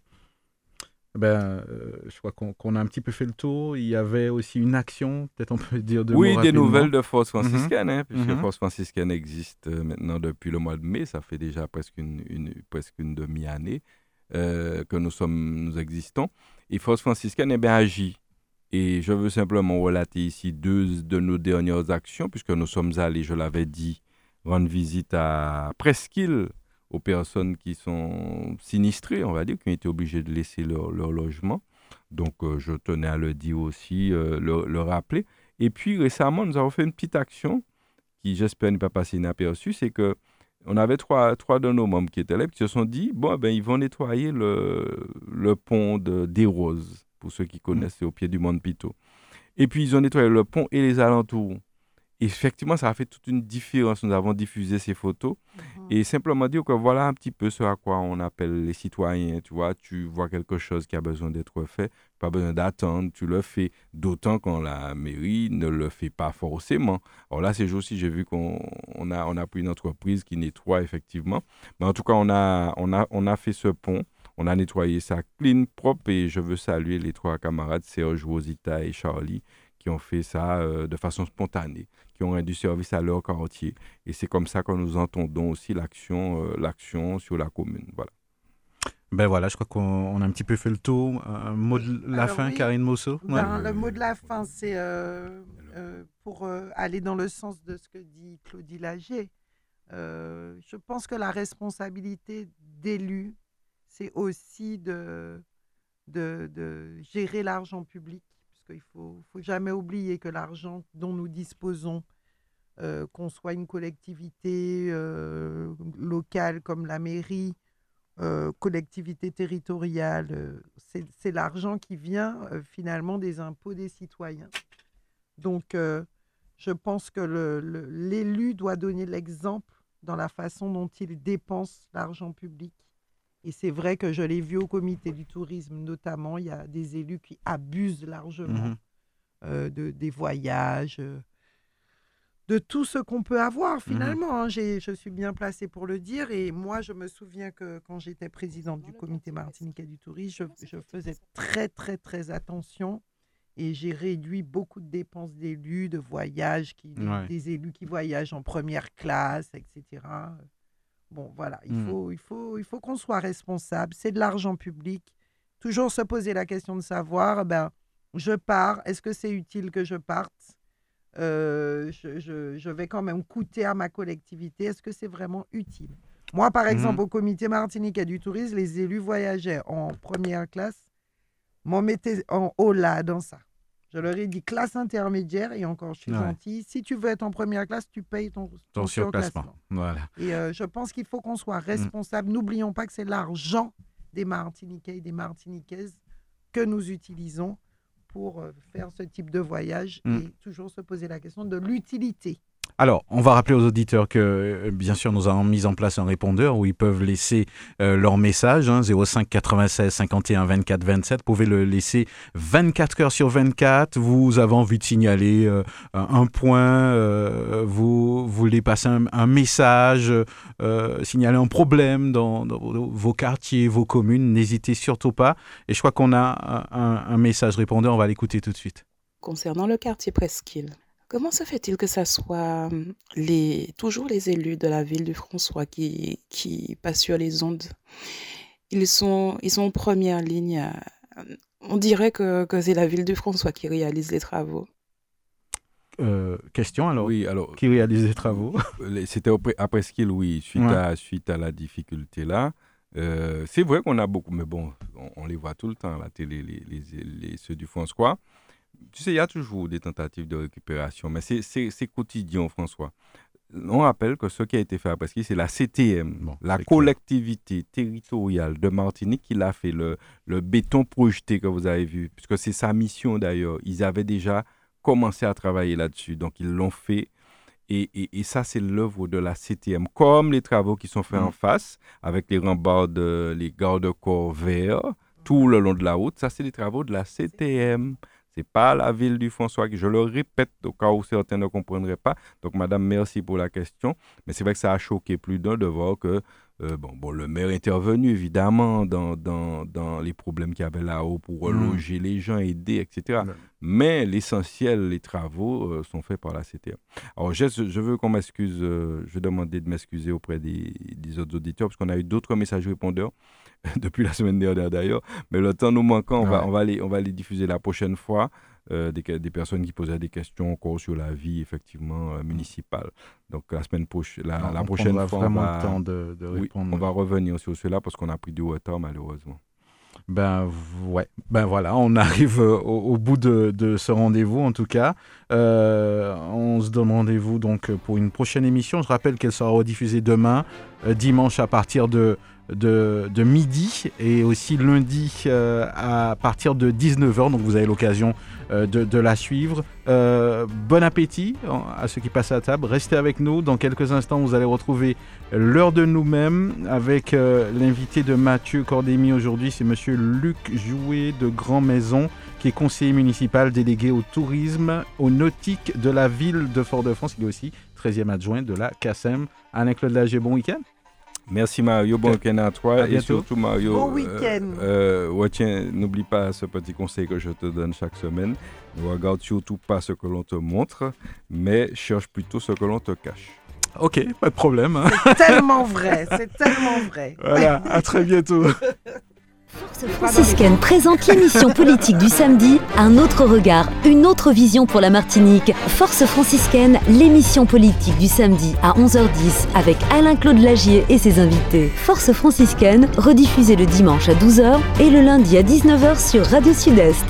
Ben, euh, je crois qu'on a un petit peu fait le tour. Il y avait aussi une action, peut-être on peut dire de Oui, des nouvelles de Force mhm. franciscaine, hein, puisque mhm. Force franciscaine existe euh, maintenant depuis le mois de mai. Ça fait déjà presque une, une presque une demi-année que nous sommes, nous existons. Et Force franciscaine est bien agi. Et je veux simplement relater ici deux de nos dernières actions, puisque nous sommes allés, je l'avais dit, rendre visite à Presqu'île aux personnes qui sont sinistrées, on va dire, qui ont été obligées de laisser leur, logement. Donc, euh, je tenais à le dire aussi, euh, le, rappeler. Et puis, récemment, nous avons fait une petite action qui, j'espère, n'est pas passée inaperçue. C'est que on avait trois, trois de nos membres qui étaient là, qui se sont dit, bon, ben, ils vont nettoyer le, le pont de, des Roses, pour ceux qui connaissent, c'est au pied du Mont Pito. Et puis, ils ont nettoyé le pont et les alentours effectivement, ça a fait toute une différence. Nous avons diffusé ces photos mhm. et simplement dire que voilà un petit peu ce à quoi on appelle les citoyens. Tu vois, tu vois quelque chose qui a besoin d'être fait, pas besoin d'attendre, tu le fais. D'autant quand la mairie ne le fait pas forcément. Alors là, ces jours-ci, j'ai vu qu'on a, on a pris une entreprise qui nettoie effectivement. Mais en tout cas, on a, on a, on a fait ce pont. On a nettoyé ça clean, propre et je veux saluer les trois camarades, Serge, Rosita et Charlie, qui ont fait ça euh, de façon spontanée qui ont rendu service à leur quartier. Et c'est comme ça que nous entendons aussi l'action euh, l'action sur la commune. Voilà. Ben voilà, je crois qu'on a un petit peu fait le tour. Un mot de la fin, Karine Mosso? Ben, Le mot de la fin, c'est euh, euh, pour aller dans le sens de ce que dit Claudie Lagier. je pense que la responsabilité d'élu, c'est aussi de, de, de gérer l'argent public, qu'il ne faut, jamais oublier que l'argent dont nous disposons, euh, qu'on soit une collectivité euh, locale comme la mairie, euh, collectivité territoriale, c'est l'argent qui vient finalement des impôts des citoyens. Donc, je pense que l'élu doit donner l'exemple dans la façon dont il dépense l'argent public et c'est vrai que je l'ai vu au comité du tourisme, notamment, il y a des élus qui abusent largement mmh euh, de, des voyages, euh, de tout ce qu'on peut avoir mmh finalement. Hein. Je suis bien placée pour le dire. Et moi, je me souviens que quand j'étais présidente du comité martiniquais du tourisme, je, faisais très, très, très attention. Et j'ai réduit beaucoup de dépenses d'élus, de voyages, qui, des élus qui voyagent en première classe, etc. Bon, voilà, il mmh. faut, il faut, il faut qu'on soit responsable. C'est de l'argent public. Toujours se poser la question de savoir, ben, je pars, est-ce que c'est utile que je parte? Euh, je, je, je, vais quand même coûter à ma collectivité. Est-ce que c'est vraiment utile? Moi, par mmh exemple, au comité Martinique du tourisme, les élus voyageaient en première classe, m'en mettaient en haut là dans ça. Je leur ai dit classe intermédiaire et encore, je suis gentil. Si tu veux être en première classe, tu payes ton, ton, surclassement. Voilà. Et euh, je pense qu'il faut qu'on soit mm. responsable. N'oublions pas que c'est l'argent des Martiniquais et des Martiniquaises que nous utilisons pour euh, faire ce type de voyage mm. et toujours se poser la question de l'utilité. Alors, on va rappeler aux auditeurs que, euh, bien sûr, nous avons mis en place un répondeur où ils peuvent laisser euh, leur message, 05 96 51 24 27. Vous pouvez le laisser 24 heures sur 24. Vous avez envie de signaler euh, un point, vous, voulez passer un, message, signaler un problème dans, vos quartiers, vos communes. N'hésitez surtout pas. Et je crois qu'on a un, un message répondeur. On va l'écouter tout de suite. Concernant le quartier Presqu'île, Comment se fait-il que ce soit hum, les, toujours les élus de la ville de François qui, qui passent sur les ondes? Ils sont, ils sont en première ligne. Euh, on dirait que, que c'est la ville de François qui réalise les travaux. Euh, question alors Oui, alors. Qui réalise les travaux? C'était après ce qu'il, oui, suite, à, suite à la difficulté là. Euh, c'est vrai qu'on a beaucoup, mais bon, on, les voit tout le temps à la télé, les, les, les ceux du François tu sais, il y a toujours des tentatives de récupération, mais c'est quotidien, François. On rappelle que ce qui a été fait à Presqu'île, c'est la CTM, la collectivité territoriale de Martinique, qui l'a fait, le, le, béton projeté que vous avez vu, puisque c'est sa mission d'ailleurs. Ils avaient déjà commencé à travailler là-dessus, donc ils l'ont fait. Et, et, et, ça, c'est l'œuvre de la CTM, comme les travaux qui sont faits en mm. face, avec les rembarts, de, les garde-corps verts, tout le long de la route. Ça, c'est des travaux de la CTM n'est pas la ville du François, je le répète au cas où certains ne comprendraient pas. Donc, madame, merci pour la question. Mais c'est vrai que ça a choqué plus d'un de voir que euh, bon, bon, le maire est intervenu évidemment dans, dans, dans les problèmes qu'il y avait là-haut pour reloger mmh. les gens, aider, etc. Mais l'essentiel, les travaux euh, sont faits par la CTA. Alors, je, je veux qu'on m'excuse, euh, je vais demander de m'excuser auprès des, des, autres auditeurs parce qu'on a eu d'autres messages répondeurs depuis la semaine dernière d'ailleurs. Mais le temps nous manquant, on, va, on, va les, on va les diffuser la prochaine fois. Euh, des, des, personnes qui posaient des questions encore sur la vie effectivement euh, municipale. Donc la semaine prochaine, la, la prochaine fois, vraiment on va, le temps de, de répondre. on va revenir sur cela parce qu'on a pris du retard malheureusement. Ben ouais, ben voilà, on arrive au, bout de, de ce rendez-vous en tout cas. Euh, on se donne rendez-vous donc pour une prochaine émission. Je rappelle qu'elle sera rediffusée demain, dimanche à partir de de, midi et aussi lundi euh, à partir de 19h. Donc vous avez l'occasion euh, de, la suivre. Euh, bon appétit à ceux qui passent à table. Restez avec nous. Dans quelques instants, vous allez retrouver l'heure de nous-mêmes avec l'invité de Mathieu Cordémy aujourd'hui. C'est monsieur Luc Jouet de Grand Maison qui est conseiller municipal délégué au tourisme, au nautique de la ville de Fort-de-France. Il est aussi 13e adjoint de la CASEM. Alain-Claude Lager, bon week-end. Merci Mario, bon week-end à toi et surtout Mario. Bon week-end. Euh, euh n'oublie pas ce petit conseil que je te donne chaque semaine. Ne regarde surtout pas ce que l'on te montre, mais cherche plutôt ce que l'on te cache. Ok, pas de problème. Hein. C'est tellement vrai, c'est tellement vrai. Voilà, à très bientôt. Force franciscaine présente l'émission politique du samedi, un autre regard, une autre vision pour la Martinique. Force franciscaine, l'émission politique du samedi à 11h10 avec Alain-Claude Lagier et ses invités. Force franciscaine, rediffusée le dimanche à 12h et le lundi à 19h sur Radio Sud-Est.